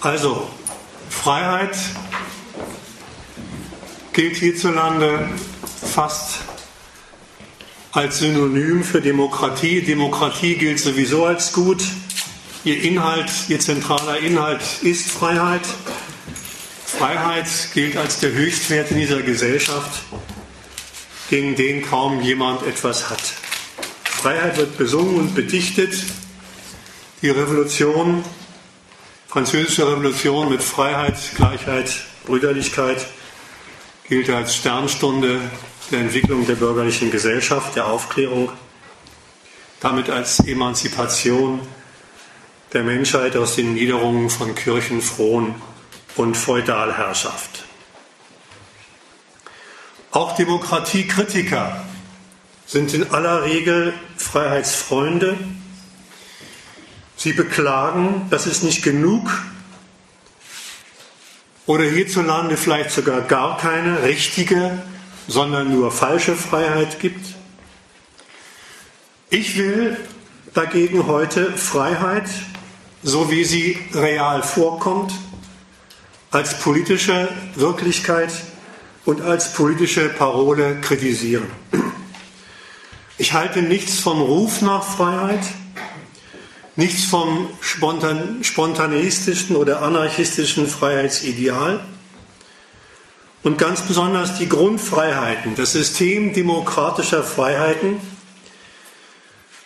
Also, Freiheit gilt hierzulande fast als Synonym für Demokratie. Demokratie gilt sowieso als gut. Ihr Inhalt, ihr zentraler Inhalt ist Freiheit. Freiheit gilt als der Höchstwert in dieser Gesellschaft, gegen den kaum jemand etwas hat. Freiheit wird besungen und bedichtet. Die Revolution, französische Revolution mit Freiheit, Gleichheit, Brüderlichkeit gilt als Sternstunde der Entwicklung der bürgerlichen Gesellschaft, der Aufklärung, damit als Emanzipation der Menschheit aus den Niederungen von Kirchen, Frohen und Feudalherrschaft. Auch Demokratiekritiker sind in aller Regel Freiheitsfreunde. Sie beklagen, dass es nicht genug oder hierzulande vielleicht sogar gar keine richtige, sondern nur falsche Freiheit gibt. Ich will dagegen heute Freiheit, so wie sie real vorkommt, als politische Wirklichkeit und als politische Parole kritisieren. Ich halte nichts vom Ruf nach Freiheit, nichts vom spontan, spontaneistischen oder anarchistischen Freiheitsideal und ganz besonders die Grundfreiheiten, das System demokratischer Freiheiten,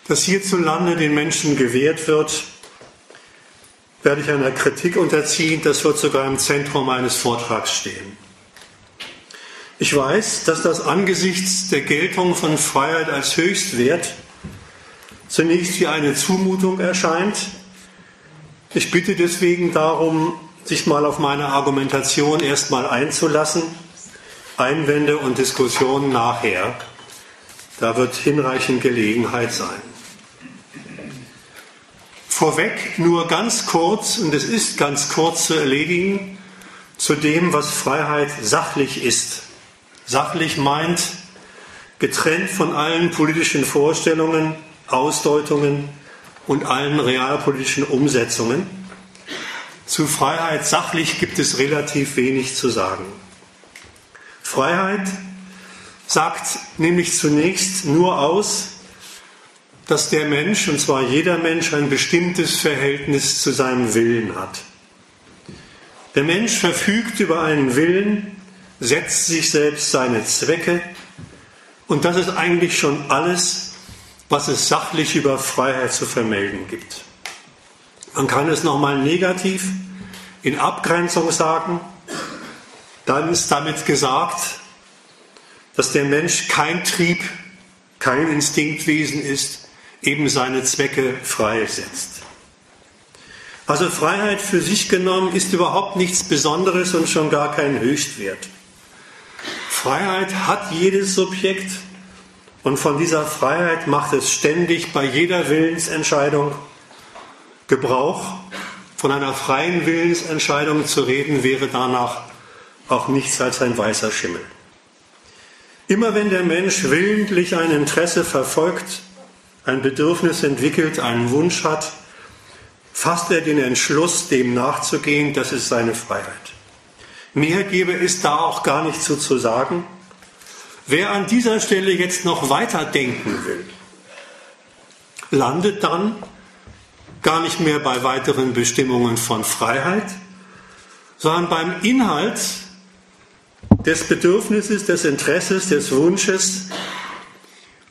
das hierzulande den Menschen gewährt wird, werde ich einer Kritik unterziehen. Das wird sogar im Zentrum meines Vortrags stehen. Ich weiß, dass das angesichts der Geltung von Freiheit als Höchstwert zunächst wie eine Zumutung erscheint. Ich bitte deswegen darum, sich mal auf meine Argumentation erstmal einzulassen. Einwände und Diskussionen nachher. Da wird hinreichend Gelegenheit sein. Vorweg nur ganz kurz, und es ist ganz kurz zu erledigen, zu dem, was Freiheit sachlich ist. Sachlich meint, getrennt von allen politischen Vorstellungen, Ausdeutungen und allen realpolitischen Umsetzungen. Zu Freiheit sachlich gibt es relativ wenig zu sagen. Freiheit sagt nämlich zunächst nur aus, dass der Mensch, und zwar jeder Mensch, ein bestimmtes Verhältnis zu seinem Willen hat. Der Mensch verfügt über einen Willen, setzt sich selbst seine Zwecke und das ist eigentlich schon alles, was es sachlich über Freiheit zu vermelden gibt. Man kann es nochmal negativ in Abgrenzung sagen. Dann ist damit gesagt, dass der Mensch kein Trieb, kein Instinktwesen ist, eben seine Zwecke freisetzt. Also Freiheit für sich genommen ist überhaupt nichts Besonderes und schon gar kein Höchstwert. Freiheit hat jedes Subjekt und von dieser Freiheit macht es ständig bei jeder Willensentscheidung Gebrauch. Von einer freien Willensentscheidung zu reden, wäre danach auch nichts als ein weißer Schimmel. Immer wenn der Mensch willentlich ein Interesse verfolgt, ein Bedürfnis entwickelt, einen Wunsch hat, fasst er den Entschluss, dem nachzugehen, das ist seine Freiheit. Mehr gäbe es da auch gar nicht zu, zu sagen. Wer an dieser Stelle jetzt noch weiter denken will, landet dann gar nicht mehr bei weiteren Bestimmungen von Freiheit, sondern beim Inhalt des Bedürfnisses, des Interesses, des Wunsches,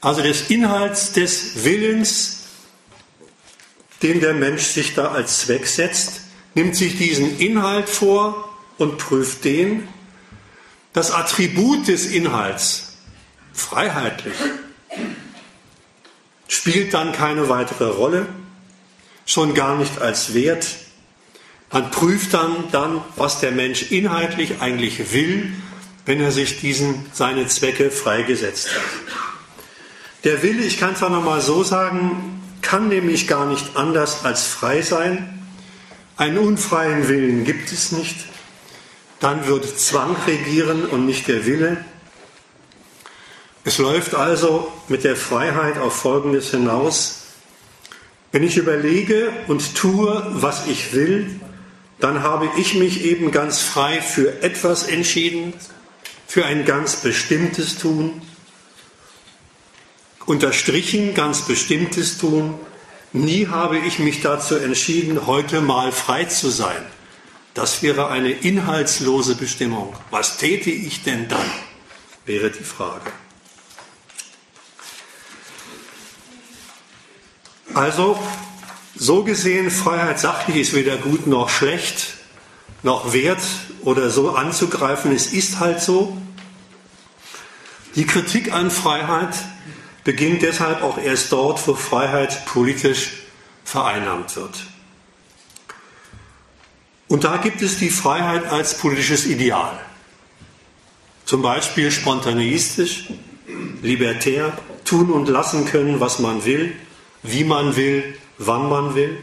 also des Inhalts des Willens, den der Mensch sich da als Zweck setzt, nimmt sich diesen Inhalt vor und prüft den das Attribut des Inhalts, freiheitlich, spielt dann keine weitere Rolle, schon gar nicht als Wert. Man prüft dann, dann, was der Mensch inhaltlich eigentlich will, wenn er sich diesen seine Zwecke freigesetzt hat. Der Wille, ich kann es auch nochmal so sagen, kann nämlich gar nicht anders als frei sein. Einen unfreien Willen gibt es nicht dann wird Zwang regieren und nicht der Wille. Es läuft also mit der Freiheit auf Folgendes hinaus. Wenn ich überlege und tue, was ich will, dann habe ich mich eben ganz frei für etwas entschieden, für ein ganz bestimmtes Tun, unterstrichen ganz bestimmtes Tun. Nie habe ich mich dazu entschieden, heute mal frei zu sein. Das wäre eine inhaltslose Bestimmung. Was täte ich denn dann? wäre die Frage. Also, so gesehen, Freiheit sachlich ist weder gut noch schlecht, noch wert oder so anzugreifen. Es ist halt so. Die Kritik an Freiheit beginnt deshalb auch erst dort, wo Freiheit politisch vereinnahmt wird. Und da gibt es die Freiheit als politisches Ideal. Zum Beispiel spontaneistisch, libertär, tun und lassen können, was man will, wie man will, wann man will.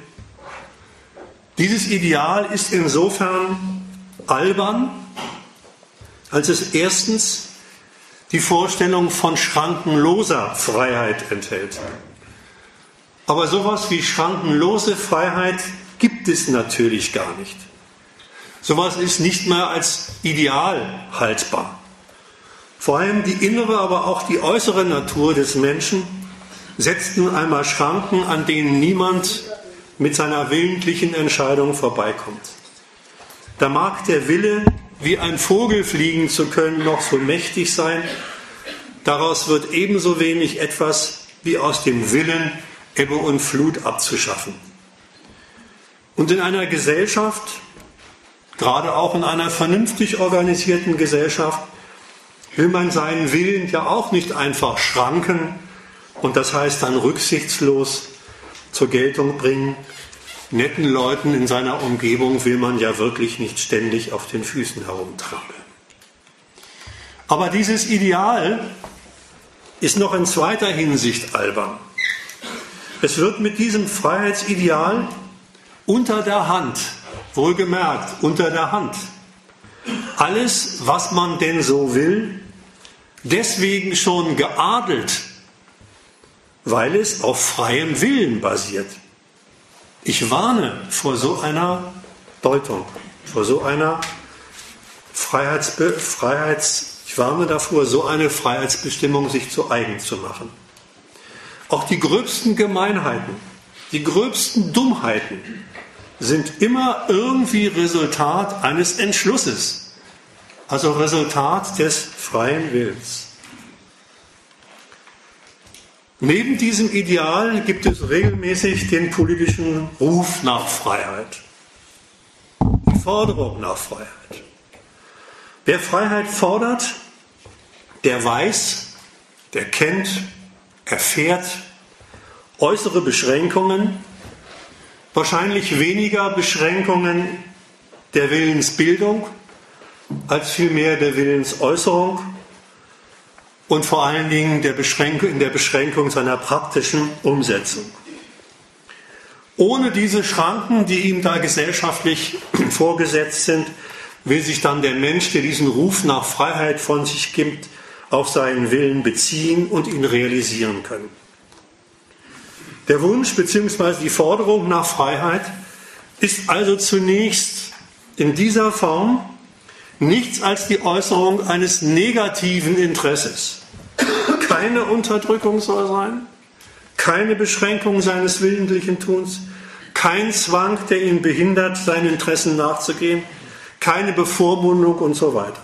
Dieses Ideal ist insofern albern, als es erstens die Vorstellung von schrankenloser Freiheit enthält. Aber sowas wie schrankenlose Freiheit gibt es natürlich gar nicht. Sowas ist nicht mehr als Ideal haltbar. Vor allem die innere, aber auch die äußere Natur des Menschen setzt nun einmal Schranken, an denen niemand mit seiner willentlichen Entscheidung vorbeikommt. Da mag der Wille, wie ein Vogel fliegen zu können, noch so mächtig sein, daraus wird ebenso wenig etwas wie aus dem Willen, Ebbe und Flut abzuschaffen. Und in einer Gesellschaft, gerade auch in einer vernünftig organisierten Gesellschaft, will man seinen Willen ja auch nicht einfach schranken und das heißt dann rücksichtslos zur Geltung bringen. Netten Leuten in seiner Umgebung will man ja wirklich nicht ständig auf den Füßen herumtrampeln. Aber dieses Ideal ist noch in zweiter Hinsicht albern. Es wird mit diesem Freiheitsideal unter der Hand, wohlgemerkt, unter der Hand, alles, was man denn so will, deswegen schon geadelt, weil es auf freiem Willen basiert. Ich warne vor so einer Deutung, vor so einer Freiheitsbe Freiheits ich warne davor, so eine Freiheitsbestimmung sich zu eigen zu machen. Auch die gröbsten Gemeinheiten, die gröbsten Dummheiten sind immer irgendwie Resultat eines Entschlusses, also Resultat des freien Willens. Neben diesem Ideal gibt es regelmäßig den politischen Ruf nach Freiheit, die Forderung nach Freiheit. Wer Freiheit fordert, der weiß, der kennt, erfährt äußere Beschränkungen, wahrscheinlich weniger Beschränkungen der Willensbildung als vielmehr der Willensäußerung und vor allen Dingen der in der Beschränkung seiner praktischen Umsetzung. Ohne diese Schranken, die ihm da gesellschaftlich vorgesetzt sind, will sich dann der Mensch, der diesen Ruf nach Freiheit von sich gibt, auf seinen Willen beziehen und ihn realisieren können. Der Wunsch bzw. die Forderung nach Freiheit ist also zunächst in dieser Form nichts als die Äußerung eines negativen Interesses. Keine Unterdrückung soll sein, keine Beschränkung seines willentlichen Tuns, kein Zwang, der ihn behindert, seinen Interessen nachzugehen, keine Bevormundung und so weiter.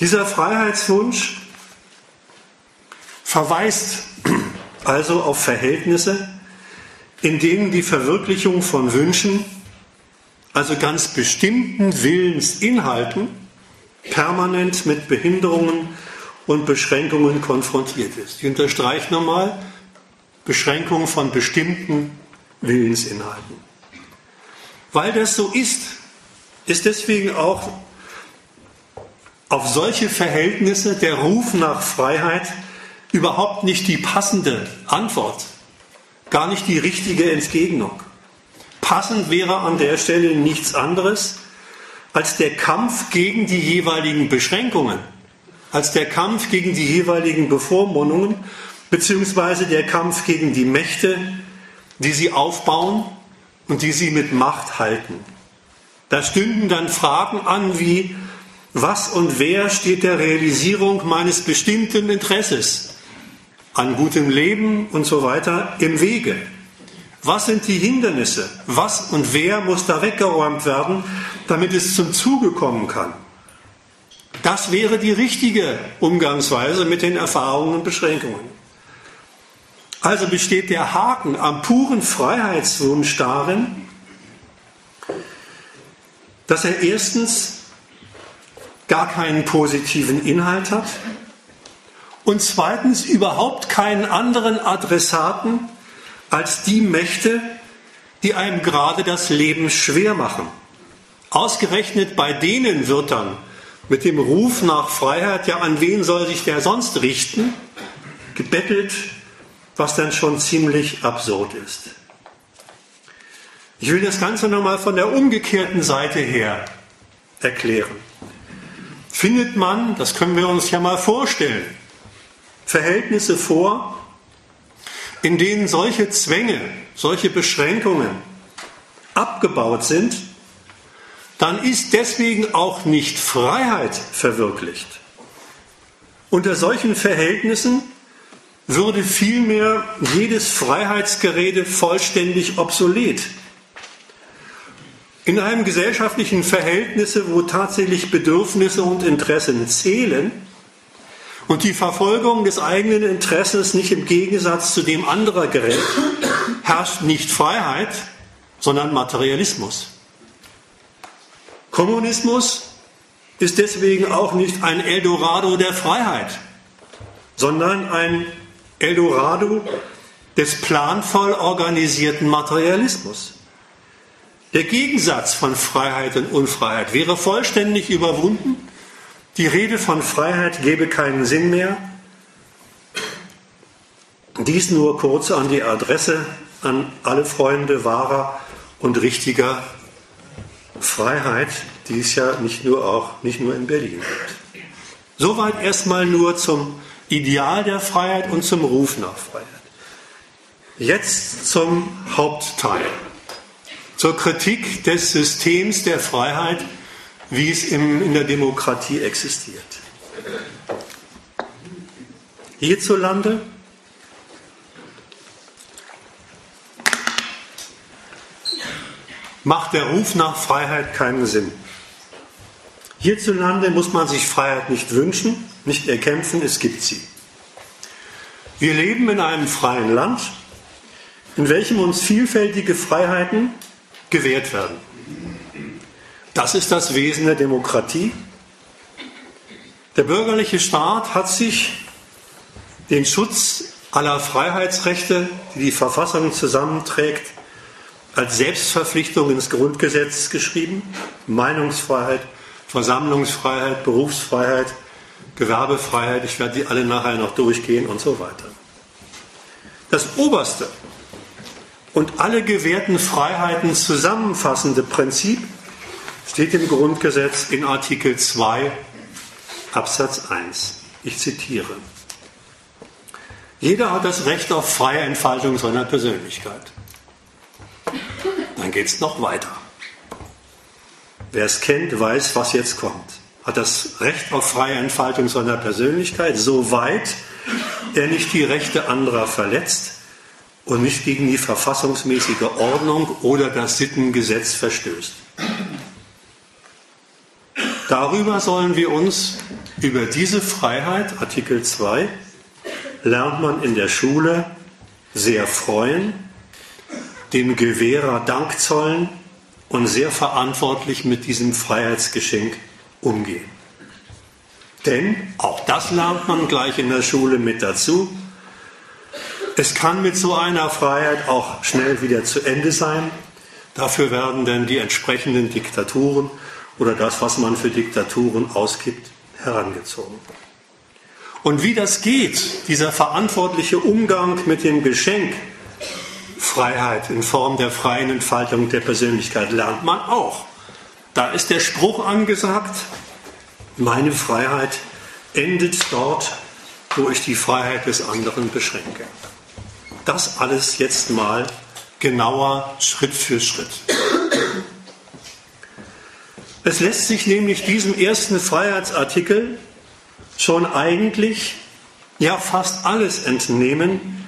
Dieser Freiheitswunsch verweist also auf Verhältnisse, in denen die Verwirklichung von Wünschen also ganz bestimmten Willensinhalten, permanent mit Behinderungen und Beschränkungen konfrontiert ist. Ich unterstreiche nochmal, Beschränkungen von bestimmten Willensinhalten. Weil das so ist, ist deswegen auch auf solche Verhältnisse der Ruf nach Freiheit überhaupt nicht die passende Antwort, gar nicht die richtige Entgegnung. Passend wäre an der Stelle nichts anderes als der Kampf gegen die jeweiligen Beschränkungen, als der Kampf gegen die jeweiligen Bevormundungen, beziehungsweise der Kampf gegen die Mächte, die sie aufbauen und die sie mit Macht halten. Da stünden dann Fragen an wie, was und wer steht der Realisierung meines bestimmten Interesses an gutem Leben und so weiter im Wege? Was sind die Hindernisse? Was und wer muss da weggeräumt werden, damit es zum Zuge kommen kann? Das wäre die richtige Umgangsweise mit den Erfahrungen und Beschränkungen. Also besteht der Haken am puren Freiheitswunsch darin, dass er erstens gar keinen positiven Inhalt hat und zweitens überhaupt keinen anderen Adressaten als die Mächte, die einem gerade das Leben schwer machen. Ausgerechnet bei denen wird dann mit dem Ruf nach Freiheit, ja an wen soll sich der sonst richten, gebettelt, was dann schon ziemlich absurd ist. Ich will das Ganze nochmal von der umgekehrten Seite her erklären. Findet man, das können wir uns ja mal vorstellen, Verhältnisse vor, in denen solche Zwänge, solche Beschränkungen abgebaut sind, dann ist deswegen auch nicht Freiheit verwirklicht. Unter solchen Verhältnissen würde vielmehr jedes Freiheitsgerede vollständig obsolet. In einem gesellschaftlichen Verhältnis, wo tatsächlich Bedürfnisse und Interessen zählen und die Verfolgung des eigenen Interesses nicht im Gegensatz zu dem anderer gerät, herrscht nicht Freiheit, sondern Materialismus. Kommunismus ist deswegen auch nicht ein Eldorado der Freiheit, sondern ein Eldorado des planvoll organisierten Materialismus. Der Gegensatz von Freiheit und Unfreiheit wäre vollständig überwunden. Die Rede von Freiheit gäbe keinen Sinn mehr. Dies nur kurz an die Adresse an alle Freunde wahrer und richtiger Freiheit, die es ja nicht nur auch nicht nur in Berlin gibt. Soweit erstmal nur zum Ideal der Freiheit und zum Ruf nach Freiheit. Jetzt zum Hauptteil, zur Kritik des Systems der Freiheit, wie es in der Demokratie existiert. Hierzulande macht der Ruf nach Freiheit keinen Sinn. Hierzulande muss man sich Freiheit nicht wünschen, nicht erkämpfen, es gibt sie. Wir leben in einem freien Land, in welchem uns vielfältige Freiheiten gewährt werden. Das ist das Wesen der Demokratie. Der bürgerliche Staat hat sich den Schutz aller Freiheitsrechte, die die Verfassung zusammenträgt, als Selbstverpflichtung ins Grundgesetz geschrieben. Meinungsfreiheit, Versammlungsfreiheit, Berufsfreiheit, Gewerbefreiheit, ich werde die alle nachher noch durchgehen und so weiter. Das oberste und alle gewährten Freiheiten zusammenfassende Prinzip steht im Grundgesetz in Artikel 2 Absatz 1. Ich zitiere. Jeder hat das Recht auf freie Entfaltung seiner Persönlichkeit. Dann geht es noch weiter. Wer es kennt, weiß, was jetzt kommt. Hat das Recht auf freie Entfaltung seiner Persönlichkeit, soweit er nicht die Rechte anderer verletzt und nicht gegen die verfassungsmäßige Ordnung oder das Sittengesetz verstößt. Darüber sollen wir uns, über diese Freiheit, Artikel 2, lernt man in der Schule sehr freuen dem Gewährer Dank zollen und sehr verantwortlich mit diesem Freiheitsgeschenk umgehen. Denn, auch das lernt man gleich in der Schule mit dazu, es kann mit so einer Freiheit auch schnell wieder zu Ende sein. Dafür werden dann die entsprechenden Diktaturen oder das, was man für Diktaturen ausgibt, herangezogen. Und wie das geht, dieser verantwortliche Umgang mit dem Geschenk, Freiheit in Form der freien Entfaltung der Persönlichkeit lernt man auch. Da ist der Spruch angesagt, meine Freiheit endet dort, wo ich die Freiheit des anderen beschränke. Das alles jetzt mal genauer Schritt für Schritt. Es lässt sich nämlich diesem ersten Freiheitsartikel schon eigentlich ja fast alles entnehmen,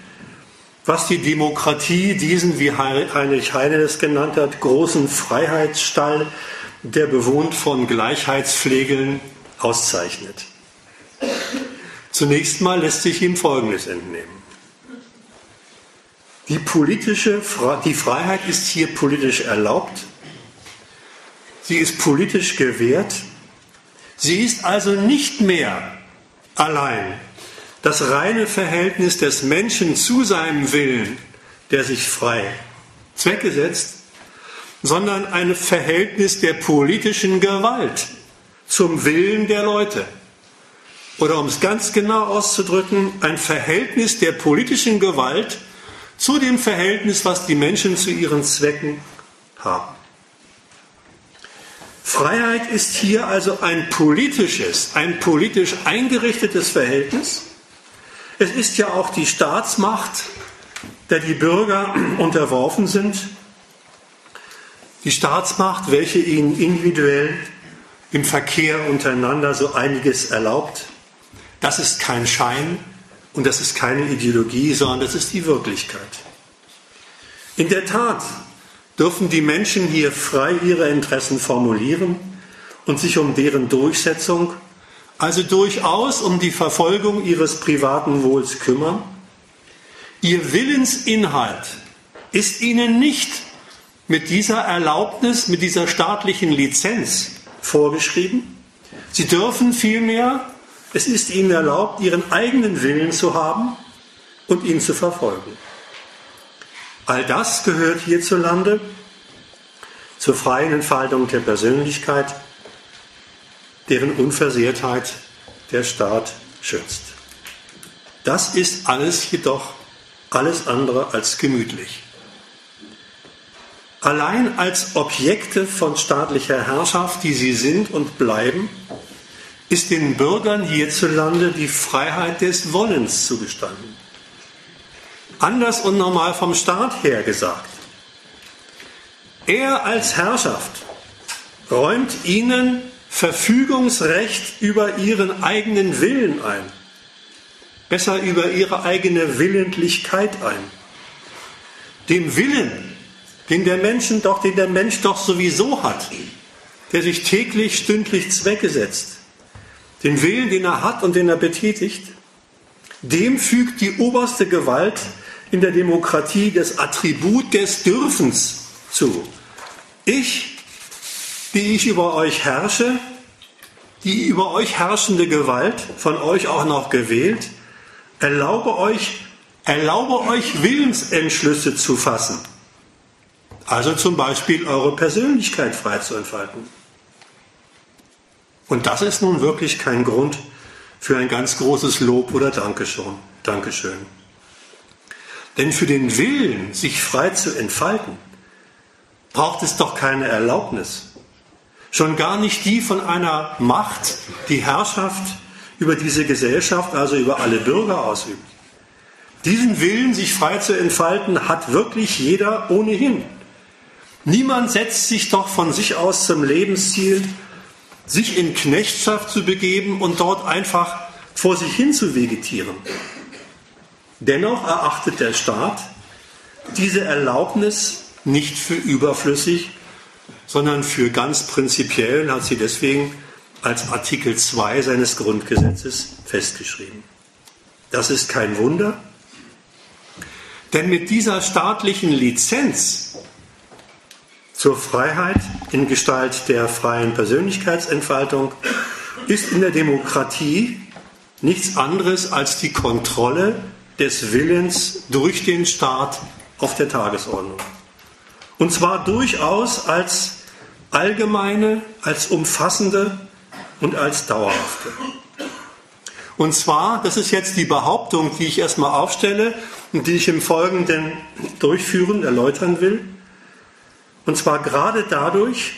was die Demokratie diesen, wie Heinrich Heine es genannt hat, großen Freiheitsstall, der bewohnt von Gleichheitspflegeln, auszeichnet. Zunächst mal lässt sich ihm Folgendes entnehmen. Die, politische, die Freiheit ist hier politisch erlaubt, sie ist politisch gewährt, sie ist also nicht mehr allein das reine Verhältnis des Menschen zu seinem Willen, der sich frei Zwecke setzt, sondern ein Verhältnis der politischen Gewalt zum Willen der Leute. Oder um es ganz genau auszudrücken, ein Verhältnis der politischen Gewalt zu dem Verhältnis, was die Menschen zu ihren Zwecken haben. Freiheit ist hier also ein politisches, ein politisch eingerichtetes Verhältnis, es ist ja auch die Staatsmacht, der die Bürger unterworfen sind. Die Staatsmacht, welche ihnen individuell im Verkehr untereinander so einiges erlaubt. Das ist kein Schein und das ist keine Ideologie, sondern das ist die Wirklichkeit. In der Tat dürfen die Menschen hier frei ihre Interessen formulieren und sich um deren Durchsetzung also durchaus um die Verfolgung ihres privaten Wohls kümmern. Ihr Willensinhalt ist ihnen nicht mit dieser Erlaubnis, mit dieser staatlichen Lizenz vorgeschrieben. Sie dürfen vielmehr, es ist ihnen erlaubt, ihren eigenen Willen zu haben und ihn zu verfolgen. All das gehört hierzulande zur freien Entfaltung der Persönlichkeit deren Unversehrtheit der Staat schützt. Das ist alles jedoch alles andere als gemütlich. Allein als Objekte von staatlicher Herrschaft, die sie sind und bleiben, ist den Bürgern hierzulande die Freiheit des Wollens zugestanden. Anders und normal vom Staat her gesagt. Er als Herrschaft räumt ihnen Verfügungsrecht über ihren eigenen Willen ein. Besser über ihre eigene Willentlichkeit ein. Den Willen, den der Menschen doch, den der Mensch doch sowieso hat, der sich täglich, stündlich Zwecke setzt. Den Willen, den er hat und den er betätigt, dem fügt die oberste Gewalt in der Demokratie das Attribut des Dürfens zu. Ich die ich über euch herrsche, die über euch herrschende Gewalt, von euch auch noch gewählt, erlaube euch, erlaube euch Willensentschlüsse zu fassen. Also zum Beispiel eure Persönlichkeit frei zu entfalten. Und das ist nun wirklich kein Grund für ein ganz großes Lob oder Dankeschön. Dankeschön. Denn für den Willen, sich frei zu entfalten, braucht es doch keine Erlaubnis. Schon gar nicht die von einer Macht, die Herrschaft über diese Gesellschaft, also über alle Bürger ausübt. Diesen Willen, sich frei zu entfalten, hat wirklich jeder ohnehin. Niemand setzt sich doch von sich aus zum Lebensziel, sich in Knechtschaft zu begeben und dort einfach vor sich hin zu vegetieren. Dennoch erachtet der Staat diese Erlaubnis nicht für überflüssig sondern für ganz prinzipiell und hat sie deswegen als Artikel 2 seines Grundgesetzes festgeschrieben. Das ist kein Wunder, denn mit dieser staatlichen Lizenz zur Freiheit in Gestalt der freien Persönlichkeitsentfaltung ist in der Demokratie nichts anderes als die Kontrolle des Willens durch den Staat auf der Tagesordnung. Und zwar durchaus als allgemeine, als umfassende und als dauerhafte. Und zwar, das ist jetzt die Behauptung, die ich erstmal aufstelle und die ich im Folgenden durchführen, erläutern will. Und zwar gerade dadurch,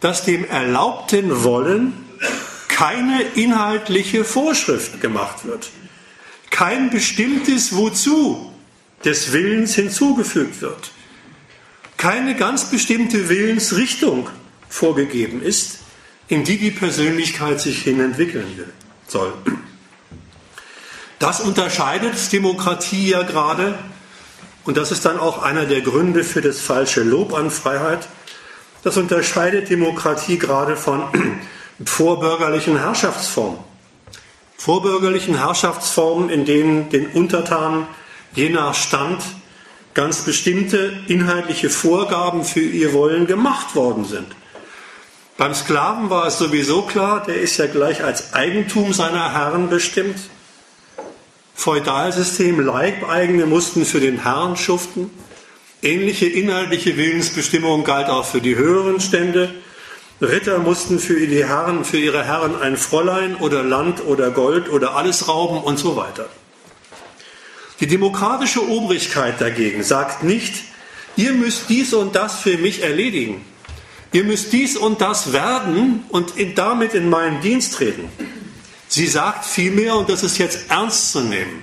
dass dem erlaubten Wollen keine inhaltliche Vorschrift gemacht wird. Kein bestimmtes Wozu des Willens hinzugefügt wird keine ganz bestimmte Willensrichtung vorgegeben ist, in die die Persönlichkeit sich hin entwickeln will, soll. Das unterscheidet Demokratie ja gerade, und das ist dann auch einer der Gründe für das falsche Lob an Freiheit, das unterscheidet Demokratie gerade von vorbürgerlichen Herrschaftsformen. Vorbürgerlichen Herrschaftsformen, in denen den Untertanen je nach Stand ganz bestimmte inhaltliche Vorgaben für ihr Wollen gemacht worden sind. Beim Sklaven war es sowieso klar, der ist ja gleich als Eigentum seiner Herren bestimmt. Feudalsystem, Leibeigene mussten für den Herrn schuften. Ähnliche inhaltliche Willensbestimmung galt auch für die höheren Stände. Ritter mussten für, die Herren, für ihre Herren ein Fräulein oder Land oder Gold oder alles rauben und so weiter. Die demokratische Obrigkeit dagegen sagt nicht, ihr müsst dies und das für mich erledigen. Ihr müsst dies und das werden und damit in meinen Dienst treten. Sie sagt vielmehr, und das ist jetzt ernst zu nehmen,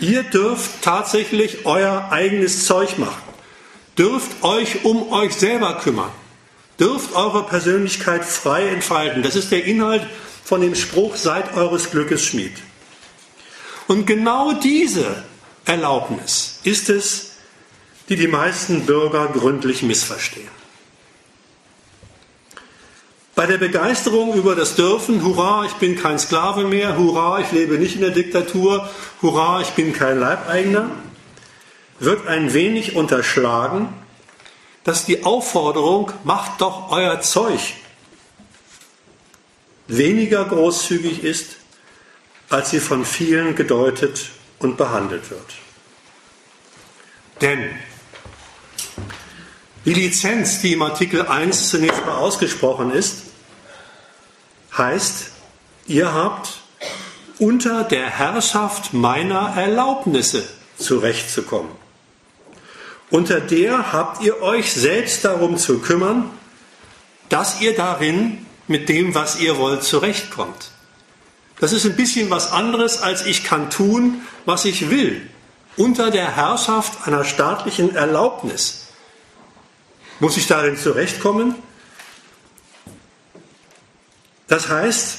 ihr dürft tatsächlich euer eigenes Zeug machen, dürft euch um euch selber kümmern, dürft eure Persönlichkeit frei entfalten. Das ist der Inhalt von dem Spruch, seid eures Glückes Schmied. Und genau diese Erlaubnis ist es, die die meisten Bürger gründlich missverstehen. Bei der Begeisterung über das Dürfen, hurra, ich bin kein Sklave mehr, hurra, ich lebe nicht in der Diktatur, hurra, ich bin kein Leibeigener, wird ein wenig unterschlagen, dass die Aufforderung, macht doch euer Zeug, weniger großzügig ist, als sie von vielen gedeutet und behandelt wird. Denn die Lizenz, die im Artikel 1 zunächst mal ausgesprochen ist, heißt, ihr habt unter der Herrschaft meiner Erlaubnisse zurechtzukommen. Unter der habt ihr euch selbst darum zu kümmern, dass ihr darin mit dem, was ihr wollt, zurechtkommt. Das ist ein bisschen was anderes, als ich kann tun, was ich will. Unter der Herrschaft einer staatlichen Erlaubnis muss ich darin zurechtkommen? Das heißt,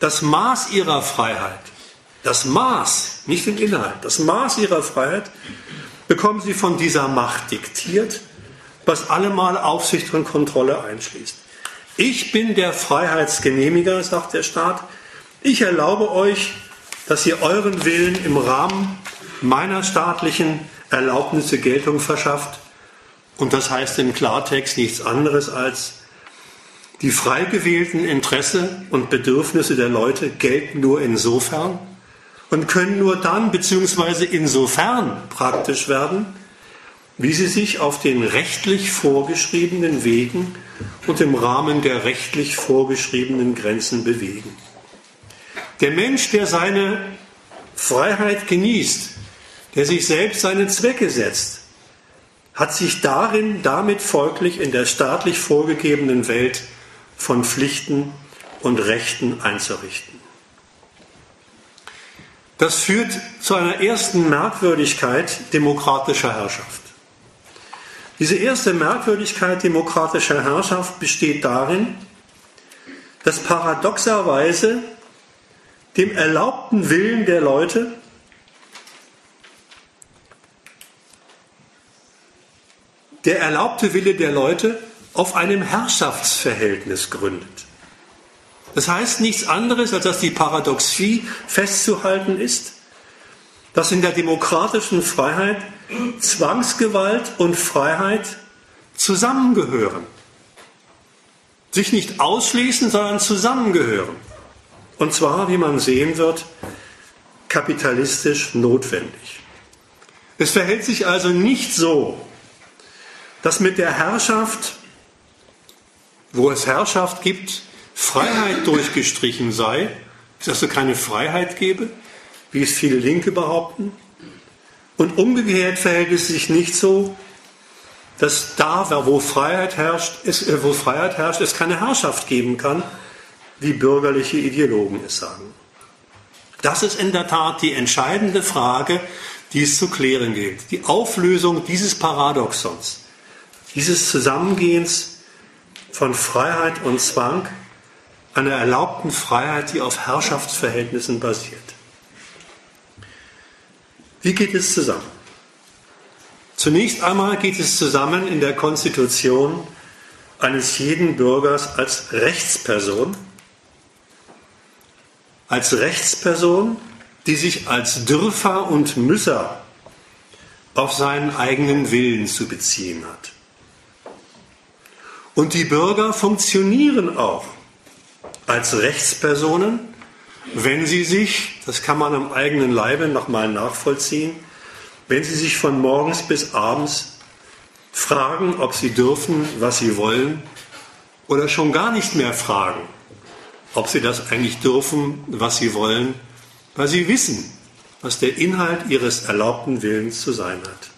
das Maß ihrer Freiheit, das Maß, nicht den Inhalt, das Maß ihrer Freiheit bekommen sie von dieser Macht diktiert, was allemal Aufsicht und Kontrolle einschließt. Ich bin der Freiheitsgenehmiger, sagt der Staat. Ich erlaube euch, dass ihr euren Willen im Rahmen meiner staatlichen Erlaubnisse Geltung verschafft und das heißt im Klartext nichts anderes als, die frei gewählten Interesse und Bedürfnisse der Leute gelten nur insofern und können nur dann bzw. insofern praktisch werden, wie sie sich auf den rechtlich vorgeschriebenen Wegen und im Rahmen der rechtlich vorgeschriebenen Grenzen bewegen. Der Mensch, der seine Freiheit genießt, der sich selbst seine Zwecke setzt, hat sich darin damit folglich in der staatlich vorgegebenen Welt von Pflichten und Rechten einzurichten. Das führt zu einer ersten Merkwürdigkeit demokratischer Herrschaft. Diese erste Merkwürdigkeit demokratischer Herrschaft besteht darin, dass paradoxerweise dem erlaubten Willen der Leute der erlaubte Wille der Leute auf einem Herrschaftsverhältnis gründet. Das heißt nichts anderes, als dass die Paradoxie festzuhalten ist, dass in der demokratischen Freiheit Zwangsgewalt und Freiheit zusammengehören. Sich nicht ausschließen, sondern zusammengehören. Und zwar, wie man sehen wird, kapitalistisch notwendig. Es verhält sich also nicht so, dass mit der Herrschaft, wo es Herrschaft gibt, Freiheit durchgestrichen sei, dass es keine Freiheit gebe, wie es viele Linke behaupten. Und umgekehrt verhält es sich nicht so, dass da, wo Freiheit herrscht, es, äh, wo Freiheit herrscht, es keine Herrschaft geben kann, wie bürgerliche Ideologen es sagen. Das ist in der Tat die entscheidende Frage, die es zu klären gilt. Die Auflösung dieses Paradoxons dieses Zusammengehens von Freiheit und Zwang, einer erlaubten Freiheit, die auf Herrschaftsverhältnissen basiert. Wie geht es zusammen? Zunächst einmal geht es zusammen in der Konstitution eines jeden Bürgers als Rechtsperson, als Rechtsperson, die sich als Dürfer und Müsser auf seinen eigenen Willen zu beziehen hat. Und die Bürger funktionieren auch als Rechtspersonen, wenn sie sich, das kann man am eigenen Leibe nochmal nachvollziehen, wenn sie sich von morgens bis abends fragen, ob sie dürfen, was sie wollen, oder schon gar nicht mehr fragen, ob sie das eigentlich dürfen, was sie wollen, weil sie wissen, was der Inhalt ihres erlaubten Willens zu sein hat.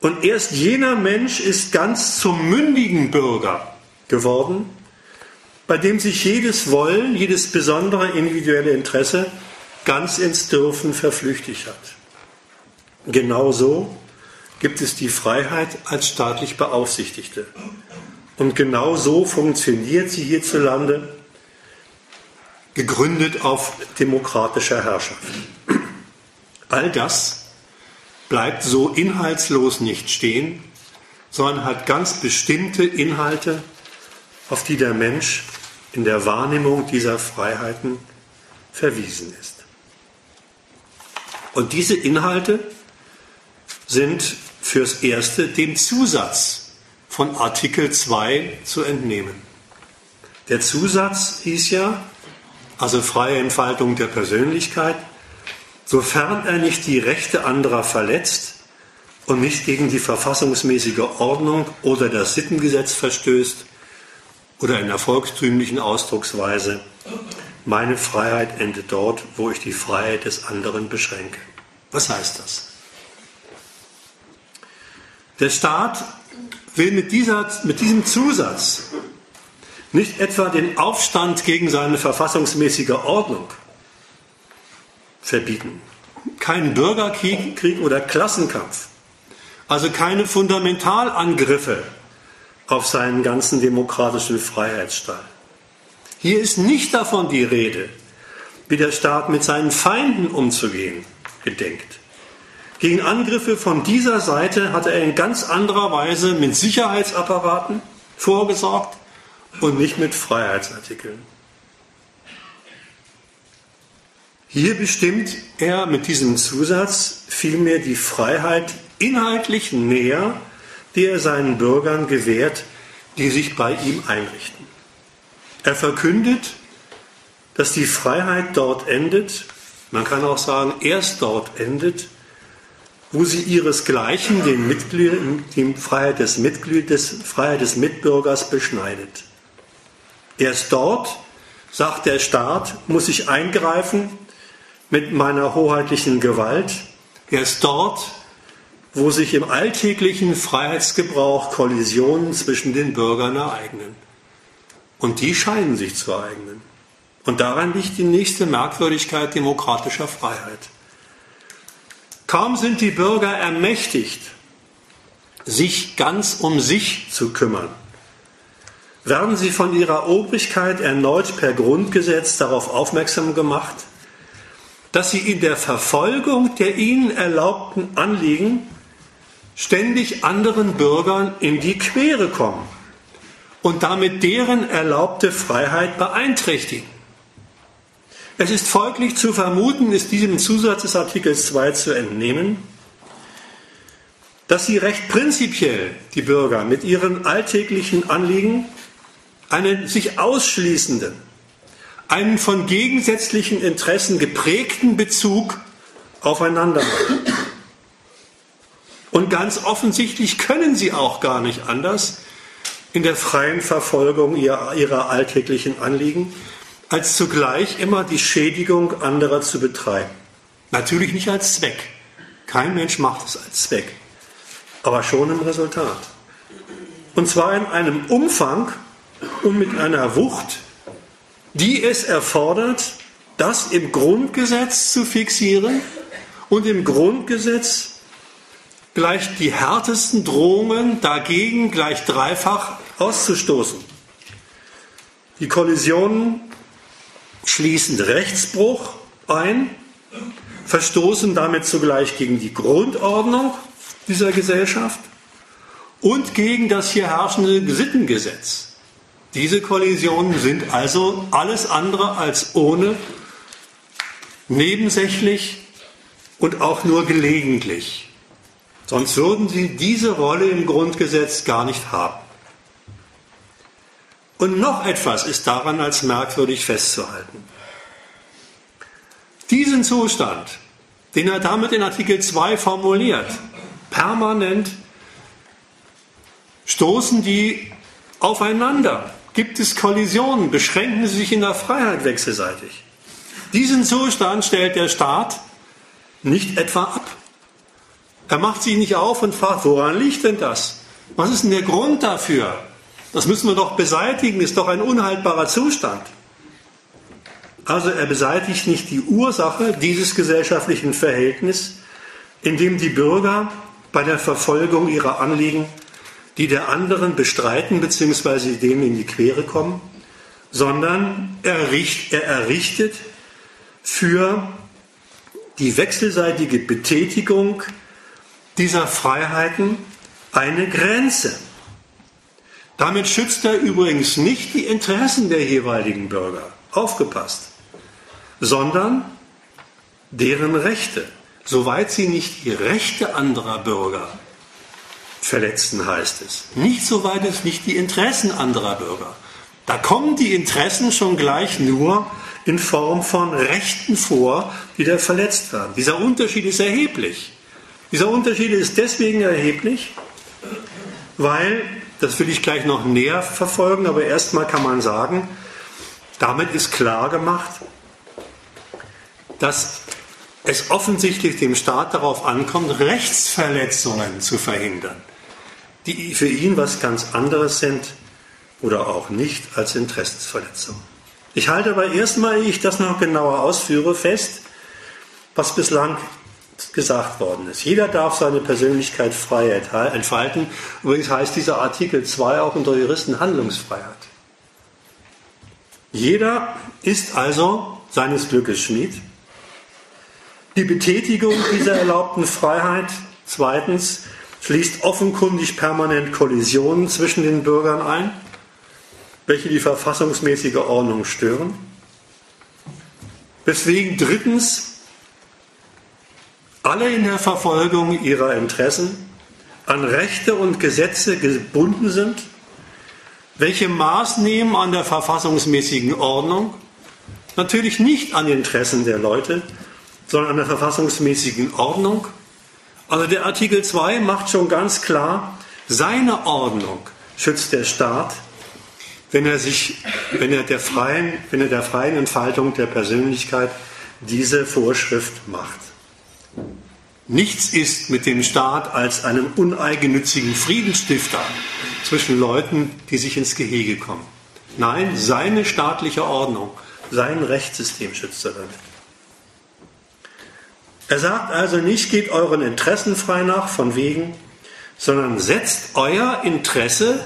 Und erst jener Mensch ist ganz zum mündigen Bürger geworden, bei dem sich jedes Wollen, jedes besondere individuelle Interesse ganz ins Dürfen verflüchtigt hat. Genauso gibt es die Freiheit als staatlich Beaufsichtigte. Und genau so funktioniert sie hierzulande, gegründet auf demokratischer Herrschaft. All das bleibt so inhaltslos nicht stehen, sondern hat ganz bestimmte Inhalte, auf die der Mensch in der Wahrnehmung dieser Freiheiten verwiesen ist. Und diese Inhalte sind fürs Erste dem Zusatz von Artikel 2 zu entnehmen. Der Zusatz hieß ja, also freie Entfaltung der Persönlichkeit, sofern er nicht die Rechte anderer verletzt und nicht gegen die verfassungsmäßige Ordnung oder das Sittengesetz verstößt oder in der volkstümlichen Ausdrucksweise, meine Freiheit endet dort, wo ich die Freiheit des anderen beschränke. Was heißt das? Der Staat will mit, dieser, mit diesem Zusatz nicht etwa den Aufstand gegen seine verfassungsmäßige Ordnung verbieten, keinen Bürgerkrieg Krieg oder Klassenkampf, also keine Fundamentalangriffe auf seinen ganzen demokratischen Freiheitsstall. Hier ist nicht davon die Rede, wie der Staat mit seinen Feinden umzugehen gedenkt. Gegen Angriffe von dieser Seite hat er in ganz anderer Weise mit Sicherheitsapparaten vorgesorgt und nicht mit Freiheitsartikeln. Hier bestimmt er mit diesem Zusatz vielmehr die Freiheit inhaltlich näher, die er seinen Bürgern gewährt, die sich bei ihm einrichten. Er verkündet, dass die Freiheit dort endet, man kann auch sagen, erst dort endet, wo sie ihresgleichen den Mitglied, die Freiheit des, Mitglied, des, Freiheit des Mitbürgers beschneidet. Erst dort, sagt der Staat, muss ich eingreifen mit meiner hoheitlichen Gewalt. Erst dort, wo sich im alltäglichen Freiheitsgebrauch Kollisionen zwischen den Bürgern ereignen. Und die scheinen sich zu ereignen. Und daran liegt die nächste Merkwürdigkeit demokratischer Freiheit. Kaum sind die Bürger ermächtigt, sich ganz um sich zu kümmern, werden sie von ihrer Obrigkeit erneut per Grundgesetz darauf aufmerksam gemacht, dass sie in der Verfolgung der ihnen erlaubten Anliegen ständig anderen Bürgern in die Quere kommen und damit deren erlaubte Freiheit beeinträchtigen. Es ist folglich zu vermuten, ist diesem Zusatz des Artikels 2 zu entnehmen, dass sie recht prinzipiell, die Bürger, mit ihren alltäglichen Anliegen einen sich ausschließenden, einen von gegensätzlichen Interessen geprägten Bezug aufeinander haben. Und ganz offensichtlich können sie auch gar nicht anders in der freien Verfolgung ihrer, ihrer alltäglichen Anliegen, als zugleich immer die Schädigung anderer zu betreiben. Natürlich nicht als Zweck. Kein Mensch macht es als Zweck, aber schon im Resultat. Und zwar in einem Umfang und mit einer Wucht, die es erfordert, das im Grundgesetz zu fixieren und im Grundgesetz gleich die härtesten Drohungen dagegen gleich dreifach auszustoßen. Die Kollisionen schließen Rechtsbruch ein, verstoßen damit zugleich gegen die Grundordnung dieser Gesellschaft und gegen das hier herrschende Sittengesetz. Diese Kollisionen sind also alles andere als ohne, nebensächlich und auch nur gelegentlich. Sonst würden sie diese Rolle im Grundgesetz gar nicht haben. Und noch etwas ist daran als merkwürdig festzuhalten. Diesen Zustand, den er damit in Artikel 2 formuliert, permanent stoßen die aufeinander. Gibt es Kollisionen? Beschränken sie sich in der Freiheit wechselseitig? Diesen Zustand stellt der Staat nicht etwa ab. Er macht sich nicht auf und fragt, woran liegt denn das? Was ist denn der Grund dafür? Das müssen wir doch beseitigen, ist doch ein unhaltbarer Zustand. Also er beseitigt nicht die Ursache dieses gesellschaftlichen Verhältnisses, in dem die Bürger bei der Verfolgung ihrer Anliegen die der anderen bestreiten bzw. denen in die Quere kommen, sondern er, er errichtet für die wechselseitige Betätigung dieser Freiheiten eine Grenze. Damit schützt er übrigens nicht die Interessen der jeweiligen Bürger, aufgepasst, sondern deren Rechte, soweit sie nicht die Rechte anderer Bürger verletzen, heißt es. Nicht soweit es nicht die Interessen anderer Bürger. Da kommen die Interessen schon gleich nur in Form von Rechten vor, die da verletzt werden. Dieser Unterschied ist erheblich. Dieser Unterschied ist deswegen erheblich, weil, das will ich gleich noch näher verfolgen, aber erstmal kann man sagen, damit ist klar gemacht, dass es offensichtlich dem Staat darauf ankommt, Rechtsverletzungen zu verhindern, die für ihn was ganz anderes sind oder auch nicht als Interessensverletzungen. Ich halte aber erstmal, ehe ich das noch genauer ausführe, fest, was bislang gesagt worden ist. Jeder darf seine Persönlichkeit frei entfalten. Übrigens heißt dieser Artikel 2 auch unter Juristen Handlungsfreiheit. Jeder ist also seines Glückes Schmied. Die Betätigung dieser erlaubten Freiheit, zweitens, schließt offenkundig permanent Kollisionen zwischen den Bürgern ein, welche die verfassungsmäßige Ordnung stören. Weswegen drittens alle in der Verfolgung ihrer Interessen an Rechte und Gesetze gebunden sind, welche Maß nehmen an der verfassungsmäßigen Ordnung, natürlich nicht an Interessen der Leute, sondern an der verfassungsmäßigen Ordnung. Also der Artikel 2 macht schon ganz klar, seine Ordnung schützt der Staat, wenn er sich, wenn er der freien, wenn er der freien Entfaltung der Persönlichkeit diese Vorschrift macht. Nichts ist mit dem Staat als einem uneigennützigen Friedensstifter zwischen Leuten, die sich ins Gehege kommen. Nein, seine staatliche Ordnung, sein Rechtssystem schützt er damit. Er sagt also nicht, geht euren Interessen frei nach, von wegen, sondern setzt euer Interesse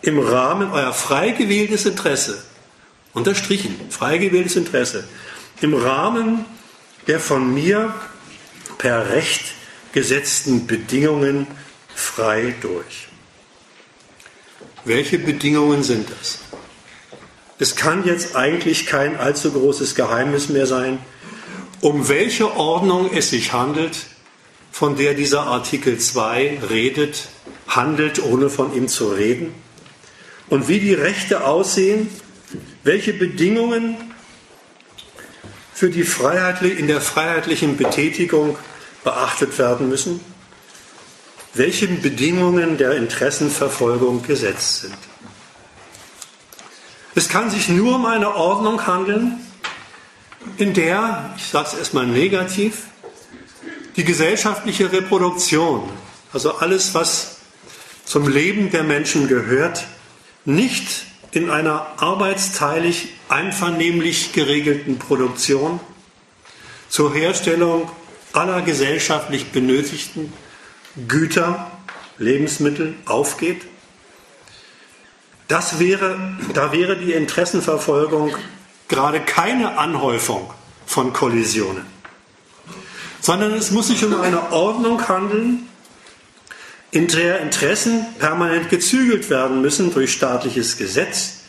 im Rahmen, euer frei gewähltes Interesse, unterstrichen, frei gewähltes Interesse, im Rahmen der von mir per Recht gesetzten Bedingungen frei durch. Welche Bedingungen sind das? Es kann jetzt eigentlich kein allzu großes Geheimnis mehr sein, um welche Ordnung es sich handelt, von der dieser Artikel 2 redet, handelt, ohne von ihm zu reden, und wie die Rechte aussehen, welche Bedingungen für die Freiheitli in der freiheitlichen Betätigung beachtet werden müssen, welche Bedingungen der Interessenverfolgung gesetzt sind. Es kann sich nur um eine Ordnung handeln, in der, ich sage es erstmal negativ, die gesellschaftliche Reproduktion, also alles, was zum Leben der Menschen gehört, nicht in einer arbeitsteilig einvernehmlich geregelten Produktion zur Herstellung aller gesellschaftlich benötigten Güter, Lebensmittel aufgeht, das wäre, da wäre die Interessenverfolgung gerade keine Anhäufung von Kollisionen, sondern es muss sich um eine Ordnung handeln, Interessen permanent gezügelt werden müssen durch staatliches Gesetz.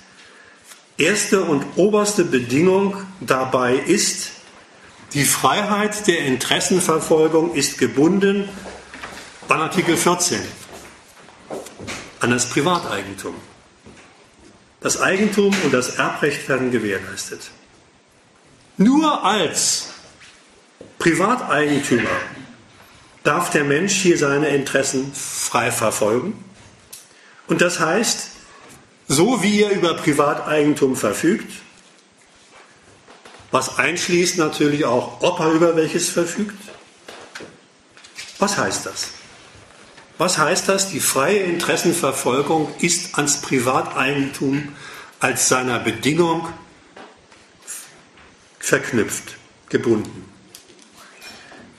Erste und oberste Bedingung dabei ist, die Freiheit der Interessenverfolgung ist gebunden an Artikel 14, an das Privateigentum. Das Eigentum und das Erbrecht werden gewährleistet. Nur als Privateigentümer darf der Mensch hier seine Interessen frei verfolgen. Und das heißt, so wie er über Privateigentum verfügt, was einschließt natürlich auch, ob er über welches verfügt. Was heißt das? Was heißt das? Die freie Interessenverfolgung ist ans Privateigentum als seiner Bedingung verknüpft, gebunden.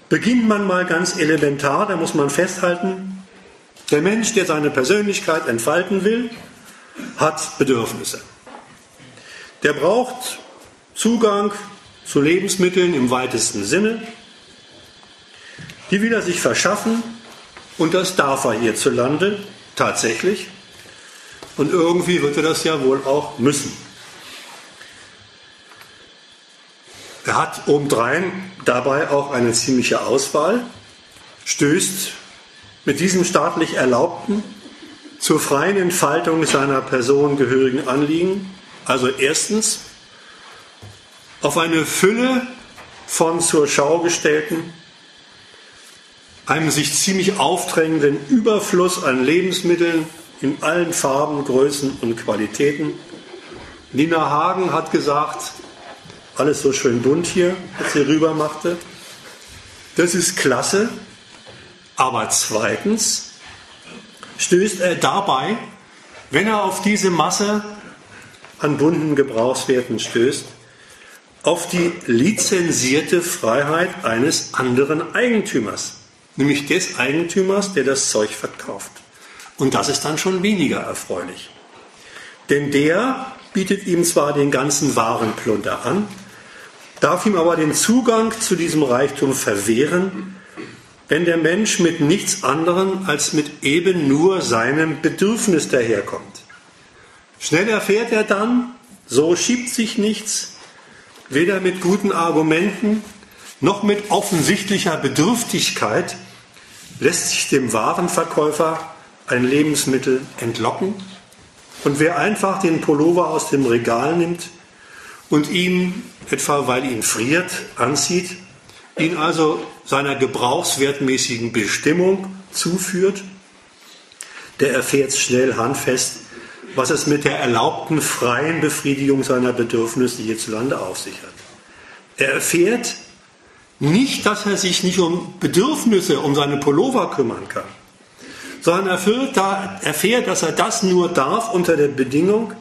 Beginnt man mal ganz elementar, da muss man festhalten, der Mensch, der seine Persönlichkeit entfalten will, hat Bedürfnisse. Der braucht Zugang zu Lebensmitteln im weitesten Sinne. Die will er sich verschaffen und das darf er hierzulande tatsächlich. Und irgendwie wird er das ja wohl auch müssen. Er hat obendrein dabei auch eine ziemliche Auswahl, stößt mit diesem staatlich Erlaubten zur freien Entfaltung seiner Person gehörigen Anliegen, also erstens auf eine Fülle von zur Schau gestellten, einem sich ziemlich aufdrängenden Überfluss an Lebensmitteln in allen Farben, Größen und Qualitäten. Nina Hagen hat gesagt, alles so schön bunt hier, was sie rüber machte. Das ist klasse. Aber zweitens stößt er dabei, wenn er auf diese Masse an bunten Gebrauchswerten stößt, auf die lizenzierte Freiheit eines anderen Eigentümers, nämlich des Eigentümers, der das Zeug verkauft. Und das ist dann schon weniger erfreulich. Denn der bietet ihm zwar den ganzen Warenplunder an, darf ihm aber den Zugang zu diesem Reichtum verwehren, wenn der Mensch mit nichts anderem als mit eben nur seinem Bedürfnis daherkommt. Schnell erfährt er dann, so schiebt sich nichts, weder mit guten Argumenten noch mit offensichtlicher Bedürftigkeit lässt sich dem Warenverkäufer ein Lebensmittel entlocken. Und wer einfach den Pullover aus dem Regal nimmt und ihm etwa weil ihn friert, anzieht, ihn also seiner gebrauchswertmäßigen Bestimmung zuführt, der erfährt schnell handfest, was es mit der erlaubten freien Befriedigung seiner Bedürfnisse hierzulande auf sich hat. Er erfährt nicht, dass er sich nicht um Bedürfnisse, um seine Pullover kümmern kann, sondern erfährt, dass er das nur darf unter der Bedingung,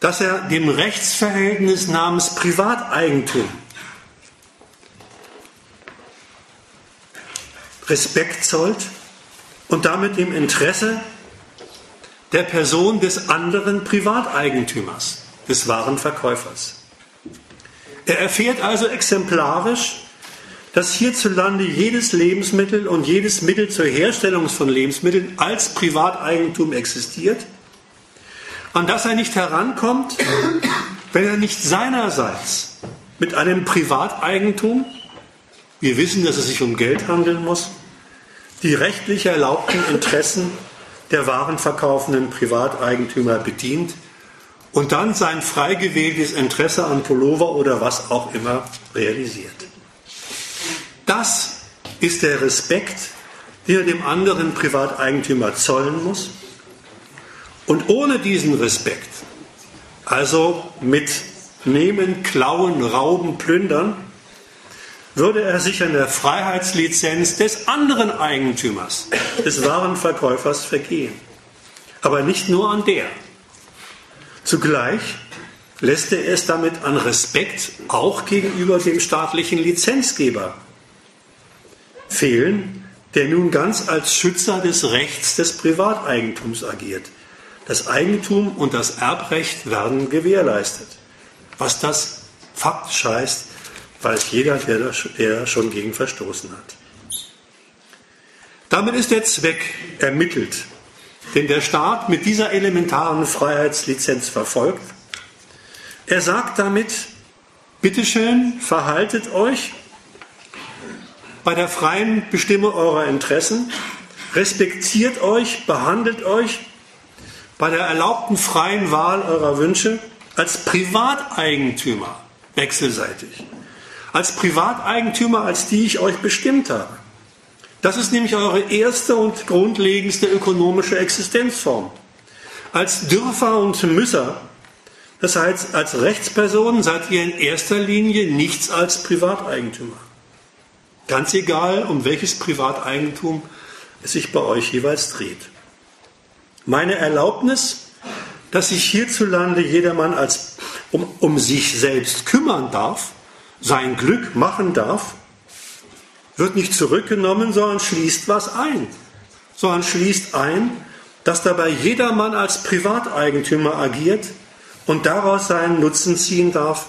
dass er dem Rechtsverhältnis namens Privateigentum Respekt zollt und damit dem Interesse der Person des anderen Privateigentümers, des wahren Verkäufers. Er erfährt also exemplarisch, dass hierzulande jedes Lebensmittel und jedes Mittel zur Herstellung von Lebensmitteln als Privateigentum existiert an das er nicht herankommt, wenn er nicht seinerseits mit einem Privateigentum, wir wissen, dass es sich um Geld handeln muss, die rechtlich erlaubten Interessen der warenverkaufenden Privateigentümer bedient und dann sein frei gewähltes Interesse an Pullover oder was auch immer realisiert. Das ist der Respekt, den er dem anderen Privateigentümer zollen muss und ohne diesen Respekt, also mit Nehmen, Klauen, Rauben, Plündern, würde er sich an der Freiheitslizenz des anderen Eigentümers, des wahren Verkäufers, vergehen. Aber nicht nur an der. Zugleich lässt er es damit an Respekt auch gegenüber dem staatlichen Lizenzgeber fehlen, der nun ganz als Schützer des Rechts des Privateigentums agiert. Das Eigentum und das Erbrecht werden gewährleistet. Was das faktisch heißt, weiß jeder, der, der schon gegen verstoßen hat. Damit ist der Zweck ermittelt, den der Staat mit dieser elementaren Freiheitslizenz verfolgt. Er sagt damit, bitteschön, verhaltet euch bei der freien Bestimmung eurer Interessen, respektiert euch, behandelt euch bei der erlaubten freien Wahl eurer Wünsche als Privateigentümer wechselseitig. Als Privateigentümer, als die ich euch bestimmt habe. Das ist nämlich eure erste und grundlegendste ökonomische Existenzform. Als Dürfer und Müsser, das heißt als Rechtspersonen, seid ihr in erster Linie nichts als Privateigentümer. Ganz egal, um welches Privateigentum es sich bei euch jeweils dreht. Meine Erlaubnis, dass sich hierzulande jedermann als um, um sich selbst kümmern darf, sein Glück machen darf, wird nicht zurückgenommen, sondern schließt was ein. Sondern schließt ein, dass dabei jedermann als Privateigentümer agiert und daraus seinen Nutzen ziehen darf,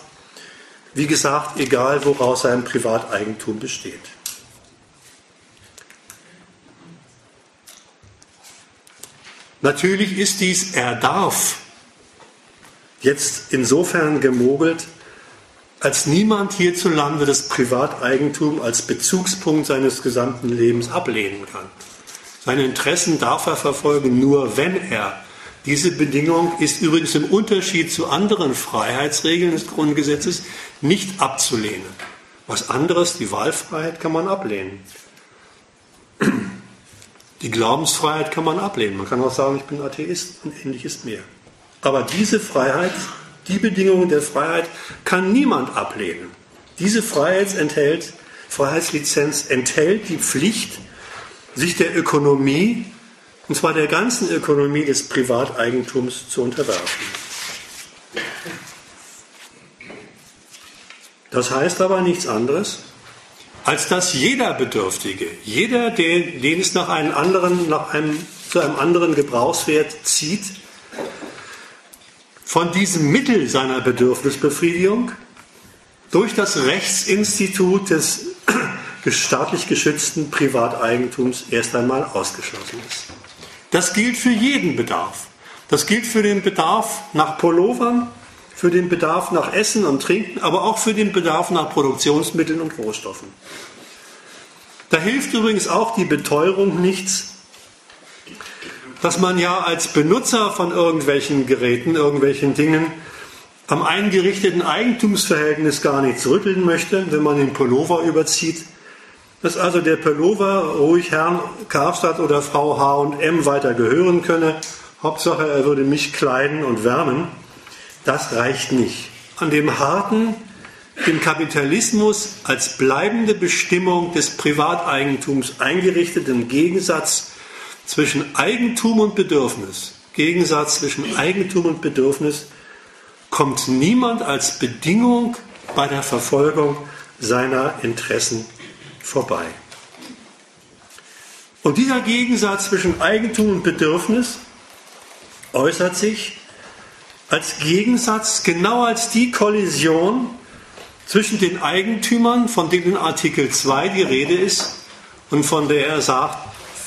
wie gesagt, egal woraus sein Privateigentum besteht. Natürlich ist dies er darf jetzt insofern gemogelt, als niemand hierzulande das Privateigentum als Bezugspunkt seines gesamten Lebens ablehnen kann. Seine Interessen darf er verfolgen, nur wenn er. Diese Bedingung ist übrigens im Unterschied zu anderen Freiheitsregeln des Grundgesetzes nicht abzulehnen. Was anderes, die Wahlfreiheit, kann man ablehnen. Die Glaubensfreiheit kann man ablehnen. Man kann auch sagen, ich bin Atheist und ähnliches mehr. Aber diese Freiheit die Bedingungen der Freiheit kann niemand ablehnen. Diese Freiheit enthält, Freiheitslizenz enthält die Pflicht, sich der Ökonomie, und zwar der ganzen Ökonomie des Privateigentums zu unterwerfen. Das heißt aber nichts anderes, als dass jeder Bedürftige, jeder, den, den es nach einem anderen, nach einem, zu einem anderen Gebrauchswert zieht, von diesem Mittel seiner Bedürfnisbefriedigung durch das Rechtsinstitut des staatlich geschützten Privateigentums erst einmal ausgeschlossen ist. Das gilt für jeden Bedarf. Das gilt für den Bedarf nach Pullovern, für den Bedarf nach Essen und Trinken, aber auch für den Bedarf nach Produktionsmitteln und Rohstoffen. Da hilft übrigens auch die Beteuerung nichts, dass man ja als Benutzer von irgendwelchen Geräten, irgendwelchen Dingen am eingerichteten Eigentumsverhältnis gar nicht rütteln möchte, wenn man den Pullover überzieht. Dass also der Pullover ruhig Herrn Karstadt oder Frau H&M weiter gehören könne. Hauptsache, er würde mich kleiden und wärmen. Das reicht nicht. An dem harten, dem Kapitalismus als bleibende Bestimmung des Privateigentums eingerichteten Gegensatz zwischen Eigentum und Bedürfnis, Gegensatz zwischen Eigentum und Bedürfnis, kommt niemand als Bedingung bei der Verfolgung seiner Interessen vorbei. Und dieser Gegensatz zwischen Eigentum und Bedürfnis äußert sich als Gegensatz, genau als die Kollision zwischen den Eigentümern, von denen in Artikel 2 die Rede ist und von der er sagt,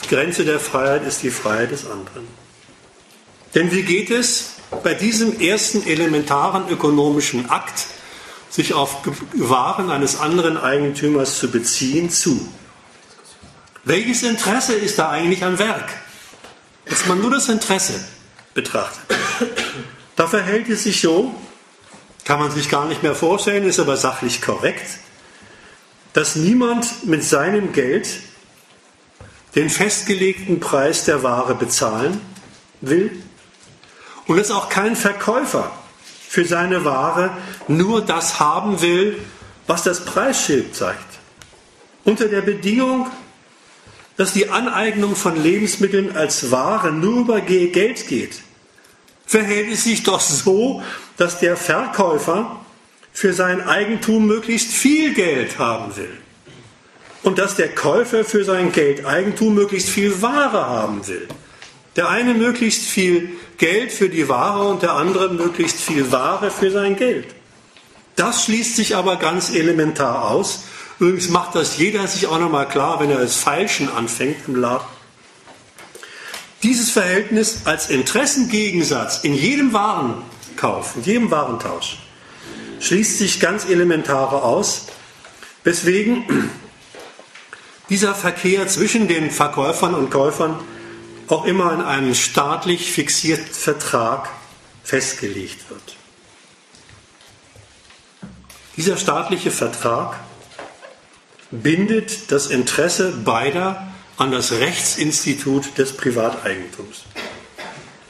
Grenze der Freiheit ist die Freiheit des anderen. Denn wie geht es bei diesem ersten elementaren ökonomischen Akt, sich auf Waren eines anderen Eigentümers zu beziehen, zu? Welches Interesse ist da eigentlich am Werk? Dass man nur das Interesse betrachtet. Da verhält es sich so, kann man sich gar nicht mehr vorstellen, ist aber sachlich korrekt, dass niemand mit seinem Geld den festgelegten Preis der Ware bezahlen will und dass auch kein Verkäufer für seine Ware nur das haben will, was das Preisschild zeigt. Unter der Bedingung, dass die Aneignung von Lebensmitteln als Ware nur über Geld geht, verhält es sich doch so, dass der Verkäufer für sein Eigentum möglichst viel Geld haben will und dass der Käufer für sein Geld Eigentum möglichst viel Ware haben will. Der eine möglichst viel Geld für die Ware und der andere möglichst viel Ware für sein Geld. Das schließt sich aber ganz elementar aus. Übrigens macht das jeder sich auch nochmal klar, wenn er das Feilschen anfängt im Laden. Dieses Verhältnis als Interessengegensatz in jedem Warenkauf, in jedem Warentausch, schließt sich ganz elementar aus, weswegen dieser Verkehr zwischen den Verkäufern und Käufern auch immer in einem staatlich fixierten Vertrag festgelegt wird. Dieser staatliche Vertrag bindet das Interesse beider an das Rechtsinstitut des Privateigentums.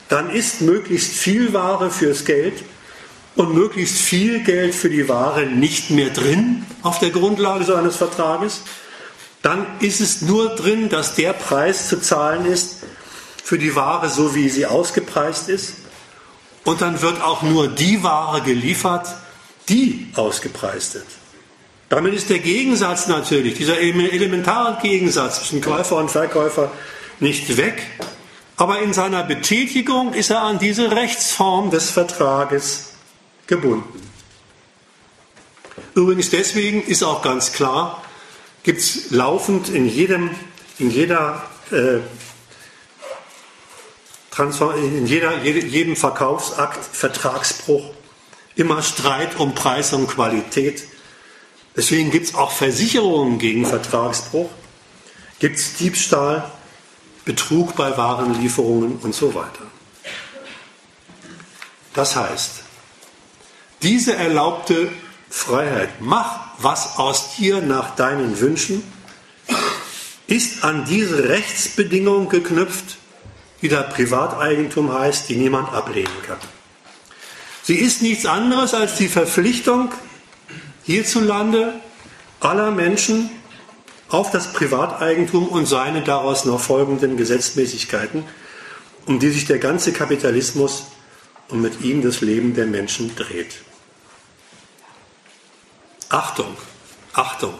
Dann ist möglichst viel Ware fürs Geld und möglichst viel Geld für die Ware nicht mehr drin auf der Grundlage so eines Vertrages. Dann ist es nur drin, dass der Preis zu zahlen ist für die Ware, so wie sie ausgepreist ist. Und dann wird auch nur die Ware geliefert, die ausgepreist ist. Damit ist der Gegensatz natürlich, dieser elementare Gegensatz zwischen Käufer und Verkäufer nicht weg, aber in seiner Betätigung ist er an diese Rechtsform des Vertrages gebunden. Übrigens deswegen ist auch ganz klar, gibt es laufend in jedem, in jeder, äh, in jeder, jedem Verkaufsakt, Vertragsbruch, immer Streit um Preis und Qualität. Deswegen gibt es auch Versicherungen gegen Vertragsbruch, gibt es Diebstahl, Betrug bei Warenlieferungen und so weiter. Das heißt, diese erlaubte Freiheit, mach was aus dir nach deinen Wünschen, ist an diese Rechtsbedingung geknüpft, die da Privateigentum heißt, die niemand ablehnen kann. Sie ist nichts anderes als die Verpflichtung hierzulande aller Menschen auf das Privateigentum und seine daraus noch folgenden Gesetzmäßigkeiten, um die sich der ganze Kapitalismus und mit ihm das Leben der Menschen dreht. Achtung, Achtung,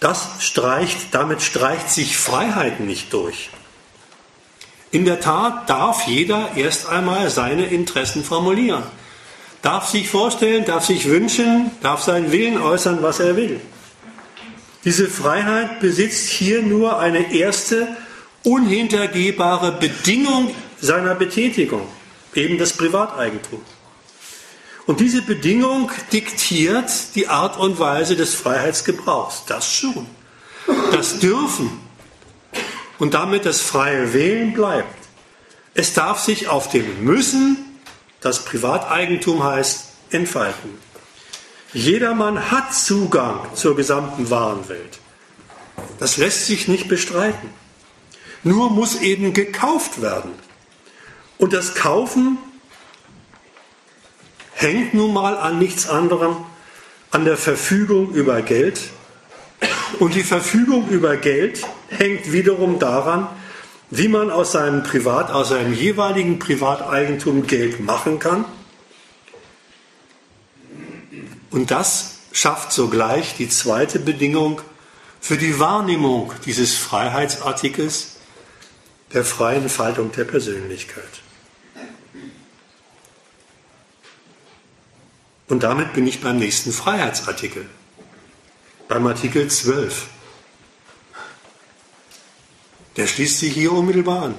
das streicht, damit streicht sich Freiheit nicht durch. In der Tat darf jeder erst einmal seine Interessen formulieren, darf sich vorstellen, darf sich wünschen, darf seinen Willen äußern, was er will. Diese Freiheit besitzt hier nur eine erste unhintergehbare Bedingung seiner Betätigung, eben das Privateigentum. Und diese Bedingung diktiert die Art und Weise des Freiheitsgebrauchs. Das schon. Das Dürfen und damit das freie Wählen bleibt. Es darf sich auf dem Müssen, das Privateigentum heißt, entfalten. Jedermann hat Zugang zur gesamten Warenwelt. Das lässt sich nicht bestreiten. Nur muss eben gekauft werden. Und das Kaufen hängt nun mal an nichts anderem, an der Verfügung über Geld. Und die Verfügung über Geld hängt wiederum daran, wie man aus seinem Privat, aus seinem jeweiligen Privateigentum Geld machen kann. Und das schafft sogleich die zweite Bedingung für die Wahrnehmung dieses Freiheitsartikels der freien Faltung der Persönlichkeit. Und damit bin ich beim nächsten Freiheitsartikel, beim Artikel 12. Der schließt sich hier unmittelbar an.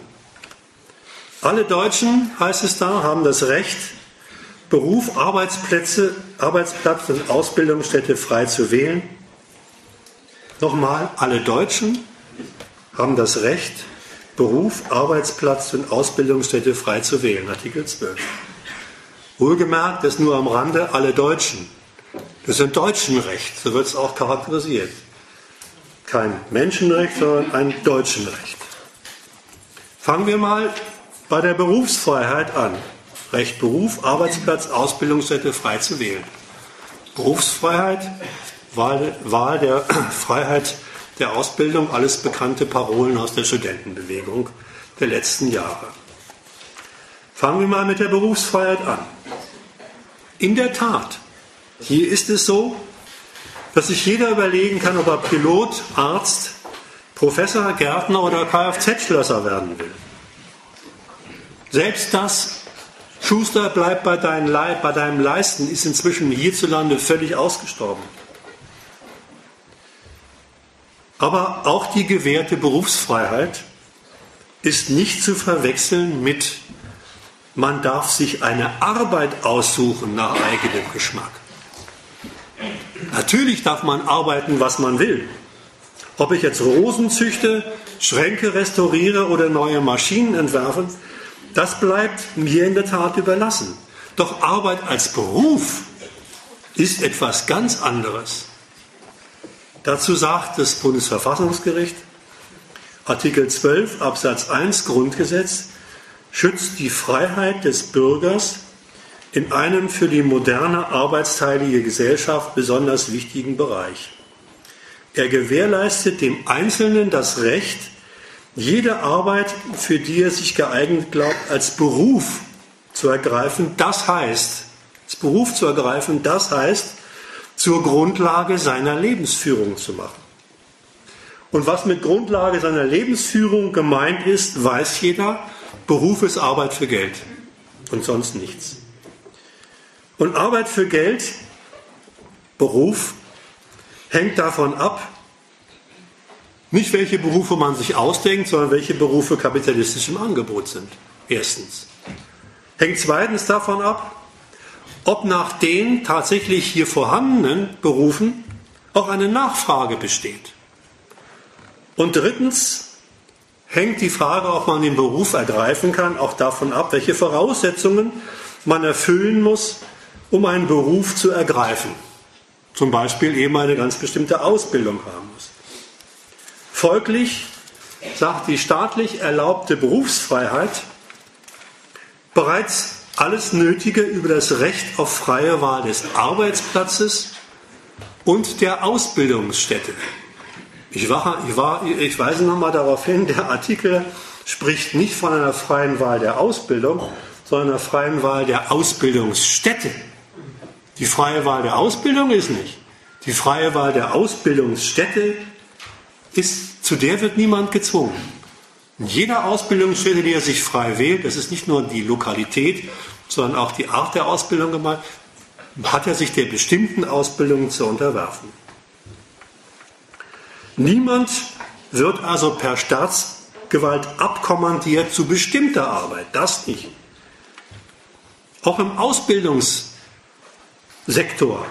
Alle Deutschen, heißt es da, haben das Recht, Beruf, Arbeitsplätze, Arbeitsplatz und Ausbildungsstätte frei zu wählen. Nochmal, alle Deutschen haben das Recht, Beruf, Arbeitsplatz und Ausbildungsstätte frei zu wählen. Artikel 12. Wohlgemerkt, das nur am Rande alle Deutschen. Das ist ein Deutschenrecht, so wird es auch charakterisiert. Kein Menschenrecht, sondern ein Deutschenrecht. Fangen wir mal bei der Berufsfreiheit an. Recht Beruf, Arbeitsplatz, Ausbildungsstätte frei zu wählen. Berufsfreiheit, Wahl, Wahl der Freiheit der Ausbildung, alles bekannte Parolen aus der Studentenbewegung der letzten Jahre. Fangen wir mal mit der Berufsfreiheit an. In der Tat, hier ist es so, dass sich jeder überlegen kann, ob er Pilot, Arzt, Professor, Gärtner oder Kfz-Schlosser werden will. Selbst das Schuster bleibt bei, dein bei deinem Leisten ist inzwischen hierzulande völlig ausgestorben. Aber auch die gewährte Berufsfreiheit ist nicht zu verwechseln mit, man darf sich eine Arbeit aussuchen nach eigenem Geschmack. Natürlich darf man arbeiten, was man will. Ob ich jetzt Rosen züchte, Schränke restauriere oder neue Maschinen entwerfe, das bleibt mir in der Tat überlassen. Doch Arbeit als Beruf ist etwas ganz anderes. Dazu sagt das Bundesverfassungsgericht, Artikel 12 Absatz 1 Grundgesetz schützt die Freiheit des Bürgers in einem für die moderne arbeitsteilige Gesellschaft besonders wichtigen Bereich. Er gewährleistet dem Einzelnen das Recht, jede Arbeit, für die er sich geeignet glaubt, als Beruf zu ergreifen. Das heißt, als Beruf zu ergreifen, das heißt, zur Grundlage seiner Lebensführung zu machen. Und was mit Grundlage seiner Lebensführung gemeint ist, weiß jeder. Beruf ist Arbeit für Geld und sonst nichts. Und Arbeit für Geld, Beruf, hängt davon ab, nicht welche Berufe man sich ausdenkt, sondern welche Berufe kapitalistisch im Angebot sind. Erstens. Hängt zweitens davon ab, ob nach den tatsächlich hier vorhandenen Berufen auch eine Nachfrage besteht. Und drittens hängt die Frage, ob man den Beruf ergreifen kann, auch davon ab, welche Voraussetzungen man erfüllen muss, um einen Beruf zu ergreifen. Zum Beispiel eben eine ganz bestimmte Ausbildung haben muss. Folglich sagt die staatlich erlaubte Berufsfreiheit bereits alles Nötige über das Recht auf freie Wahl des Arbeitsplatzes und der Ausbildungsstätte. Ich, war, ich, war, ich weise nochmal darauf hin, der Artikel spricht nicht von einer freien Wahl der Ausbildung, sondern einer freien Wahl der Ausbildungsstätte. Die freie Wahl der Ausbildung ist nicht. Die freie Wahl der Ausbildungsstätte ist, zu der wird niemand gezwungen. In jeder Ausbildungsstätte, die er sich frei wählt, das ist nicht nur die Lokalität, sondern auch die Art der Ausbildung gemeint, hat er sich der bestimmten Ausbildung zu unterwerfen. Niemand wird also per Staatsgewalt abkommandiert zu bestimmter Arbeit, das nicht. Auch im Ausbildungssektor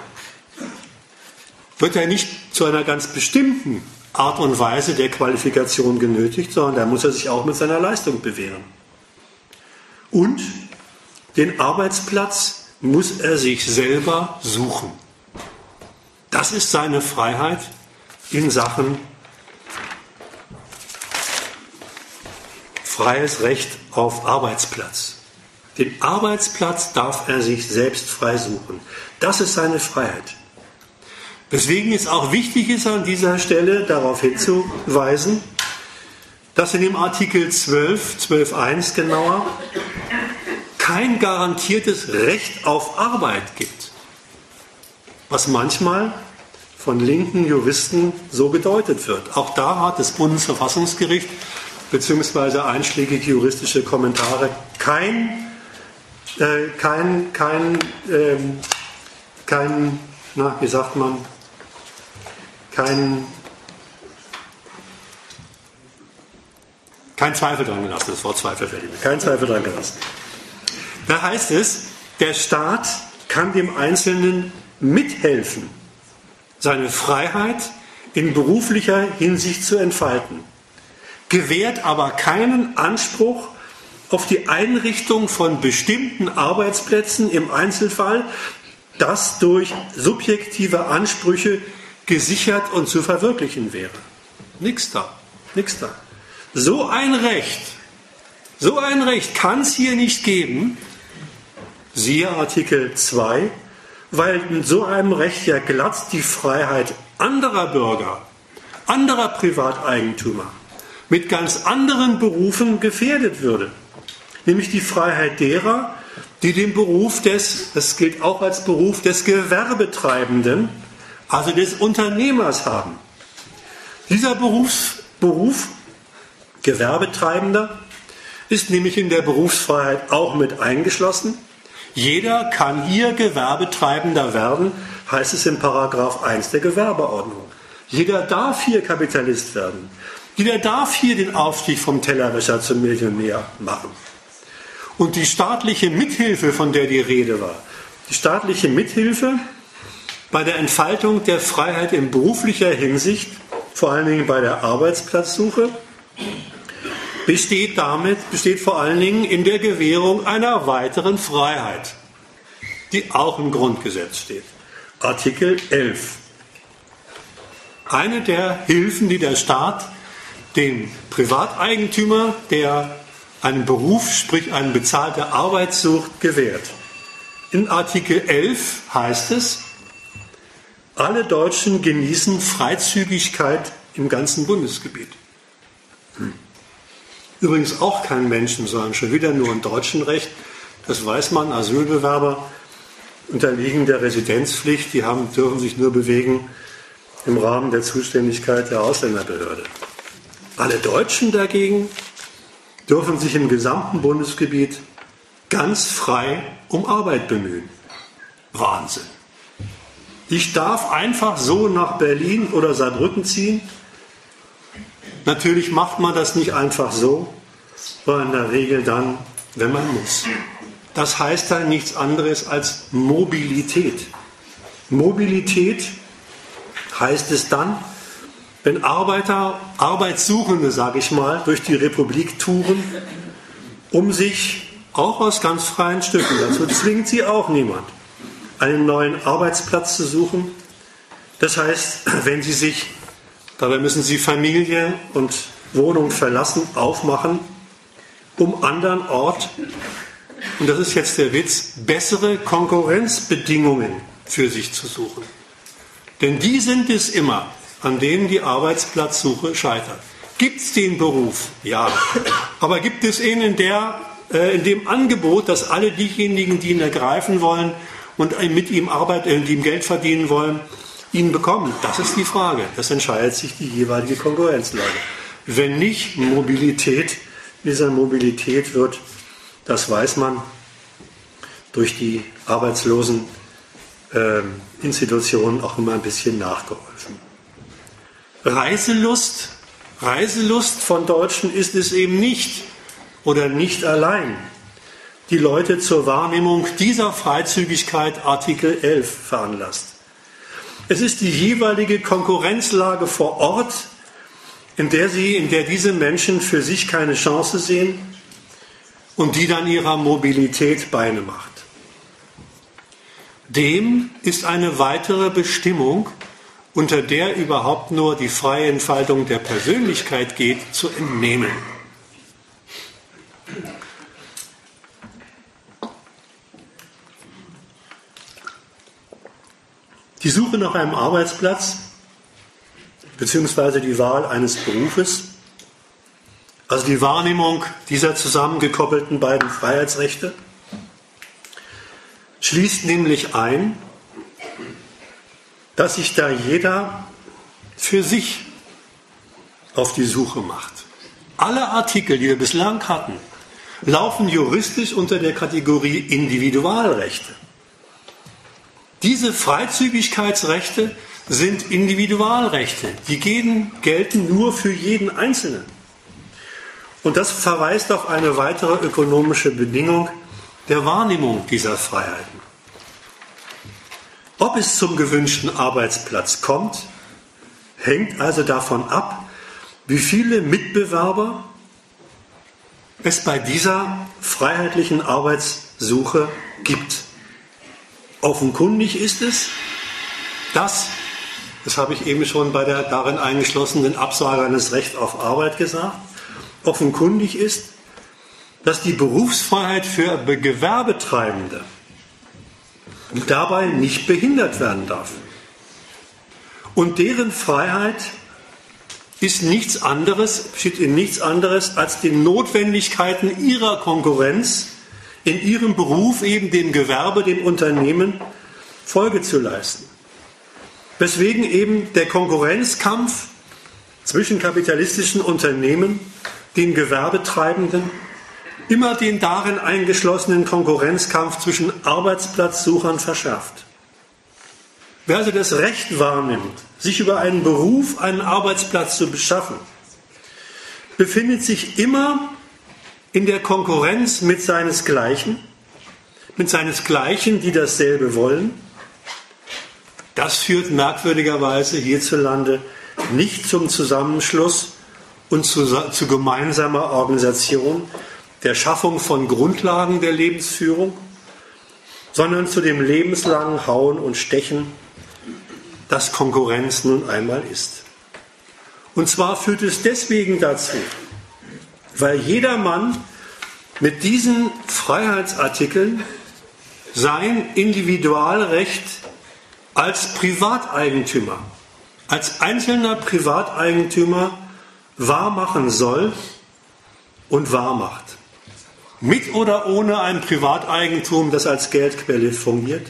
wird er nicht zu einer ganz bestimmten Art und Weise der Qualifikation genötigt, sondern da muss er sich auch mit seiner Leistung bewähren. Und den Arbeitsplatz muss er sich selber suchen. Das ist seine Freiheit in Sachen freies Recht auf Arbeitsplatz. Den Arbeitsplatz darf er sich selbst frei suchen. Das ist seine Freiheit. Weswegen es auch wichtig ist, an dieser Stelle darauf hinzuweisen, dass in dem Artikel 12, 12.1 genauer, kein garantiertes Recht auf Arbeit gibt, was manchmal von linken Juristen so gedeutet wird. Auch da hat das Bundesverfassungsgericht bzw. einschlägige juristische Kommentare kein, äh, kein, kein, äh, kein, na, wie sagt man, kein, kein Zweifel dran gelassen. Das Wort Zweifel fällt mir. Kein Zweifel dran gelassen. Da heißt es, der Staat kann dem Einzelnen mithelfen, seine Freiheit in beruflicher Hinsicht zu entfalten, gewährt aber keinen Anspruch auf die Einrichtung von bestimmten Arbeitsplätzen im Einzelfall, das durch subjektive Ansprüche gesichert und zu verwirklichen wäre. Nichts da, nichts da. So ein Recht, so ein Recht kann es hier nicht geben, siehe Artikel 2, weil in so einem Recht ja glatt die Freiheit anderer Bürger, anderer Privateigentümer mit ganz anderen Berufen gefährdet würde. Nämlich die Freiheit derer, die den Beruf des, das gilt auch als Beruf des Gewerbetreibenden, also des Unternehmers haben. Dieser Berufs, Beruf, Gewerbetreibender, ist nämlich in der Berufsfreiheit auch mit eingeschlossen. Jeder kann hier Gewerbetreibender werden, heißt es in Paragraph 1 der Gewerbeordnung. Jeder darf hier Kapitalist werden. Jeder darf hier den Aufstieg vom Tellerwäscher zum Millionär machen. Und die staatliche Mithilfe, von der die Rede war, die staatliche Mithilfe bei der Entfaltung der Freiheit in beruflicher Hinsicht, vor allen Dingen bei der Arbeitsplatzsuche, besteht damit, besteht vor allen Dingen in der Gewährung einer weiteren Freiheit, die auch im Grundgesetz steht. Artikel 11. Eine der Hilfen, die der Staat dem Privateigentümer, der einen Beruf, sprich eine bezahlte Arbeit sucht, gewährt. In Artikel 11 heißt es, alle Deutschen genießen Freizügigkeit im ganzen Bundesgebiet. Hm. Übrigens auch kein Menschen, sondern schon wieder nur im deutschen Recht. Das weiß man, Asylbewerber unterliegen der Residenzpflicht, die haben, dürfen sich nur bewegen im Rahmen der Zuständigkeit der Ausländerbehörde. Alle Deutschen dagegen dürfen sich im gesamten Bundesgebiet ganz frei um Arbeit bemühen. Wahnsinn. Ich darf einfach so nach Berlin oder Saarbrücken ziehen Natürlich macht man das nicht einfach so, sondern in der Regel dann, wenn man muss. Das heißt dann nichts anderes als Mobilität. Mobilität heißt es dann, wenn Arbeiter, Arbeitssuchende, sage ich mal, durch die Republik touren, um sich auch aus ganz freien Stücken, dazu zwingt sie auch niemand, einen neuen Arbeitsplatz zu suchen. Das heißt, wenn sie sich Dabei müssen sie Familie und Wohnung verlassen, aufmachen, um anderen Ort, und das ist jetzt der Witz, bessere Konkurrenzbedingungen für sich zu suchen. Denn die sind es immer, an denen die Arbeitsplatzsuche scheitert. Gibt es den Beruf? Ja. Aber gibt es ihn in, der, äh, in dem Angebot, dass alle diejenigen, die ihn ergreifen wollen und mit ihm arbeiten, äh, die ihm Geld verdienen wollen, ihn bekommen? Das ist die Frage. Das entscheidet sich die jeweilige Konkurrenzlage. Wenn nicht Mobilität, dieser Mobilität wird, das weiß man, durch die Arbeitsloseninstitutionen ähm, auch immer ein bisschen nachgeholfen. Reiselust, Reiselust von Deutschen ist es eben nicht oder nicht allein, die Leute zur Wahrnehmung dieser Freizügigkeit Artikel 11 veranlasst. Es ist die jeweilige Konkurrenzlage vor Ort, in der, sie, in der diese Menschen für sich keine Chance sehen und die dann ihrer Mobilität Beine macht. Dem ist eine weitere Bestimmung, unter der überhaupt nur die freie Entfaltung der Persönlichkeit geht, zu entnehmen. Die Suche nach einem Arbeitsplatz bzw. die Wahl eines Berufes, also die Wahrnehmung dieser zusammengekoppelten beiden Freiheitsrechte, schließt nämlich ein, dass sich da jeder für sich auf die Suche macht. Alle Artikel, die wir bislang hatten, laufen juristisch unter der Kategorie Individualrechte. Diese Freizügigkeitsrechte sind Individualrechte. Die gehen, gelten nur für jeden Einzelnen. Und das verweist auf eine weitere ökonomische Bedingung der Wahrnehmung dieser Freiheiten. Ob es zum gewünschten Arbeitsplatz kommt, hängt also davon ab, wie viele Mitbewerber es bei dieser freiheitlichen Arbeitssuche gibt. Offenkundig ist es, dass, das habe ich eben schon bei der darin eingeschlossenen Absage eines Rechts auf Arbeit gesagt, offenkundig ist, dass die Berufsfreiheit für Gewerbetreibende dabei nicht behindert werden darf. Und deren Freiheit ist nichts anderes, steht in nichts anderes als den Notwendigkeiten ihrer Konkurrenz in ihrem Beruf, eben dem Gewerbe, dem Unternehmen, Folge zu leisten. Weswegen eben der Konkurrenzkampf zwischen kapitalistischen Unternehmen, den Gewerbetreibenden, immer den darin eingeschlossenen Konkurrenzkampf zwischen Arbeitsplatzsuchern verschärft. Wer also das Recht wahrnimmt, sich über einen Beruf, einen Arbeitsplatz zu beschaffen, befindet sich immer in der Konkurrenz mit seinesgleichen, mit seinesgleichen, die dasselbe wollen. Das führt merkwürdigerweise hierzulande nicht zum Zusammenschluss und zu, zu gemeinsamer Organisation der Schaffung von Grundlagen der Lebensführung, sondern zu dem lebenslangen Hauen und Stechen, das Konkurrenz nun einmal ist. Und zwar führt es deswegen dazu, weil jeder Mann mit diesen Freiheitsartikeln sein Individualrecht als Privateigentümer, als einzelner Privateigentümer wahrmachen soll und wahrmacht. Mit oder ohne ein Privateigentum, das als Geldquelle fungiert,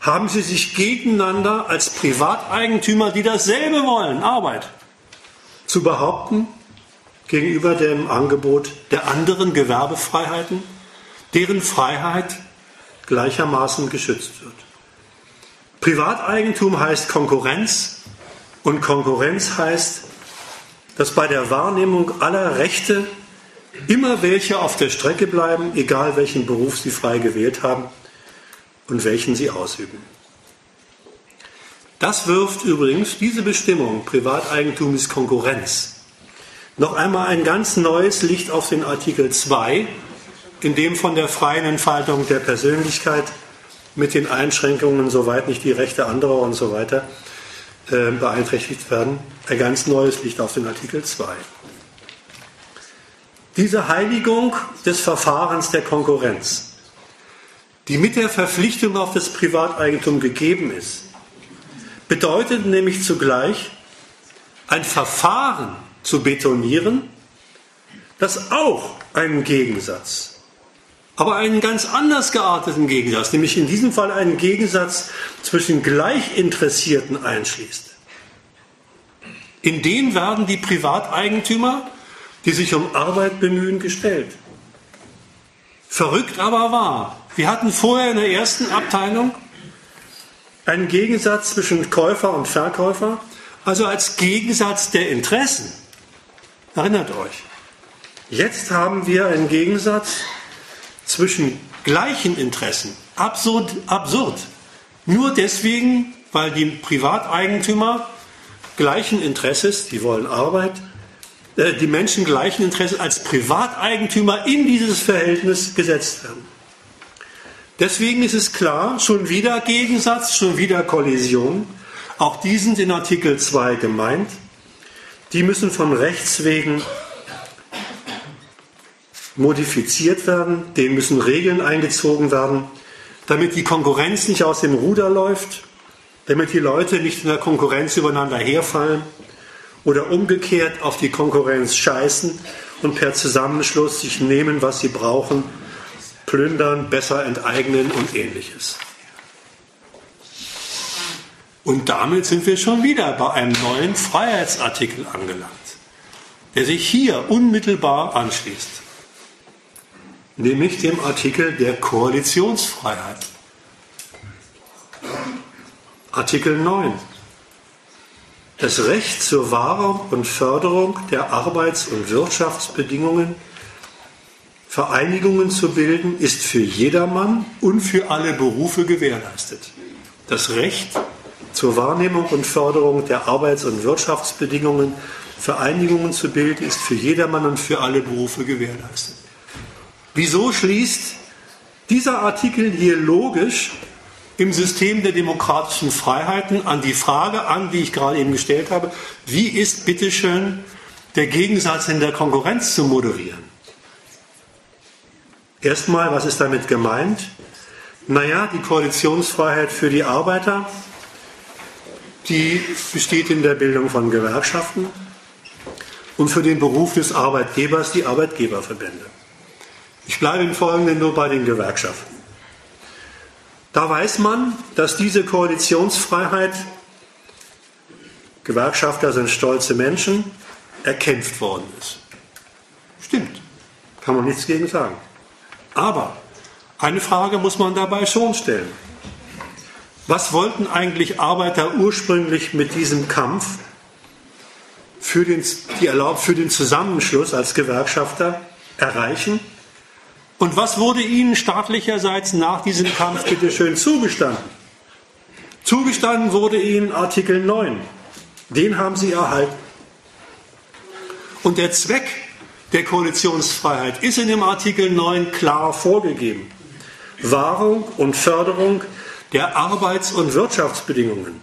haben sie sich gegeneinander als Privateigentümer, die dasselbe wollen, Arbeit, zu behaupten gegenüber dem Angebot der anderen Gewerbefreiheiten, deren Freiheit gleichermaßen geschützt wird. Privateigentum heißt Konkurrenz und Konkurrenz heißt, dass bei der Wahrnehmung aller Rechte immer welche auf der Strecke bleiben, egal welchen Beruf sie frei gewählt haben und welchen sie ausüben. Das wirft übrigens diese Bestimmung, Privateigentum ist Konkurrenz, noch einmal ein ganz neues Licht auf den Artikel 2, in dem von der freien Entfaltung der Persönlichkeit mit den Einschränkungen, soweit nicht die Rechte anderer und so weiter äh, beeinträchtigt werden, ein ganz neues Licht auf den Artikel 2. Diese Heiligung des Verfahrens der Konkurrenz, die mit der Verpflichtung auf das Privateigentum gegeben ist, bedeutet nämlich zugleich ein Verfahren zu betonieren, das auch einen Gegensatz, aber einen ganz anders gearteten Gegensatz, nämlich in diesem Fall einen Gegensatz zwischen Gleichinteressierten einschließt. In den werden die Privateigentümer, die sich um Arbeit bemühen, gestellt. Verrückt aber wahr. Wir hatten vorher in der ersten Abteilung einen Gegensatz zwischen Käufer und Verkäufer, also als Gegensatz der Interessen. Erinnert euch. Jetzt haben wir einen Gegensatz zwischen gleichen Interessen. Absurd, absurd. Nur deswegen, weil die Privateigentümer gleichen Interesses, die wollen Arbeit, die Menschen gleichen Interesses als Privateigentümer in dieses Verhältnis gesetzt werden. Deswegen ist es klar, schon wieder Gegensatz, schon wieder Kollision. Auch die sind in Artikel 2 gemeint. Die müssen von Rechts wegen modifiziert werden, denen müssen Regeln eingezogen werden, damit die Konkurrenz nicht aus dem Ruder läuft, damit die Leute nicht in der Konkurrenz übereinander herfallen oder umgekehrt auf die Konkurrenz scheißen und per Zusammenschluss sich nehmen, was sie brauchen, plündern, besser enteignen und ähnliches. Und damit sind wir schon wieder bei einem neuen Freiheitsartikel angelangt, der sich hier unmittelbar anschließt, nämlich dem Artikel der Koalitionsfreiheit. Artikel 9. Das Recht zur Wahrung und Förderung der Arbeits- und Wirtschaftsbedingungen, Vereinigungen zu bilden, ist für jedermann und für alle Berufe gewährleistet. Das Recht zur Wahrnehmung und Förderung der Arbeits- und Wirtschaftsbedingungen Vereinigungen zu bilden, ist für jedermann und für alle Berufe gewährleistet. Wieso schließt dieser Artikel hier logisch im System der demokratischen Freiheiten an die Frage an, die ich gerade eben gestellt habe, wie ist bitteschön der Gegensatz in der Konkurrenz zu moderieren? Erstmal, was ist damit gemeint? Naja, die Koalitionsfreiheit für die Arbeiter die besteht in der Bildung von Gewerkschaften und für den Beruf des Arbeitgebers die Arbeitgeberverbände. Ich bleibe im Folgenden nur bei den Gewerkschaften. Da weiß man, dass diese Koalitionsfreiheit, Gewerkschafter sind stolze Menschen, erkämpft worden ist. Stimmt. Kann man nichts gegen sagen. Aber eine Frage muss man dabei schon stellen. Was wollten eigentlich Arbeiter ursprünglich mit diesem Kampf für den, die Erlaub, für den Zusammenschluss als Gewerkschafter erreichen? Und was wurde ihnen staatlicherseits nach diesem Kampf bitteschön zugestanden? Zugestanden wurde ihnen Artikel 9. Den haben sie erhalten. Und der Zweck der Koalitionsfreiheit ist in dem Artikel 9 klar vorgegeben. Wahrung und Förderung der Arbeits- und Wirtschaftsbedingungen.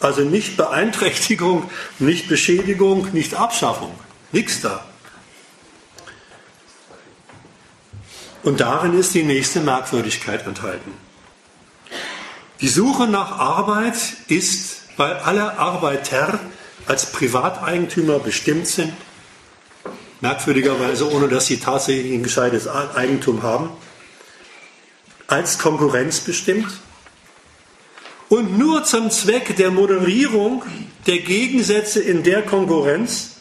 Also nicht Beeinträchtigung, nicht Beschädigung, nicht Abschaffung. Nichts da. Und darin ist die nächste Merkwürdigkeit enthalten. Die Suche nach Arbeit ist, weil alle Arbeiter als Privateigentümer bestimmt sind, merkwürdigerweise ohne dass sie tatsächlich ein gescheites Eigentum haben, als Konkurrenz bestimmt und nur zum Zweck der Moderierung der Gegensätze in der Konkurrenz,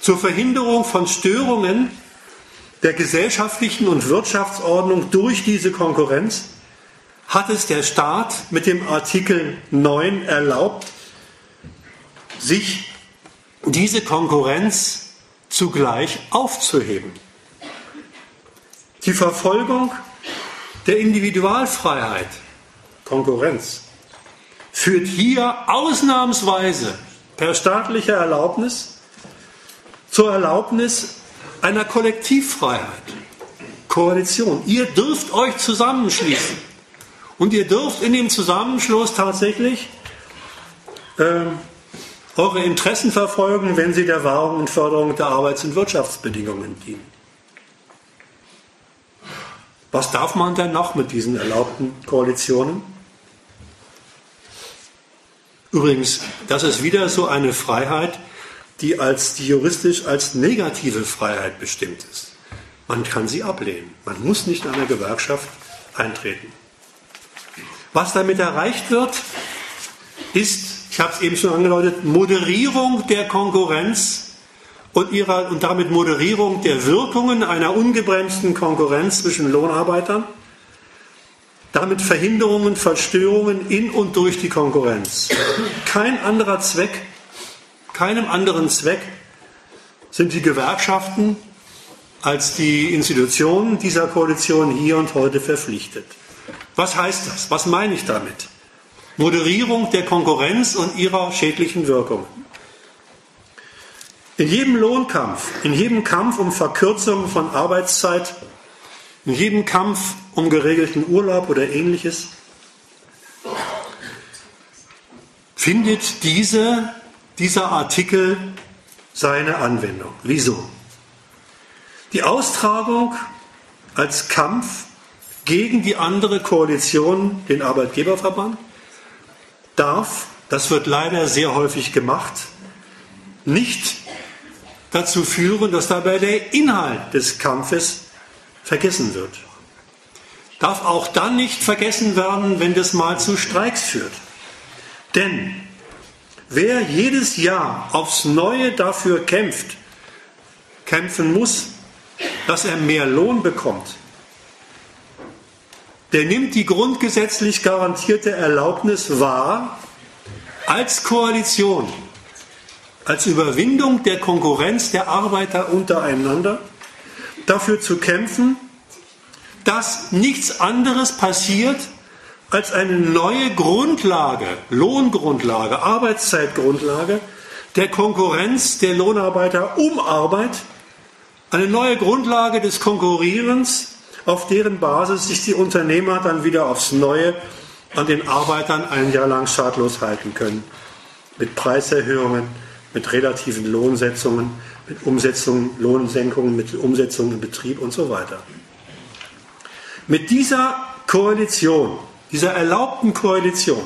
zur Verhinderung von Störungen der gesellschaftlichen und Wirtschaftsordnung durch diese Konkurrenz, hat es der Staat mit dem Artikel 9 erlaubt, sich diese Konkurrenz zugleich aufzuheben. Die Verfolgung der Individualfreiheit, Konkurrenz, führt hier ausnahmsweise per staatlicher Erlaubnis zur Erlaubnis einer Kollektivfreiheit, Koalition. Ihr dürft euch zusammenschließen und ihr dürft in dem Zusammenschluss tatsächlich äh, eure Interessen verfolgen, wenn sie der Wahrung und Förderung der Arbeits- und Wirtschaftsbedingungen dienen. Was darf man denn noch mit diesen erlaubten Koalitionen? Übrigens, das ist wieder so eine Freiheit, die, als, die juristisch als negative Freiheit bestimmt ist. Man kann sie ablehnen. Man muss nicht in einer Gewerkschaft eintreten. Was damit erreicht wird, ist, ich habe es eben schon angedeutet, Moderierung der Konkurrenz und, ihrer, und damit Moderierung der Wirkungen einer ungebremsten Konkurrenz zwischen Lohnarbeitern damit Verhinderungen, Verstörungen in und durch die Konkurrenz. Kein anderer Zweck, keinem anderen Zweck sind die Gewerkschaften als die Institutionen dieser Koalition hier und heute verpflichtet. Was heißt das? Was meine ich damit? Moderierung der Konkurrenz und ihrer schädlichen Wirkungen. In jedem Lohnkampf, in jedem Kampf um Verkürzung von Arbeitszeit, in jedem Kampf um geregelten Urlaub oder ähnliches, findet diese, dieser Artikel seine Anwendung. Wieso? Die Austragung als Kampf gegen die andere Koalition, den Arbeitgeberverband, darf, das wird leider sehr häufig gemacht, nicht dazu führen, dass dabei der Inhalt des Kampfes vergessen wird darf auch dann nicht vergessen werden, wenn das mal zu Streiks führt. Denn wer jedes Jahr aufs Neue dafür kämpft, kämpfen muss, dass er mehr Lohn bekommt, der nimmt die grundgesetzlich garantierte Erlaubnis wahr, als Koalition, als Überwindung der Konkurrenz der Arbeiter untereinander, dafür zu kämpfen, dass nichts anderes passiert, als eine neue Grundlage, Lohngrundlage, Arbeitszeitgrundlage der Konkurrenz der Lohnarbeiter um Arbeit, eine neue Grundlage des Konkurrierens, auf deren Basis sich die Unternehmer dann wieder aufs Neue an den Arbeitern ein Jahr lang schadlos halten können. Mit Preiserhöhungen, mit relativen Lohnsetzungen, mit Umsetzungen, Lohnsenkungen, mit Umsetzungen im Betrieb und so weiter. Mit dieser Koalition, dieser erlaubten Koalition,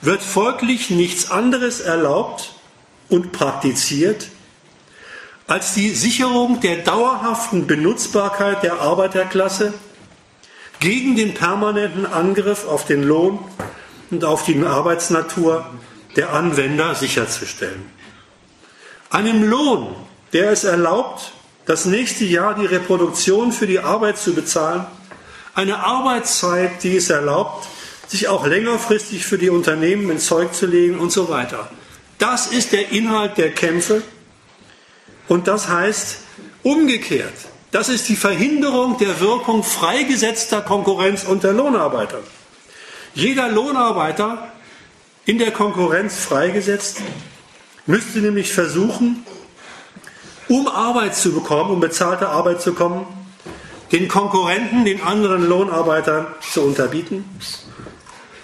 wird folglich nichts anderes erlaubt und praktiziert als die Sicherung der dauerhaften Benutzbarkeit der Arbeiterklasse gegen den permanenten Angriff auf den Lohn und auf die Arbeitsnatur der Anwender sicherzustellen. Einem Lohn, der es erlaubt, das nächste Jahr die Reproduktion für die Arbeit zu bezahlen, eine Arbeitszeit, die es erlaubt, sich auch längerfristig für die Unternehmen ins Zeug zu legen und so weiter. Das ist der Inhalt der Kämpfe und das heißt umgekehrt, das ist die Verhinderung der Wirkung freigesetzter Konkurrenz unter Lohnarbeitern. Jeder Lohnarbeiter in der Konkurrenz freigesetzt müsste nämlich versuchen, um Arbeit zu bekommen, um bezahlte Arbeit zu bekommen, den Konkurrenten, den anderen Lohnarbeitern zu unterbieten.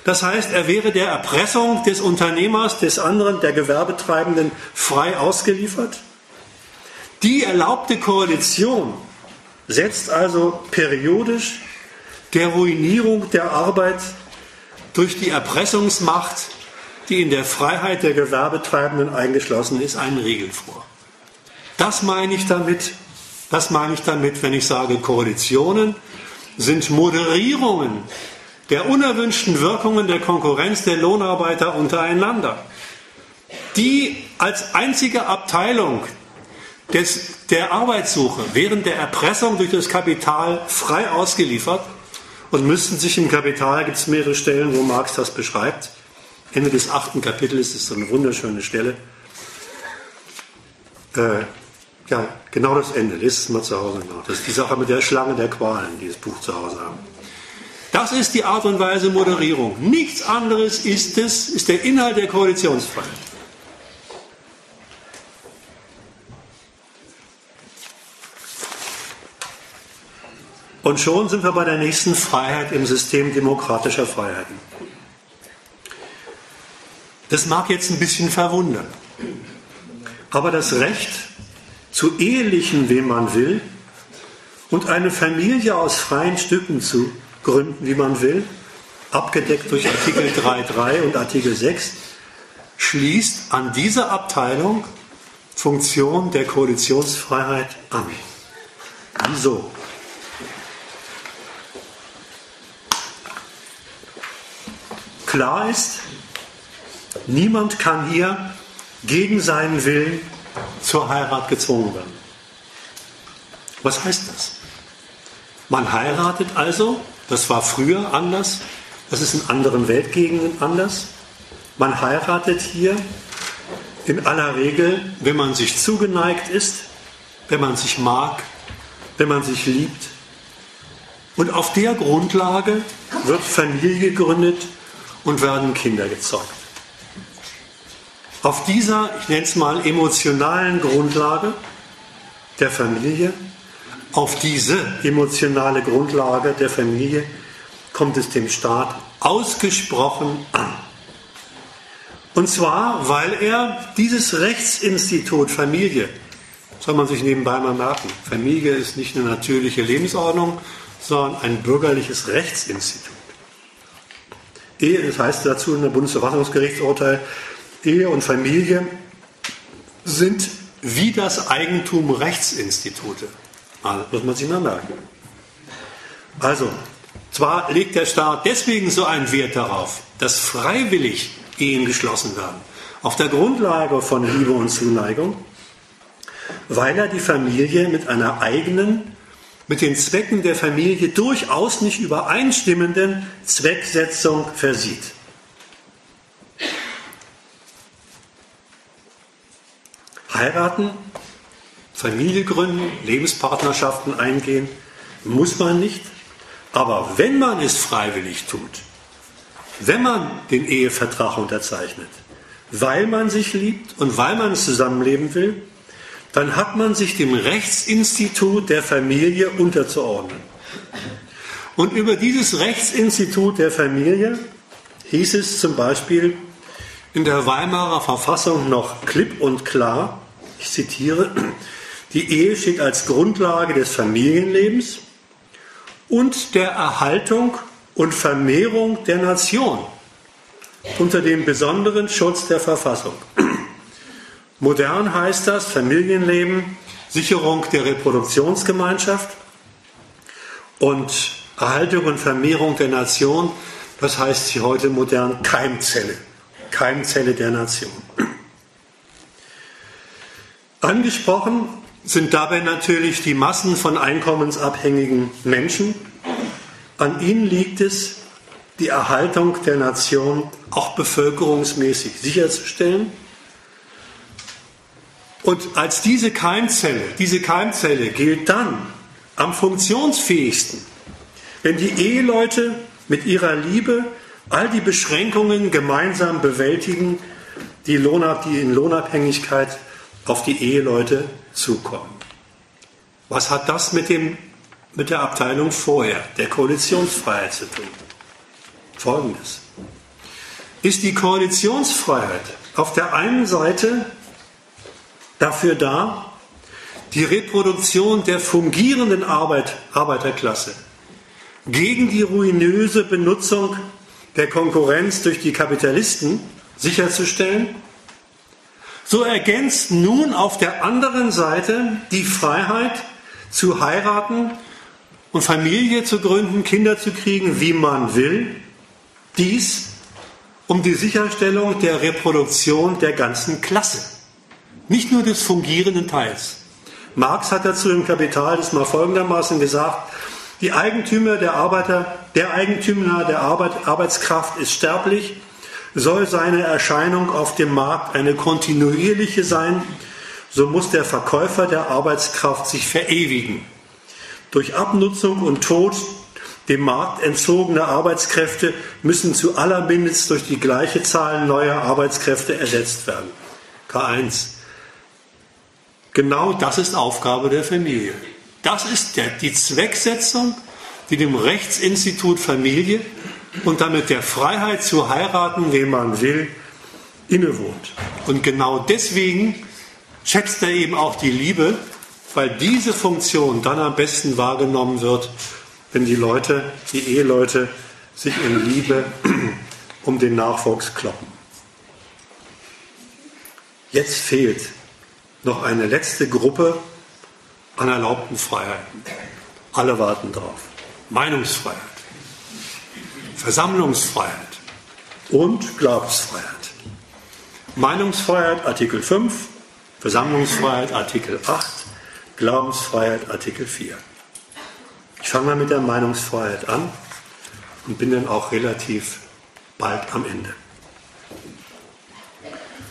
Das heißt, er wäre der Erpressung des Unternehmers, des anderen, der Gewerbetreibenden frei ausgeliefert. Die erlaubte Koalition setzt also periodisch der Ruinierung der Arbeit durch die Erpressungsmacht, die in der Freiheit der Gewerbetreibenden eingeschlossen ist, einen Riegel vor. Das meine ich damit, das meine ich damit, wenn ich sage, Koalitionen sind Moderierungen der unerwünschten Wirkungen der Konkurrenz der Lohnarbeiter untereinander, die als einzige Abteilung des, der Arbeitssuche während der Erpressung durch das Kapital frei ausgeliefert und müssten sich im Kapital, gibt es mehrere Stellen, wo Marx das beschreibt. Ende des achten Kapitels ist so eine wunderschöne Stelle. Äh, ja, genau das Ende. Lest es mal zu Hause nach. Das ist die Sache mit der Schlange der Qualen, die das Buch zu Hause haben. Das ist die Art und Weise Moderierung. Nichts anderes ist es, ist der Inhalt der Koalitionsfreiheit. Und schon sind wir bei der nächsten Freiheit im System demokratischer Freiheiten. Das mag jetzt ein bisschen verwundern, aber das Recht zu ehelichen, wem man will, und eine Familie aus freien Stücken zu gründen, wie man will, abgedeckt durch Artikel 3.3 und Artikel 6, schließt an diese Abteilung Funktion der Koalitionsfreiheit an. Wieso? Klar ist, niemand kann hier gegen seinen Willen zur Heirat gezwungen werden. Was heißt das? Man heiratet also, das war früher anders, das ist in anderen Weltgegenden anders. Man heiratet hier in aller Regel, wenn man sich zugeneigt ist, wenn man sich mag, wenn man sich liebt. Und auf der Grundlage wird Familie gegründet, und werden Kinder gezeugt. Auf dieser, ich nenne es mal, emotionalen Grundlage der Familie, auf diese emotionale Grundlage der Familie kommt es dem Staat ausgesprochen an. Und zwar, weil er dieses Rechtsinstitut Familie, soll man sich nebenbei mal merken, Familie ist nicht eine natürliche Lebensordnung, sondern ein bürgerliches Rechtsinstitut. Ehe, das heißt dazu in der Bundesverfassungsgerichtsurteil, Ehe und Familie sind wie das Eigentum Rechtsinstitute. Also, muss man sich mal merken. Also, zwar legt der Staat deswegen so einen Wert darauf, dass freiwillig Ehen geschlossen werden, auf der Grundlage von Liebe und Zuneigung, weil er die Familie mit einer eigenen mit den Zwecken der Familie durchaus nicht übereinstimmenden Zwecksetzung versieht. Heiraten, Familie gründen, Lebenspartnerschaften eingehen, muss man nicht. Aber wenn man es freiwillig tut, wenn man den Ehevertrag unterzeichnet, weil man sich liebt und weil man zusammenleben will, dann hat man sich dem Rechtsinstitut der Familie unterzuordnen. Und über dieses Rechtsinstitut der Familie hieß es zum Beispiel in der Weimarer Verfassung noch klipp und klar, ich zitiere, die Ehe steht als Grundlage des Familienlebens und der Erhaltung und Vermehrung der Nation unter dem besonderen Schutz der Verfassung. Modern heißt das Familienleben, Sicherung der Reproduktionsgemeinschaft und Erhaltung und Vermehrung der Nation. Das heißt sie heute modern Keimzelle, Keimzelle der Nation. Angesprochen sind dabei natürlich die Massen von einkommensabhängigen Menschen. An ihnen liegt es, die Erhaltung der Nation auch bevölkerungsmäßig sicherzustellen. Und als diese Keimzelle, diese Keimzelle gilt dann am funktionsfähigsten, wenn die Eheleute mit ihrer Liebe all die Beschränkungen gemeinsam bewältigen, die, die in Lohnabhängigkeit auf die Eheleute zukommen. Was hat das mit, dem, mit der Abteilung vorher, der Koalitionsfreiheit zu tun? Folgendes. Ist die Koalitionsfreiheit auf der einen Seite dafür da, die Reproduktion der fungierenden Arbeit, Arbeiterklasse gegen die ruinöse Benutzung der Konkurrenz durch die Kapitalisten sicherzustellen, so ergänzt nun auf der anderen Seite die Freiheit zu heiraten und Familie zu gründen, Kinder zu kriegen, wie man will, dies um die Sicherstellung der Reproduktion der ganzen Klasse, nicht nur des fungierenden Teils. Marx hat dazu im Kapital das mal folgendermaßen gesagt, die Eigentümer der Arbeiter, der Eigentümer der Arbeit, Arbeitskraft ist sterblich, soll seine Erscheinung auf dem Markt eine kontinuierliche sein, so muss der Verkäufer der Arbeitskraft sich verewigen. Durch Abnutzung und Tod dem Markt entzogene Arbeitskräfte müssen zu allermindest durch die gleiche Zahl neuer Arbeitskräfte ersetzt werden. K1. Genau das ist Aufgabe der Familie. Das ist der, die Zwecksetzung, die dem Rechtsinstitut Familie und damit der Freiheit zu heiraten, wen man will, innewohnt. Und genau deswegen schätzt er eben auch die Liebe, weil diese Funktion dann am besten wahrgenommen wird, wenn die Leute, die Eheleute, sich in Liebe um den Nachwuchs kloppen. Jetzt fehlt noch eine letzte Gruppe an erlaubten Freiheiten. Alle warten drauf. Meinungsfreiheit, Versammlungsfreiheit und Glaubensfreiheit. Meinungsfreiheit Artikel 5, Versammlungsfreiheit Artikel 8, Glaubensfreiheit Artikel 4. Ich fange mal mit der Meinungsfreiheit an und bin dann auch relativ bald am Ende.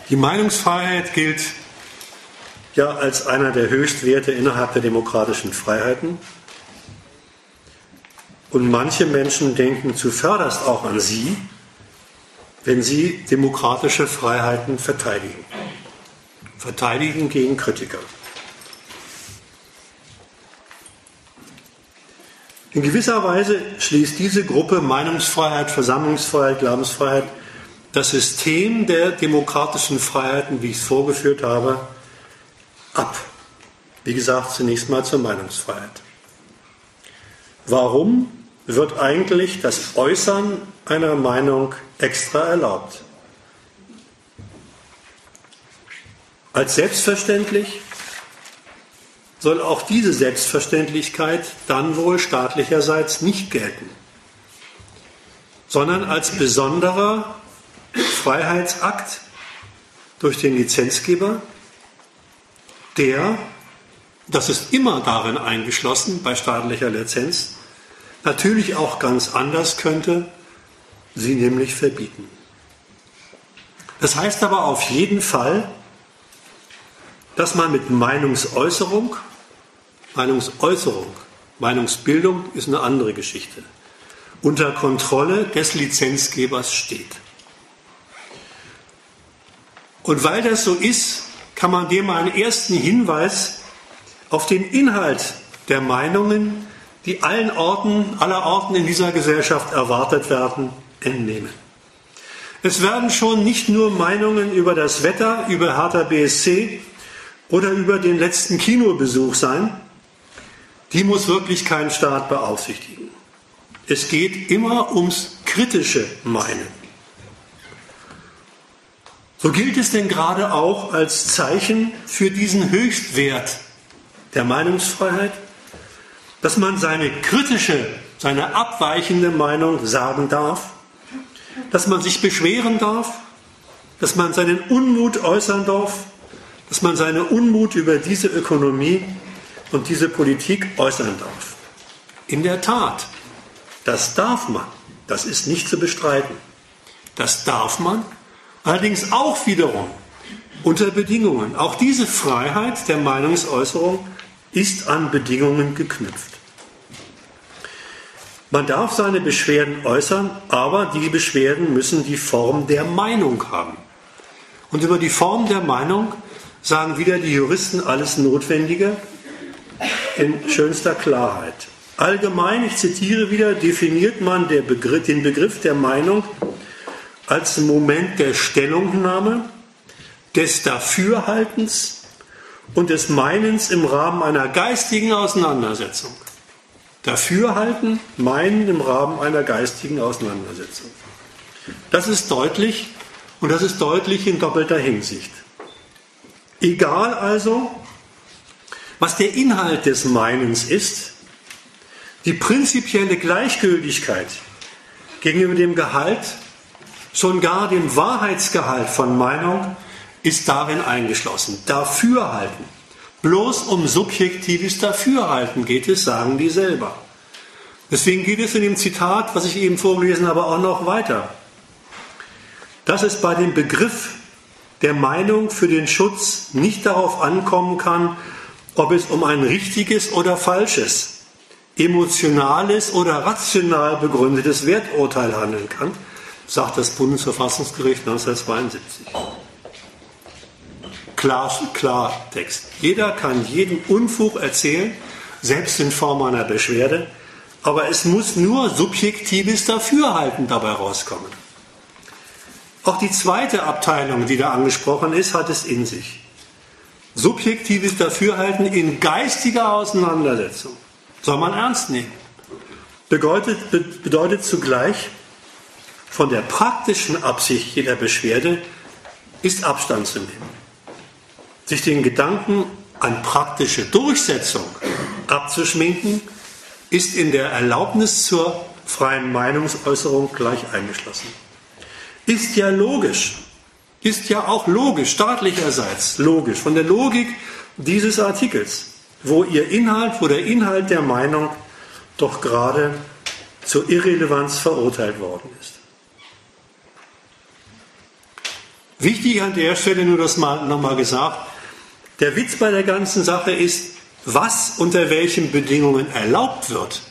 Die Meinungsfreiheit gilt ja als einer der Höchstwerte innerhalb der demokratischen Freiheiten. Und manche Menschen denken zuvörderst auch an sie, wenn sie demokratische Freiheiten verteidigen. Verteidigen gegen Kritiker. In gewisser Weise schließt diese Gruppe Meinungsfreiheit, Versammlungsfreiheit, Glaubensfreiheit das System der demokratischen Freiheiten, wie ich es vorgeführt habe, ab. Wie gesagt, zunächst mal zur Meinungsfreiheit. Warum wird eigentlich das Äußern einer Meinung extra erlaubt? Als selbstverständlich soll auch diese Selbstverständlichkeit dann wohl staatlicherseits nicht gelten, sondern als besonderer Freiheitsakt durch den Lizenzgeber, der, das ist immer darin eingeschlossen bei staatlicher Lizenz, natürlich auch ganz anders könnte, sie nämlich verbieten. Das heißt aber auf jeden Fall, dass man mit Meinungsäußerung Meinungsäußerung, Meinungsbildung ist eine andere Geschichte, unter Kontrolle des Lizenzgebers steht. Und weil das so ist, kann man dem einen ersten Hinweis auf den Inhalt der Meinungen, die allen Orten, aller Orten in dieser Gesellschaft erwartet werden, entnehmen. Es werden schon nicht nur Meinungen über das Wetter, über Hertha BSC oder über den letzten Kinobesuch sein, die muss wirklich kein Staat beaufsichtigen. Es geht immer ums kritische Meinen. So gilt es denn gerade auch als Zeichen für diesen Höchstwert der Meinungsfreiheit, dass man seine kritische, seine abweichende Meinung sagen darf, dass man sich beschweren darf, dass man seinen Unmut äußern darf, dass man seine Unmut über diese Ökonomie und diese Politik äußern darf. In der Tat, das darf man. Das ist nicht zu bestreiten. Das darf man. Allerdings auch wiederum unter Bedingungen. Auch diese Freiheit der Meinungsäußerung ist an Bedingungen geknüpft. Man darf seine Beschwerden äußern, aber die Beschwerden müssen die Form der Meinung haben. Und über die Form der Meinung sagen wieder die Juristen alles Notwendige in schönster Klarheit. Allgemein, ich zitiere wieder, definiert man Begriff, den Begriff der Meinung als Moment der Stellungnahme, des Dafürhaltens und des Meinens im Rahmen einer geistigen Auseinandersetzung. Dafürhalten, meinen im Rahmen einer geistigen Auseinandersetzung. Das ist deutlich und das ist deutlich in doppelter Hinsicht. Egal also, was der Inhalt des Meinens ist, die prinzipielle Gleichgültigkeit gegenüber dem Gehalt, schon gar dem Wahrheitsgehalt von Meinung, ist darin eingeschlossen. Dafürhalten. Bloß um subjektives Dafürhalten geht es, sagen die selber. Deswegen geht es in dem Zitat, was ich eben vorgelesen habe, auch noch weiter. Dass es bei dem Begriff der Meinung für den Schutz nicht darauf ankommen kann, ob es um ein richtiges oder falsches, emotionales oder rational begründetes Werturteil handeln kann, sagt das Bundesverfassungsgericht 1972. Klar, Klartext. Jeder kann jeden Unfug erzählen, selbst in Form einer Beschwerde, aber es muss nur subjektives Dafürhalten dabei rauskommen. Auch die zweite Abteilung, die da angesprochen ist, hat es in sich. Subjektives Dafürhalten in geistiger Auseinandersetzung soll man ernst nehmen. Bedeutet, bedeutet zugleich, von der praktischen Absicht jeder Beschwerde ist Abstand zu nehmen sich den Gedanken an praktische Durchsetzung abzuschminken, ist in der Erlaubnis zur freien Meinungsäußerung gleich eingeschlossen. Ist ja logisch, ist ja auch logisch, staatlicherseits logisch, von der Logik dieses Artikels, wo ihr Inhalt, wo der Inhalt der Meinung doch gerade zur Irrelevanz verurteilt worden ist. Wichtig an der Stelle nur das mal nochmal gesagt, der Witz bei der ganzen Sache ist, was unter welchen Bedingungen erlaubt wird.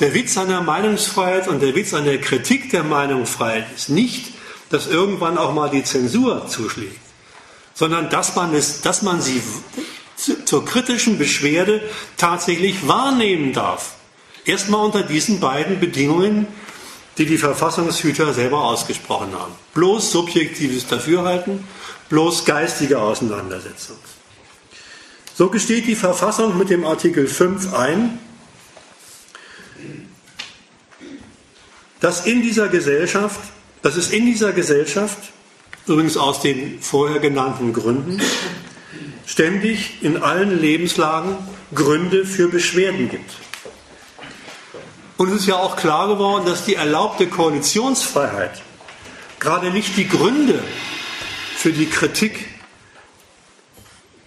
Der Witz an der Meinungsfreiheit und der Witz an der Kritik der Meinungsfreiheit ist nicht, dass irgendwann auch mal die Zensur zuschlägt, sondern dass man, es, dass man sie zur kritischen Beschwerde tatsächlich wahrnehmen darf. Erstmal unter diesen beiden Bedingungen, die die Verfassungshüter selber ausgesprochen haben. Bloß subjektives Dafürhalten, bloß geistige Auseinandersetzung. So gesteht die Verfassung mit dem Artikel 5 ein, dass in dieser Gesellschaft, dass es in dieser Gesellschaft, übrigens aus den vorher genannten Gründen, ständig in allen Lebenslagen Gründe für Beschwerden gibt. Und es ist ja auch klar geworden, dass die erlaubte Koalitionsfreiheit gerade nicht die Gründe für die Kritik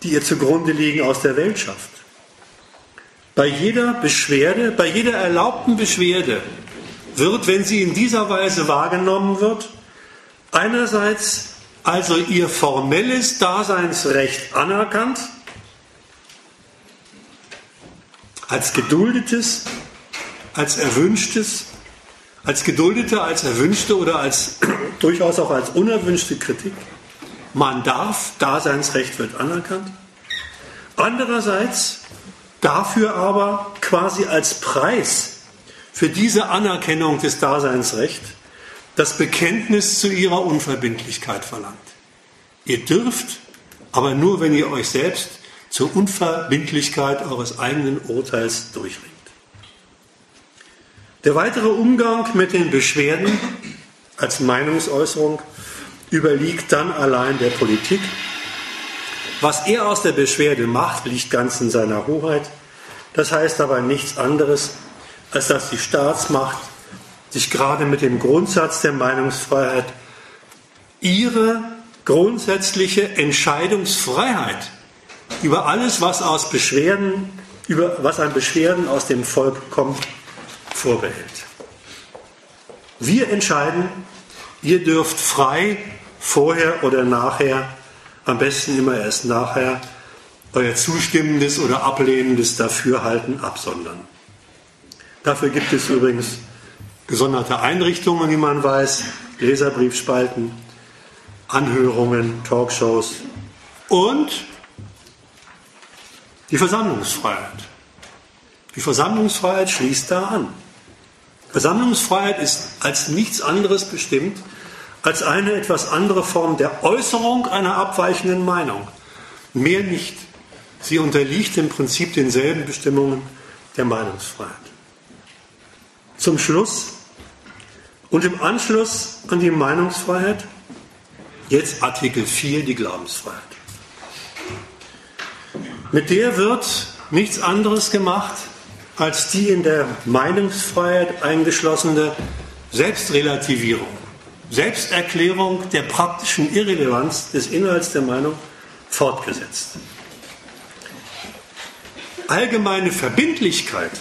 die ihr zugrunde liegen, aus der Welt schafft. Bei jeder Beschwerde, bei jeder erlaubten Beschwerde wird, wenn sie in dieser Weise wahrgenommen wird, einerseits also ihr formelles Daseinsrecht anerkannt, als geduldetes, als erwünschtes, als geduldete, als erwünschte oder als durchaus auch als unerwünschte Kritik. Man darf, Daseinsrecht wird anerkannt. Andererseits dafür aber quasi als Preis für diese Anerkennung des Daseinsrechts das Bekenntnis zu ihrer Unverbindlichkeit verlangt. Ihr dürft, aber nur wenn ihr euch selbst zur Unverbindlichkeit eures eigenen Urteils durchringt. Der weitere Umgang mit den Beschwerden als Meinungsäußerung überliegt dann allein der Politik. Was er aus der Beschwerde macht, liegt ganz in seiner Hoheit. Das heißt aber nichts anderes, als dass die Staatsmacht sich gerade mit dem Grundsatz der Meinungsfreiheit ihre grundsätzliche Entscheidungsfreiheit über alles, was aus Beschwerden, über was an Beschwerden aus dem Volk kommt, vorbehält. Wir entscheiden, ihr dürft frei vorher oder nachher, am besten immer erst nachher, euer zustimmendes oder ablehnendes Dafürhalten absondern. Dafür gibt es übrigens gesonderte Einrichtungen, wie man weiß, Leserbriefspalten, Anhörungen, Talkshows und die Versammlungsfreiheit. Die Versammlungsfreiheit schließt da an. Versammlungsfreiheit ist als nichts anderes bestimmt als eine etwas andere Form der Äußerung einer abweichenden Meinung. Mehr nicht. Sie unterliegt im Prinzip denselben Bestimmungen der Meinungsfreiheit. Zum Schluss und im Anschluss an die Meinungsfreiheit jetzt Artikel 4, die Glaubensfreiheit. Mit der wird nichts anderes gemacht als die in der Meinungsfreiheit eingeschlossene Selbstrelativierung, Selbsterklärung der praktischen Irrelevanz des Inhalts der Meinung fortgesetzt. Allgemeine Verbindlichkeit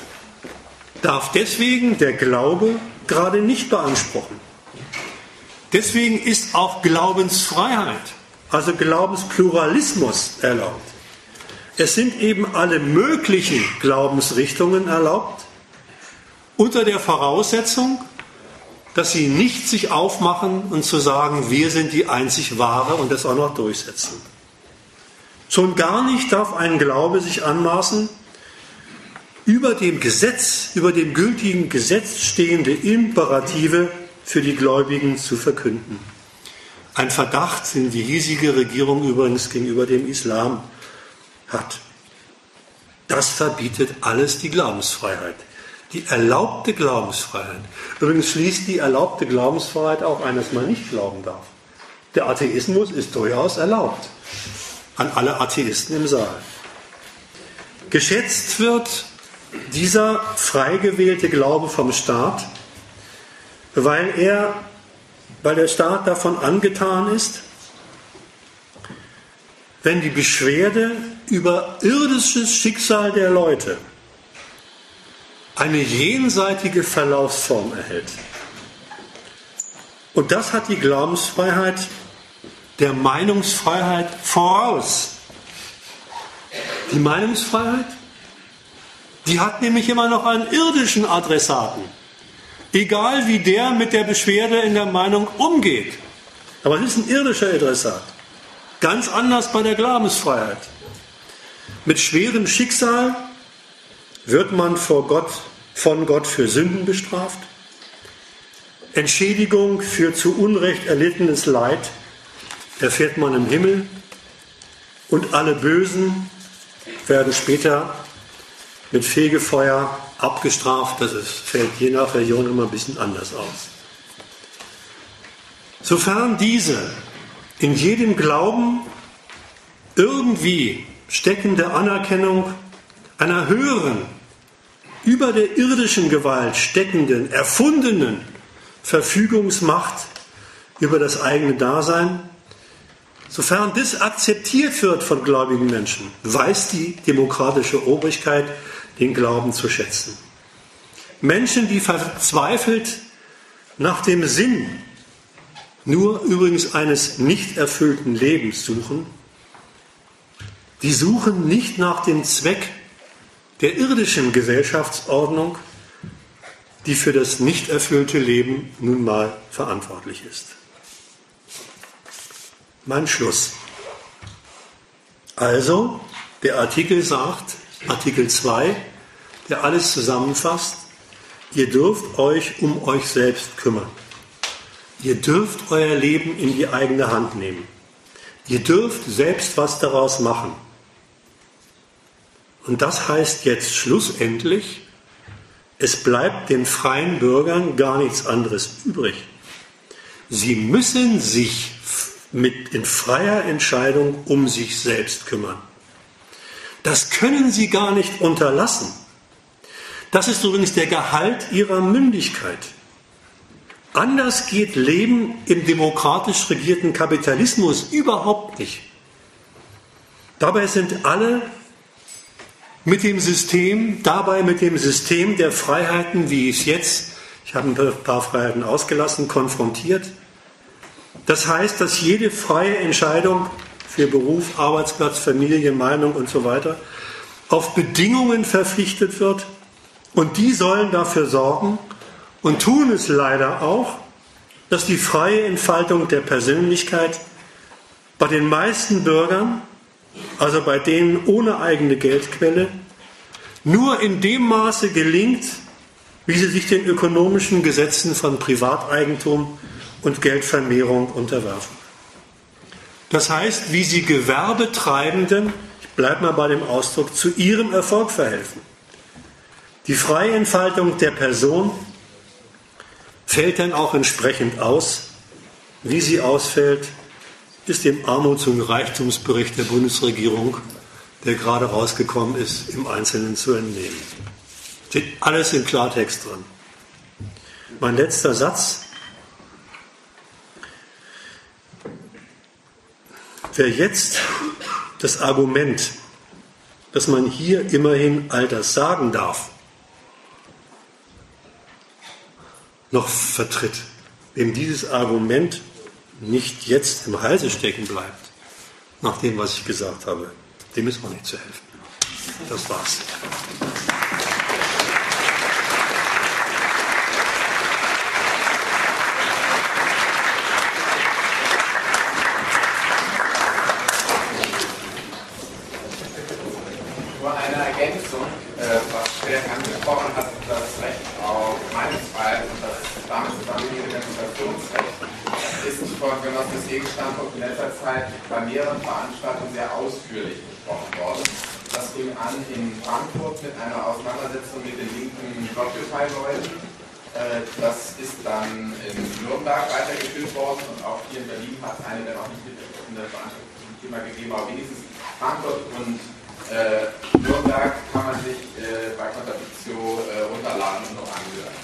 darf deswegen der Glaube gerade nicht beanspruchen. Deswegen ist auch Glaubensfreiheit, also Glaubenspluralismus erlaubt. Es sind eben alle möglichen Glaubensrichtungen erlaubt, unter der Voraussetzung, dass sie nicht sich aufmachen und zu sagen, wir sind die einzig wahre und das auch noch durchsetzen. Schon gar nicht darf ein Glaube sich anmaßen, über dem Gesetz, über dem gültigen Gesetz stehende Imperative für die Gläubigen zu verkünden. Ein Verdacht, den die hiesige Regierung übrigens gegenüber dem Islam hat. Das verbietet alles die Glaubensfreiheit. Die erlaubte Glaubensfreiheit. Übrigens schließt die erlaubte Glaubensfreiheit auch ein, dass man nicht glauben darf. Der Atheismus ist durchaus erlaubt. An alle Atheisten im Saal. Geschätzt wird dieser frei gewählte Glaube vom Staat, weil er, weil der Staat davon angetan ist, wenn die Beschwerde über irdisches Schicksal der Leute eine jenseitige Verlaufsform erhält. Und das hat die Glaubensfreiheit der Meinungsfreiheit voraus. Die Meinungsfreiheit, die hat nämlich immer noch einen irdischen Adressaten. Egal wie der mit der Beschwerde in der Meinung umgeht. Aber es ist ein irdischer Adressat. Ganz anders bei der Glaubensfreiheit. Mit schwerem Schicksal wird man vor Gott, von Gott für Sünden bestraft. Entschädigung für zu Unrecht erlittenes Leid erfährt man im Himmel. Und alle Bösen werden später mit Fegefeuer abgestraft. Das ist, fällt je nach Religion immer ein bisschen anders aus. Sofern diese in jedem Glauben irgendwie steckende Anerkennung einer höheren, über der irdischen Gewalt steckenden, erfundenen Verfügungsmacht über das eigene Dasein, sofern das akzeptiert wird von gläubigen Menschen, weiß die demokratische Obrigkeit den Glauben zu schätzen. Menschen, die verzweifelt nach dem Sinn nur übrigens eines nicht erfüllten Lebens suchen, die suchen nicht nach dem Zweck der irdischen Gesellschaftsordnung, die für das nicht erfüllte Leben nun mal verantwortlich ist. Mein Schluss. Also, der Artikel sagt, Artikel 2, der alles zusammenfasst, ihr dürft euch um euch selbst kümmern. Ihr dürft euer Leben in die eigene Hand nehmen. Ihr dürft selbst was daraus machen. Und das heißt jetzt schlussendlich, es bleibt den freien Bürgern gar nichts anderes übrig. Sie müssen sich mit in freier Entscheidung um sich selbst kümmern. Das können sie gar nicht unterlassen. Das ist übrigens der Gehalt ihrer Mündigkeit. Anders geht Leben im demokratisch regierten Kapitalismus überhaupt nicht. Dabei sind alle mit dem System, dabei mit dem System der Freiheiten, wie es jetzt, ich habe ein paar Freiheiten ausgelassen, konfrontiert. Das heißt, dass jede freie Entscheidung für Beruf, Arbeitsplatz, Familie, Meinung und so weiter auf Bedingungen verpflichtet wird und die sollen dafür sorgen und tun es leider auch, dass die freie Entfaltung der Persönlichkeit bei den meisten Bürgern also bei denen ohne eigene Geldquelle, nur in dem Maße gelingt, wie sie sich den ökonomischen Gesetzen von Privateigentum und Geldvermehrung unterwerfen. Das heißt, wie sie Gewerbetreibenden, ich bleibe mal bei dem Ausdruck, zu ihrem Erfolg verhelfen. Die freie Entfaltung der Person fällt dann auch entsprechend aus, wie sie ausfällt, ist dem Armuts- und Reichtumsbericht der Bundesregierung, der gerade rausgekommen ist, im Einzelnen zu entnehmen. Steht alles im Klartext drin. Mein letzter Satz. Wer jetzt das Argument, dass man hier immerhin all das sagen darf, noch vertritt, wem dieses Argument nicht jetzt im Halse stecken bleibt, nach dem, was ich gesagt habe, dem ist auch nicht zu helfen. Das war's. Nur eine Ergänzung, äh, was Stärk angesprochen hat, das Recht auf Meinungsfreiheit und das damit zusammenhängende Demonstrationsrecht ist des Gegenstandpunkt in letzter Zeit bei mehreren Veranstaltungen sehr ausführlich besprochen worden. Das fing an in Frankfurt mit einer Auseinandersetzung mit den linken Blockparteileuten. Äh, das ist dann in Nürnberg weitergeführt worden und auch hier in Berlin hat es eine, der noch nicht mitbetriebene Veranstaltung zum Thema gegeben, aber wenigstens Frankfurt und äh, Nürnberg kann man sich äh, bei Contradictio äh, runterladen und noch anhören.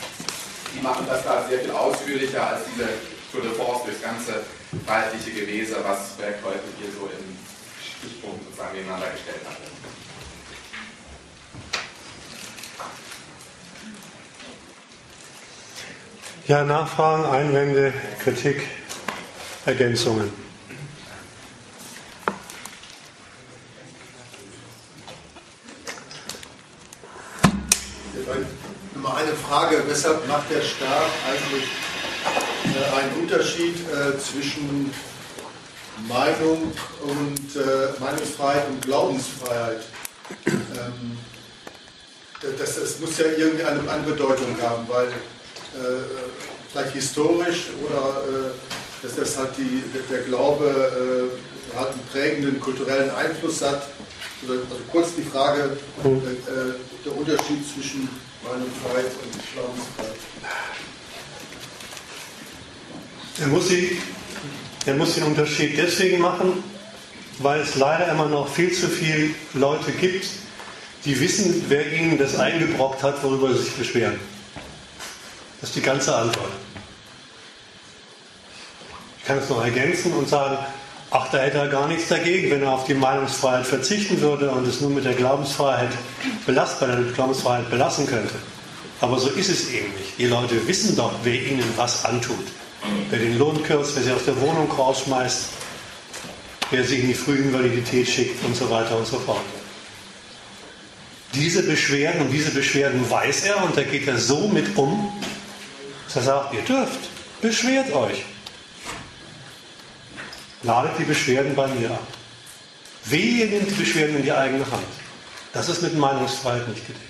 Die machen das da sehr viel ausführlicher als diese Tour de Force durchs ganze freiheitliche Gewese, was Berg heute hier so in Stichpunkten sozusagen nebeneinander gestellt hat. Ja, Nachfragen, Einwände, Kritik, Ergänzungen. Nummer eine Frage, weshalb macht der Staat eigentlich äh, einen Unterschied äh, zwischen Meinung und äh, Meinungsfreiheit und Glaubensfreiheit? Ähm, das, das muss ja irgendwie eine, eine Bedeutung haben, weil äh, vielleicht historisch oder äh, dass das halt die, der Glaube äh, halt einen prägenden kulturellen Einfluss hat. Also kurz die Frage, der Unterschied zwischen Meinungsfreiheit und Glaubensfreiheit. Er muss, sie, er muss den Unterschied deswegen machen, weil es leider immer noch viel zu viele Leute gibt, die wissen, wer ihnen das eingebrockt hat, worüber sie sich beschweren. Das ist die ganze Antwort. Ich kann es noch ergänzen und sagen, ach, da hätte er gar nichts dagegen, wenn er auf die Meinungsfreiheit verzichten würde und es nur mit der Glaubensfreiheit belast, bei der Glaubensfreiheit belassen könnte. Aber so ist es eben nicht. Die Leute wissen doch, wer ihnen was antut. Wer den Lohn kürzt, wer sie aus der Wohnung rausschmeißt, wer sie in die Frühinvalidität schickt und so weiter und so fort. Diese Beschwerden und diese Beschwerden weiß er und da geht er so mit um, dass er sagt, ihr dürft, beschwert euch. Ladet die Beschwerden bei mir ab. Wehe nimmt die Beschwerden in die eigene Hand. Das ist mit Meinungsfreiheit nicht gedeckt.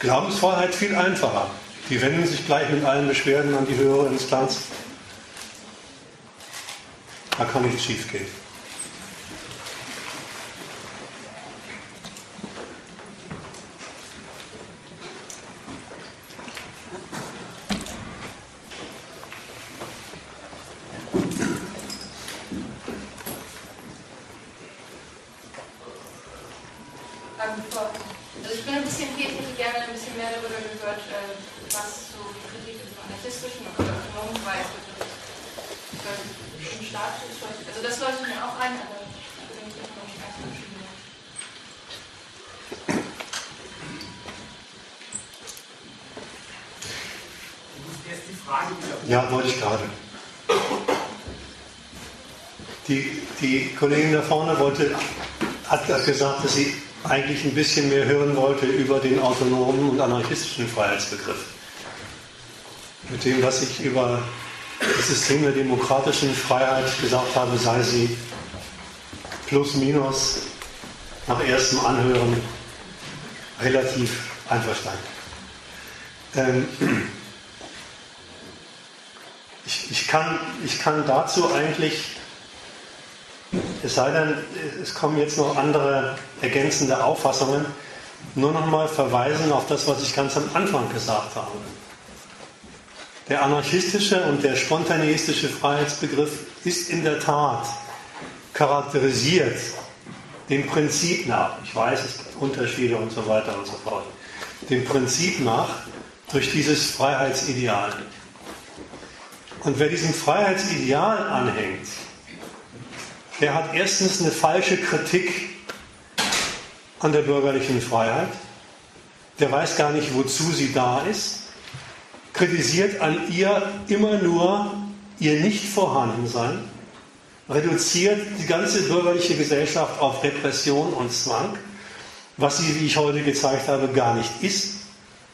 Glaubensfreiheit viel einfacher. Die wenden sich gleich mit allen Beschwerden an die höhere Instanz. Da kann nichts schief gehen. Also ich bin ein bisschen hier, ich hätte gerne ein bisschen mehr darüber gehört, äh, was so die Kritik Staat ist. Also das leuchtet mir auch ein, aber da denke ich noch nicht ganz verschieden. Ja, wollte ich gerade. Die, die Kollegin da vorne wollte, hat gesagt, dass sie eigentlich ein bisschen mehr hören wollte über den autonomen und anarchistischen Freiheitsbegriff. Mit dem, was ich über das System der demokratischen Freiheit gesagt habe, sei sie plus minus nach erstem Anhören relativ einverstanden. Ähm, ich, ich, kann, ich kann dazu eigentlich es sei denn, es kommen jetzt noch andere ergänzende Auffassungen. Nur noch mal verweisen auf das, was ich ganz am Anfang gesagt habe. Der anarchistische und der spontaneistische Freiheitsbegriff ist in der Tat charakterisiert dem Prinzip nach. Ich weiß, es gibt Unterschiede und so weiter und so fort. Dem Prinzip nach durch dieses Freiheitsideal. Und wer diesem Freiheitsideal anhängt, der hat erstens eine falsche Kritik an der bürgerlichen Freiheit. Der weiß gar nicht, wozu sie da ist. Kritisiert an ihr immer nur ihr Nicht-Vorhandensein. Reduziert die ganze bürgerliche Gesellschaft auf Repression und Zwang, was sie, wie ich heute gezeigt habe, gar nicht ist.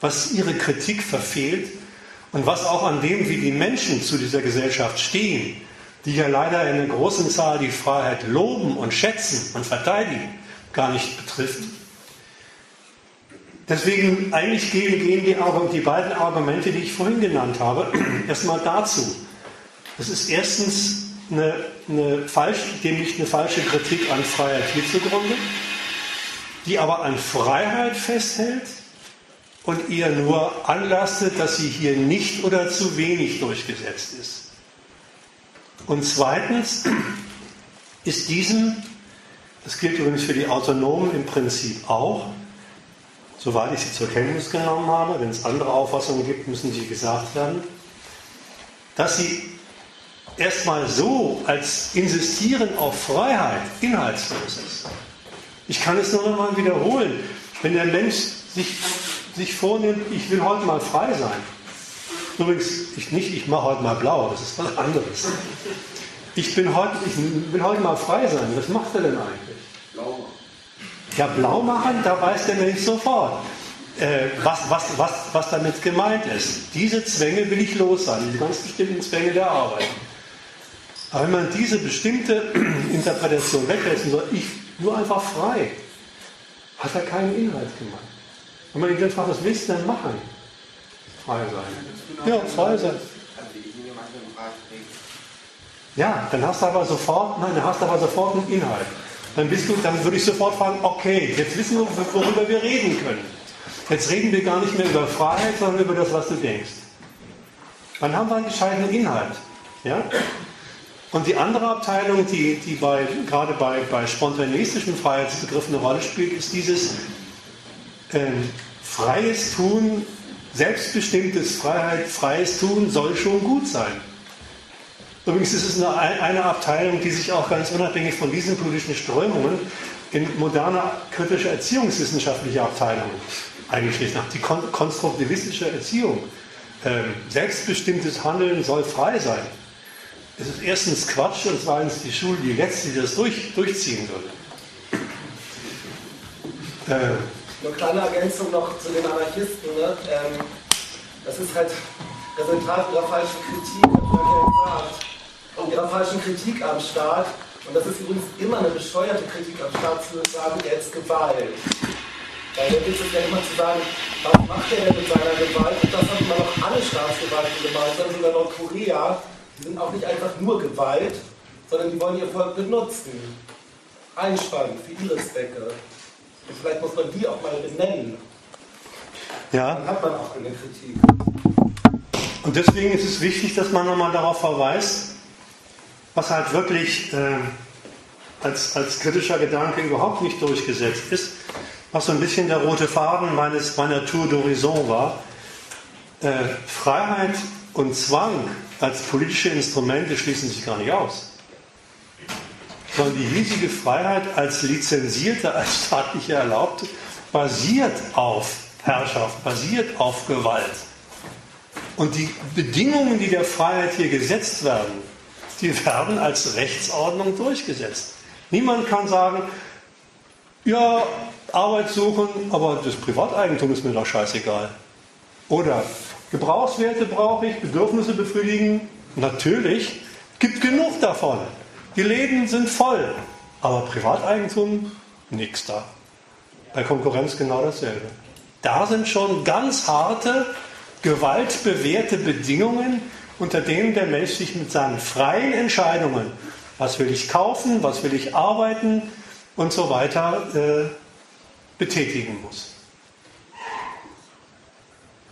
Was ihre Kritik verfehlt und was auch an dem, wie die Menschen zu dieser Gesellschaft stehen, die ja leider in einer großen Zahl die Freiheit loben und schätzen und verteidigen, gar nicht betrifft. Deswegen eigentlich gehen, gehen die, die beiden Argumente, die ich vorhin genannt habe, erstmal dazu. Es ist erstens eine, eine falsch, dem nicht eine falsche Kritik an Freiheit hier zugrunde, die aber an Freiheit festhält und ihr nur anlastet, dass sie hier nicht oder zu wenig durchgesetzt ist. Und zweitens ist diesem, das gilt übrigens für die Autonomen im Prinzip auch, soweit ich sie zur Kenntnis genommen habe, wenn es andere Auffassungen gibt, müssen sie gesagt werden, dass sie erstmal so als Insistieren auf Freiheit inhaltslos ist. Ich kann es nur noch mal wiederholen. Wenn der Mensch sich, sich vornimmt, ich will heute mal frei sein, Übrigens, ich nicht, ich mache heute mal blau, das ist was anderes. Ich bin heute, ich will heute mal frei sein. Was macht er denn eigentlich? Blau machen. Ja, blau machen, da weiß der Mensch sofort, äh, was, was, was, was damit gemeint ist. Diese Zwänge will ich los sein, diese ganz bestimmten Zwänge der Arbeit. Aber wenn man diese bestimmte Interpretation weglässt soll, ich nur einfach frei, hat er keinen Inhalt gemacht. Wenn man ihn dann fragt, was willst du denn machen? Frei sein. Ja, frei sein. Ja, dann hast du aber sofort, nein, dann hast du aber sofort einen Inhalt. Dann bist du, dann würde ich sofort fragen, okay, jetzt wissen wir, worüber wir reden können. Jetzt reden wir gar nicht mehr über Freiheit, sondern über das, was du denkst. Dann haben wir einen gescheiten Inhalt. Ja? Und die andere Abteilung, die, die bei, gerade bei, bei spontanistischen Freiheitsbegriffen eine Rolle spielt, ist dieses äh, freies Tun Selbstbestimmtes Freiheit, freies Tun soll schon gut sein. Übrigens ist es eine, eine Abteilung, die sich auch ganz unabhängig von diesen politischen Strömungen in moderne kritische erziehungswissenschaftliche Abteilungen eingeschrieben hat. Die kon konstruktivistische Erziehung. Ähm, selbstbestimmtes Handeln soll frei sein. Es ist erstens Quatsch und zweitens die Schule die letzte, die das durch, durchziehen würde. Äh, eine kleine Ergänzung noch zu den Anarchisten. Ne? Ähm, das ist halt Resultat ihrer falschen Kritik, hat ja gesagt. Ihrer falschen Kritik am Staat. Und das ist übrigens immer eine bescheuerte Kritik am Staat zu sagen, jetzt Gewalt. Weil der Witz ist ja immer zu sagen, was macht er denn mit seiner Gewalt? Und das haben immer noch alle Staatsgewalten gemacht, sondern sogar Nordkorea. Die sind auch nicht einfach nur Gewalt, sondern die wollen ihr Volk benutzen. Einspannen für ihre Zwecke. Und vielleicht muss man die auch mal benennen. Ja. Dann hat man auch eine Kritik. Und deswegen ist es wichtig, dass man nochmal darauf verweist, was halt wirklich äh, als, als kritischer Gedanke überhaupt nicht durchgesetzt ist, was so ein bisschen der rote Faden meines, meiner Tour d'Horizon war. Äh, Freiheit und Zwang als politische Instrumente schließen sich gar nicht aus. sondern die hiesige Freiheit als lizenzierte, als staatliche erlaubte, basiert auf Herrschaft, basiert auf Gewalt. Und die Bedingungen, die der Freiheit hier gesetzt werden, die werden als Rechtsordnung durchgesetzt. Niemand kann sagen, ja, Arbeit suchen, aber das Privateigentum ist mir doch scheißegal. Oder Gebrauchswerte brauche ich, Bedürfnisse befriedigen. Natürlich, gibt genug davon. Die Läden sind voll, aber Privateigentum, nichts da. Bei Konkurrenz genau dasselbe. Da sind schon ganz harte, gewaltbewährte Bedingungen, unter denen der Mensch sich mit seinen freien Entscheidungen, was will ich kaufen, was will ich arbeiten und so weiter, äh, betätigen muss.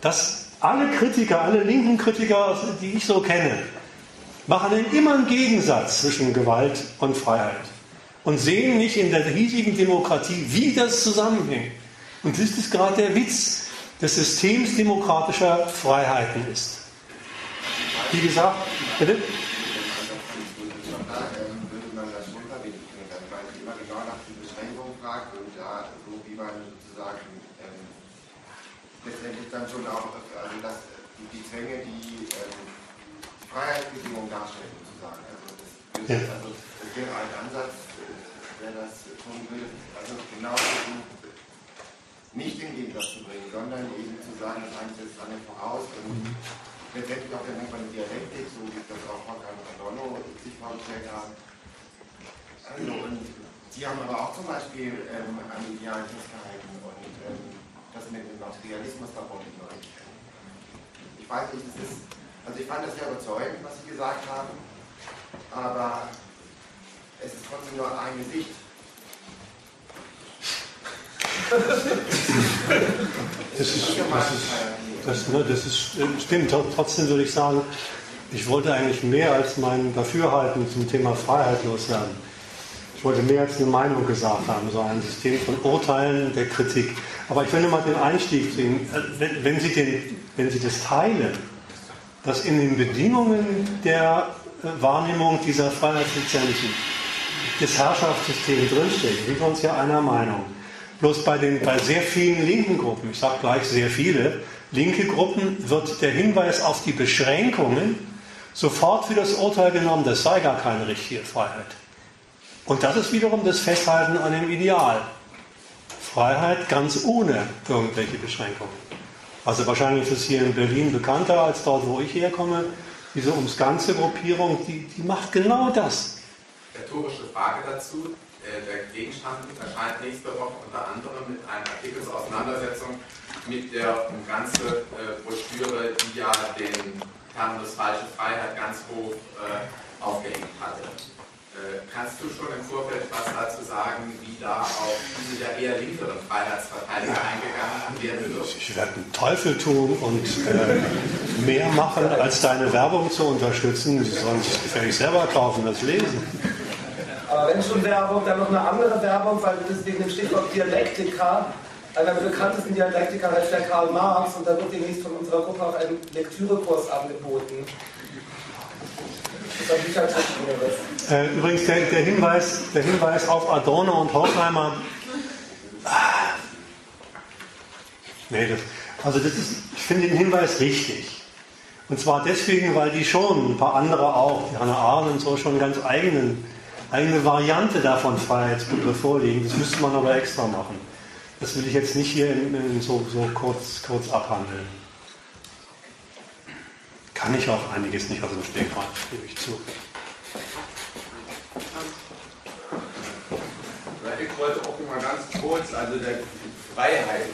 Das alle Kritiker, alle linken Kritiker, die ich so kenne, machen immer einen Gegensatz zwischen Gewalt und Freiheit und sehen nicht in der hiesigen Demokratie, wie das zusammenhängt. Und das ist gerade der Witz des Systems demokratischer Freiheiten ist. Wie gesagt, bitte? letztendlich dann schon auch also das, die Zwänge, die ähm, Freiheitsbedingungen darstellen, sozusagen. Also das, ja. also das wäre ein Ansatz, der das tun will, also genau nicht in Gegensatz zu bringen, sondern eben zu sagen, das eine setzt andere voraus und mhm. Letztendlich auch der Umgang mit Dialektik, so wie das auch und Adorno sich vorgestellt haben. Also, und Sie haben aber auch zum Beispiel ähm, an Idealen festgehalten und ähm, das mit dem Materialismus verbunden wird. Ich weiß nicht, das ist, also ich fand das sehr überzeugend, was Sie gesagt haben, aber es ist trotzdem nur eine Sicht das ist, das, ist, das, ne, das ist, stimmt. Trotzdem würde ich sagen, ich wollte eigentlich mehr als mein Dafürhalten zum Thema Freiheit loswerden. Ich wollte mehr als eine Meinung gesagt haben, so ein System von Urteilen der Kritik. Aber ich will nur mal den Einstieg sehen. Wenn, wenn, Sie den, wenn Sie das teilen, dass in den Bedingungen der äh, Wahrnehmung dieser Freiheitslizenzen das Herrschaftssystem drinsteht, sind wir uns ja einer Meinung. Bloß bei, den, bei sehr vielen linken Gruppen, ich sage gleich sehr viele, linke Gruppen wird der Hinweis auf die Beschränkungen sofort für das Urteil genommen, das sei gar keine richtige Freiheit. Und das ist wiederum das Festhalten an dem Ideal. Freiheit ganz ohne irgendwelche Beschränkungen. Also wahrscheinlich ist es hier in Berlin bekannter als dort, wo ich herkomme. Diese ums Ganze Gruppierung, die, die macht genau das. Rhetorische Frage dazu. Äh, der Gegenstand erscheint nächste Woche unter anderem mit einem Artikel zur Auseinandersetzung mit der ganze äh, Broschüre, die ja den Terminus falsche Freiheit ganz hoch äh, aufgehängt hatte. Kannst du schon im Vorfeld was dazu sagen, wie da auf diese ja eher linkeren Freiheitsverteidiger eingegangen werden wird? Ich werde einen Teufel tun und äh, mehr machen, als deine Werbung zu unterstützen. Sie sollen sich gefällig selber kaufen, das lesen. Aber wenn schon Werbung, dann noch eine andere Werbung, weil das wegen dem Stichwort Dialektika, einer der bekanntesten Dialektiker heißt der Karl Marx und da wird demnächst von unserer Gruppe auch ein Lektürekurs angeboten. Äh, übrigens der, der, Hinweis, der Hinweis auf Adorno und Horkheimer. Nee, das, also das ist, ich finde den Hinweis richtig. Und zwar deswegen, weil die schon, ein paar andere auch, die Hannah Arendt und so, schon ganz eigenen eigene Variante davon Freiheitsbegriff vorlegen. Das müsste man aber extra machen. Das will ich jetzt nicht hier in, in so, so kurz, kurz abhandeln. Kann ich auch einiges nicht aus dem Stegreif, gebe ich zu. Ich wollte auch mal ganz kurz, also der Freiheit.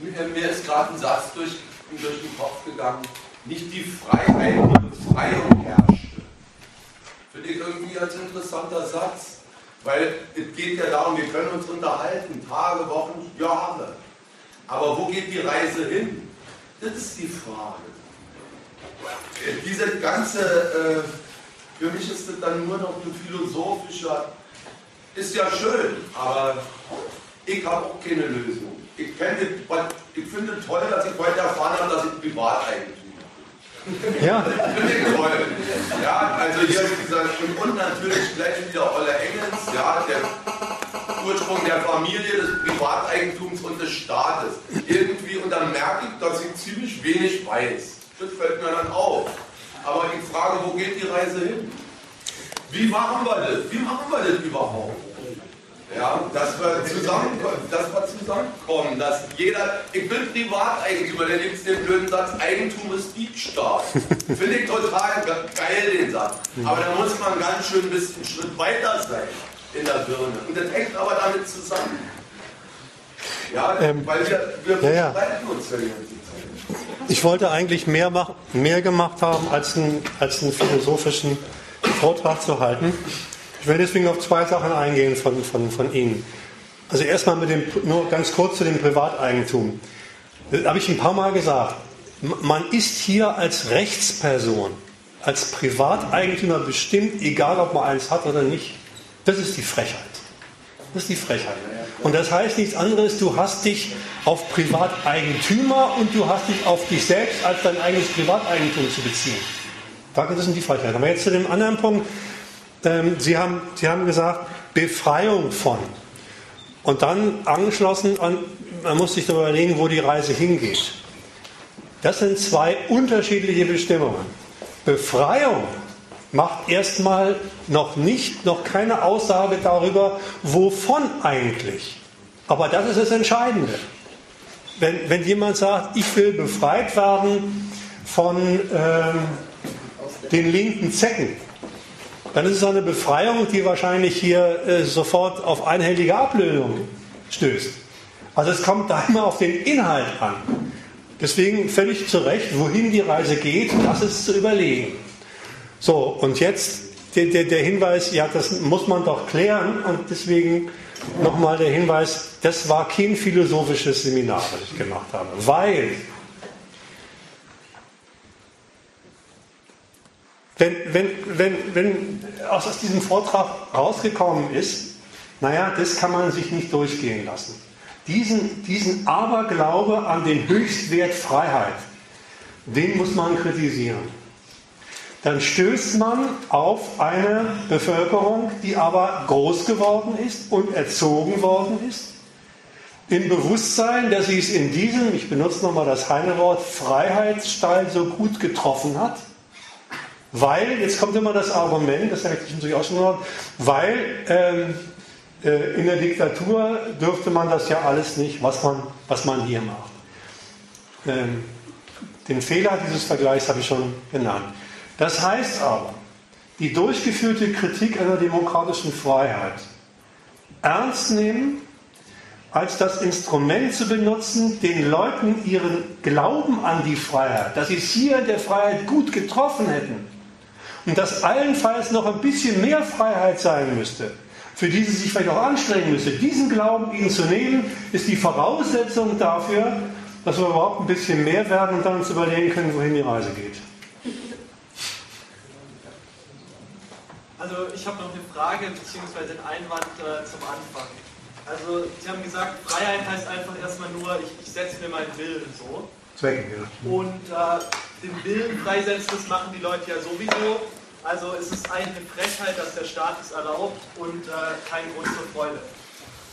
Mir ist gerade ein Satz durch, durch den Kopf gegangen. Nicht die Freiheit, die Befreiung herrscht Finde ich irgendwie als interessanter Satz. Weil es geht ja darum, wir können uns unterhalten, Tage, Wochen, Jahre. Aber wo geht die Reise hin? Das ist die Frage. Diese ganze, äh, für mich ist das dann nur noch ein philosophischer, ist ja schön, aber ich habe auch keine Lösung. Ich, ich finde toll, dass ich heute erfahren habe, dass ich Privateigentum habe. Ja. Toll. Ja, also hier dieser, und, und natürlich gleich wieder Olle Engels, ja, der Ursprung der Familie, des Privateigentums und des Staates. Irgendwie, und dann merke ich, dass ich ziemlich wenig weiß. Das fällt mir dann auf. Aber ich frage, wo geht die Reise hin? Wie machen wir das? Wie machen wir das überhaupt? Ja, dass wir zusammenkommen, dass wir zusammenkommen, dass jeder, ich bin Privateigentümer, gibt es den blöden Satz, Eigentum ist Diebstahl. Finde ich total geil, den Satz. Aber da muss man ganz schön ein bisschen Schritt weiter sein in der Birne. Und das hängt aber damit zusammen. Ja, Ähm, weil wir, wir ja, ja. uns ja die Zeit. Ich wollte eigentlich mehr, mach, mehr gemacht haben, als einen, als einen philosophischen Vortrag zu halten. Ich will deswegen auf zwei Sachen eingehen von, von, von Ihnen. Also erstmal mit dem, nur ganz kurz zu dem Privateigentum. Das habe ich ein paar Mal gesagt. Man ist hier als Rechtsperson, als Privateigentümer bestimmt, egal ob man eins hat oder nicht. Das ist die Frechheit. Das ist die Frechheit. Und das heißt nichts anderes, du hast dich auf Privateigentümer und du hast dich auf dich selbst als dein eigenes Privateigentum zu beziehen. Das ist die Frechheit. Aber jetzt zu dem anderen Punkt. Ähm, Sie, haben, Sie haben gesagt, Befreiung von. Und dann angeschlossen an, man muss sich darüber überlegen, wo die Reise hingeht. Das sind zwei unterschiedliche Bestimmungen. Befreiung macht erstmal noch nicht, noch keine Aussage darüber, wovon eigentlich. Aber das ist das Entscheidende. Wenn, wenn jemand sagt, ich will befreit werden von ähm, den linken Zecken, dann ist es eine Befreiung, die wahrscheinlich hier äh, sofort auf einhellige Ablösung stößt. Also es kommt da immer auf den Inhalt an. Deswegen völlig zu Recht, wohin die Reise geht, das ist zu überlegen. So, und jetzt der, der, der Hinweis, ja, das muss man doch klären und deswegen nochmal der Hinweis, das war kein philosophisches Seminar, das ich gemacht habe, weil wenn, wenn, wenn, wenn aus diesem Vortrag rausgekommen ist, naja, das kann man sich nicht durchgehen lassen. Diesen, diesen Aberglaube an den Höchstwert Freiheit, den muss man kritisieren. Dann stößt man auf eine Bevölkerung, die aber groß geworden ist und erzogen worden ist, im Bewusstsein, dass sie es in diesem, ich benutze nochmal das Heine-Wort, Freiheitsstall so gut getroffen hat, weil, jetzt kommt immer das Argument, das habe ich natürlich auch schon gehört, weil ähm, äh, in der Diktatur dürfte man das ja alles nicht, was man, was man hier macht. Ähm, den Fehler dieses Vergleichs habe ich schon genannt. Das heißt aber, die durchgeführte Kritik einer demokratischen Freiheit ernst nehmen, als das Instrument zu benutzen, den Leuten ihren Glauben an die Freiheit, dass sie es hier der Freiheit gut getroffen hätten dass allenfalls noch ein bisschen mehr Freiheit sein müsste, für die sie sich vielleicht auch anstrengen müsste, diesen Glauben ihnen zu nehmen, ist die Voraussetzung dafür, dass wir überhaupt ein bisschen mehr werden und dann uns überlegen können, wohin die Reise geht. Also ich habe noch eine Frage bzw. einen Einwand äh, zum Anfang. Also Sie haben gesagt, Freiheit heißt einfach erstmal nur, ich, ich setze mir meinen Willen so. Zwecke, ja. Und äh, den Willen freisetzen, das machen die Leute ja sowieso. Also es ist eigentlich eine Frechheit, dass der Staat es erlaubt und äh, kein Grund zur Freude.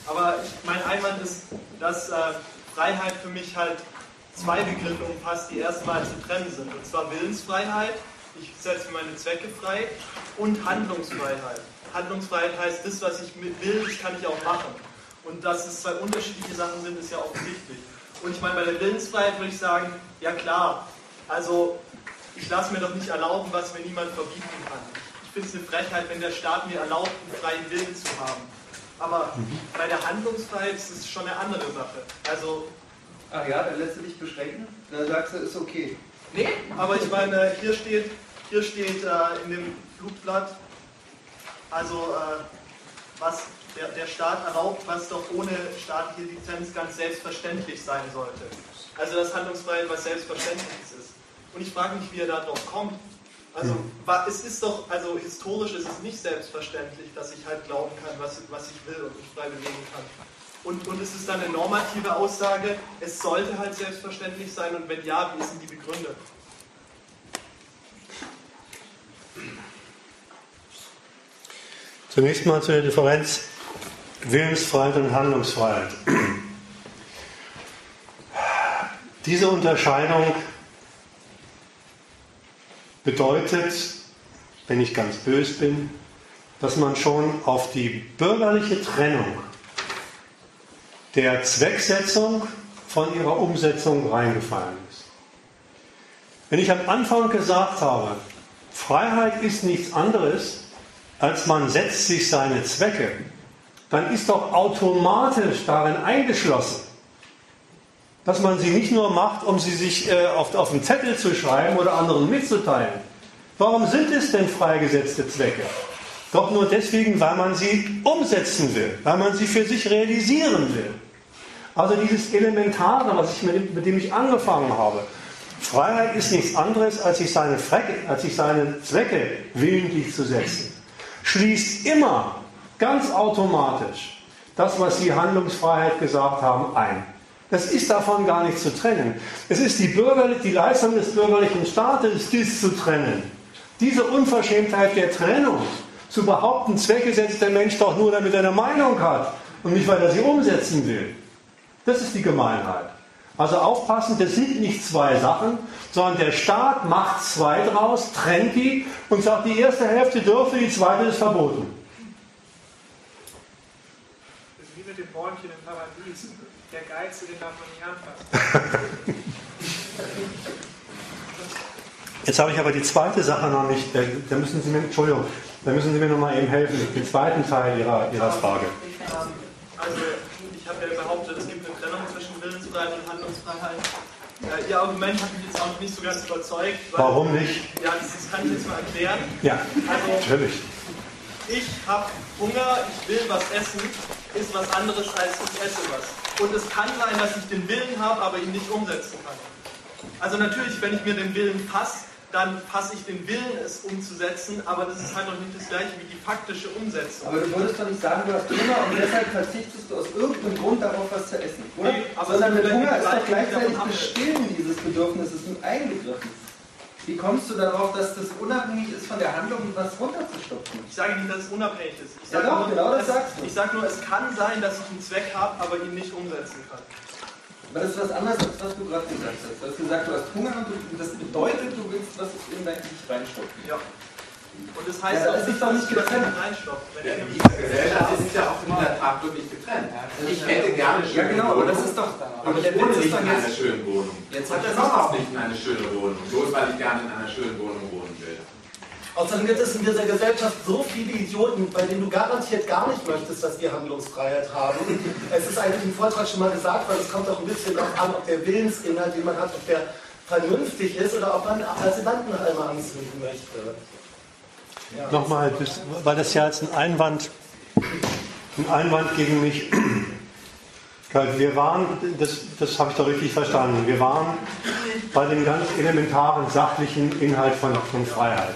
Aber mein Einwand ist, dass äh, Freiheit für mich halt zwei Begriffe umfasst, die erstmal zu trennen sind. Und zwar Willensfreiheit, ich setze meine Zwecke frei, und Handlungsfreiheit. Handlungsfreiheit heißt, das, was ich will, das kann ich auch machen. Und dass es zwei unterschiedliche Sachen sind, ist ja offensichtlich. Und ich meine, bei der Willensfreiheit würde ich sagen, ja klar, also ich lasse mir doch nicht erlauben, was mir niemand verbieten kann. Ich finde es eine Frechheit, wenn der Staat mir erlaubt, einen freien Willen zu haben. Aber bei der Handlungsfreiheit ist es schon eine andere Sache. Also, Ach ja, dann lässt du dich beschränken? Dann sagst du, ist okay. nee, aber ich meine, hier steht, hier steht äh, in dem Flugblatt, also äh, was der, der Staat erlaubt, was doch ohne staatliche Lizenz ganz selbstverständlich sein sollte. Also dass Handlungsfreiheit was Selbstverständliches ist. Und ich frage mich, wie er da drauf kommt. Also hm. es ist doch, also historisch ist es nicht selbstverständlich, dass ich halt glauben kann, was, was ich will und mich frei bewegen kann. Und, und es ist dann eine normative Aussage, es sollte halt selbstverständlich sein und wenn ja, wie sind die Begründe? Zunächst mal zu der Differenz Willensfreiheit und Handlungsfreiheit. Diese Unterscheidung bedeutet, wenn ich ganz bös bin, dass man schon auf die bürgerliche Trennung der Zwecksetzung von ihrer Umsetzung reingefallen ist. Wenn ich am Anfang gesagt habe, Freiheit ist nichts anderes, als man setzt sich seine Zwecke, dann ist doch automatisch darin eingeschlossen, dass man sie nicht nur macht, um sie sich äh, auf, auf den Zettel zu schreiben oder anderen mitzuteilen. Warum sind es denn freigesetzte Zwecke? Doch nur deswegen, weil man sie umsetzen will, weil man sie für sich realisieren will. Also dieses Elementare, was ich mit, mit dem ich angefangen habe. Freiheit ist nichts anderes, als sich seine, Frecke, als sich seine Zwecke willentlich zu setzen. Schließt immer ganz automatisch das, was Sie Handlungsfreiheit gesagt haben, ein. Das ist davon gar nicht zu trennen. Es ist die, die Leistung des bürgerlichen Staates, dies zu trennen. Diese Unverschämtheit der Trennung, zu behaupten, Zwecke setzt der Mensch doch nur, damit er eine Meinung hat und nicht, weil er sie umsetzen will. Das ist die Gemeinheit. Also aufpassen, das sind nicht zwei Sachen, sondern der Staat macht zwei draus, trennt die und sagt, die erste Hälfte dürfte, die zweite ist verboten. Das ist wie mit dem Bäumchen im Paradies. Der Geiz, den darf man nicht anfassen. Jetzt habe ich aber die zweite Sache noch nicht. Da, da müssen Sie mir, Entschuldigung, da müssen Sie mir noch mal eben helfen. Den zweiten Teil Ihrer, Ihrer Frage. Also, ich habe ja behauptet, es gibt eine Trennung zwischen Willensfreiheit und Handlungsfreiheit. Äh, Ihr Argument hat mich jetzt auch nicht so ganz überzeugt. Weil, Warum nicht? Ja, das, das kann ich jetzt mal erklären. Ja, Also, natürlich. ich habe Hunger, ich will was essen, ist was anderes als ich esse was. Und es kann sein, dass ich den Willen habe, aber ihn nicht umsetzen kann. Also natürlich, wenn ich mir den Willen passe, dann passe ich den Willen, es umzusetzen, aber das ist halt noch nicht das gleiche wie die faktische Umsetzung. Aber du wolltest doch nicht sagen, du hast Hunger und deshalb verzichtest du aus irgendeinem Grund darauf, was zu essen, oder? Nee, aber Sondern mit Hunger ist doch gleichzeitig das Stillen dieses Bedürfnisses mit eingegriffen. Wie kommst du darauf, dass das unabhängig ist von der Handlung, was runterzustopfen? Ich sage nicht, dass es unabhängig ist. Ich Ja sage doch, nur, genau das es, sagst du. Ich sage nur, es kann sein, dass ich einen Zweck habe, aber ihn nicht umsetzen kann. Aber das ist was anderes, als was du gerade gesagt hast. Du hast gesagt, du hast Hunger und das bedeutet, du willst was in dein Ich reinstopfen. Ja. Und das heißt Ja, auch das nicht, ist doch dass nicht ich das getrennt. reinstopfe. Wenn Ja, dieser Gesellschaft ist es ja auch in der Tat wirklich getrennt. Ich hätte gerne Ja, schöne genau, aber Wohnung, das ist doch. aber Aber ich der wohne nicht ist in doch einer schönen Wohnung. Jetzt Und hat er auch nicht in eine schöne Wohnung, bloß weil ich gerne in einer schönen Wohnung wohnen will. Außerdem gibt es in dieser Gesellschaft so viele Idioten, bei denen du garantiert gar nicht möchtest, dass die Handlungsfreiheit haben. Es ist eigentlich im Vortrag schon mal gesagt, weil es kommt auch ein bisschen darauf an, ob der Willensinhalt, den man hat, ob der vernünftig ist oder ob man Asylantenhalme anzünden möchte. Nochmal, weil das ja jetzt ein Einwand, ein Einwand gegen mich. Wir waren, das, das habe ich doch richtig verstanden, wir waren bei dem ganz elementaren sachlichen Inhalt von, von Freiheit.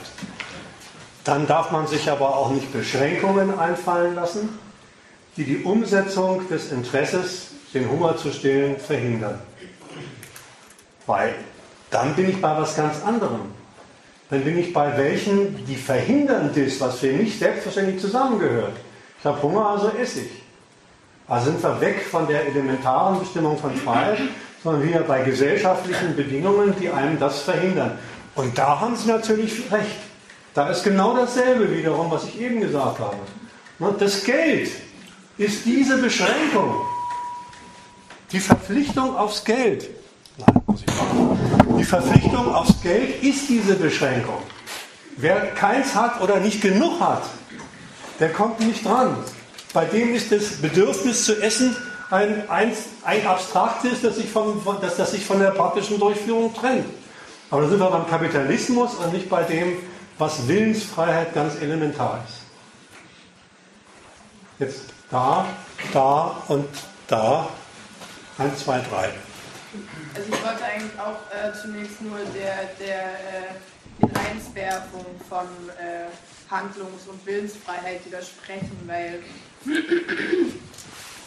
Dann darf man sich aber auch nicht Beschränkungen einfallen lassen, die die Umsetzung des Interesses, den Hunger zu stillen, verhindern. Weil dann bin ich bei was ganz anderem. Dann bin ich bei welchen, die verhindern das, was für mich selbstverständlich zusammengehört. Ich habe Hunger, also esse ich. Also sind wir weg von der elementaren Bestimmung von Freiheit, sondern wieder bei gesellschaftlichen Bedingungen, die einem das verhindern. Und da haben Sie natürlich recht. Da ist genau dasselbe wiederum, was ich eben gesagt habe. Ne, Das Geld ist diese Beschränkung. Die Verpflichtung aufs Geld. Nein, muss ich machen. Die Verpflichtung aufs Geld ist diese Beschränkung. Wer keins hat oder nicht genug hat, der kommt nicht dran. Bei dem ist das Bedürfnis zu essen ein, ein, ein abstraktes, das sich, von, das, das sich von der praktischen Durchführung trennt. Aber da sind wir beim Kapitalismus und nicht bei dem, was Willensfreiheit ganz elementar ist. Jetzt da, da und da. Eins, zwei, drei. Also ich wollte eigentlich auch äh, zunächst nur der, der äh, den Einswerfung von äh, Handlungs- und Willensfreiheit widersprechen, weil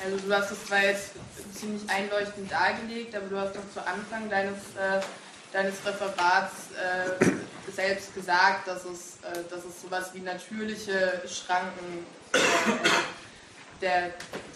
also du hast es zwar jetzt ziemlich einleuchtend dargelegt, aber du hast noch zu Anfang deines, äh, deines Referats äh, selbst gesagt, dass es, äh, dass es sowas wie natürliche Schranken der,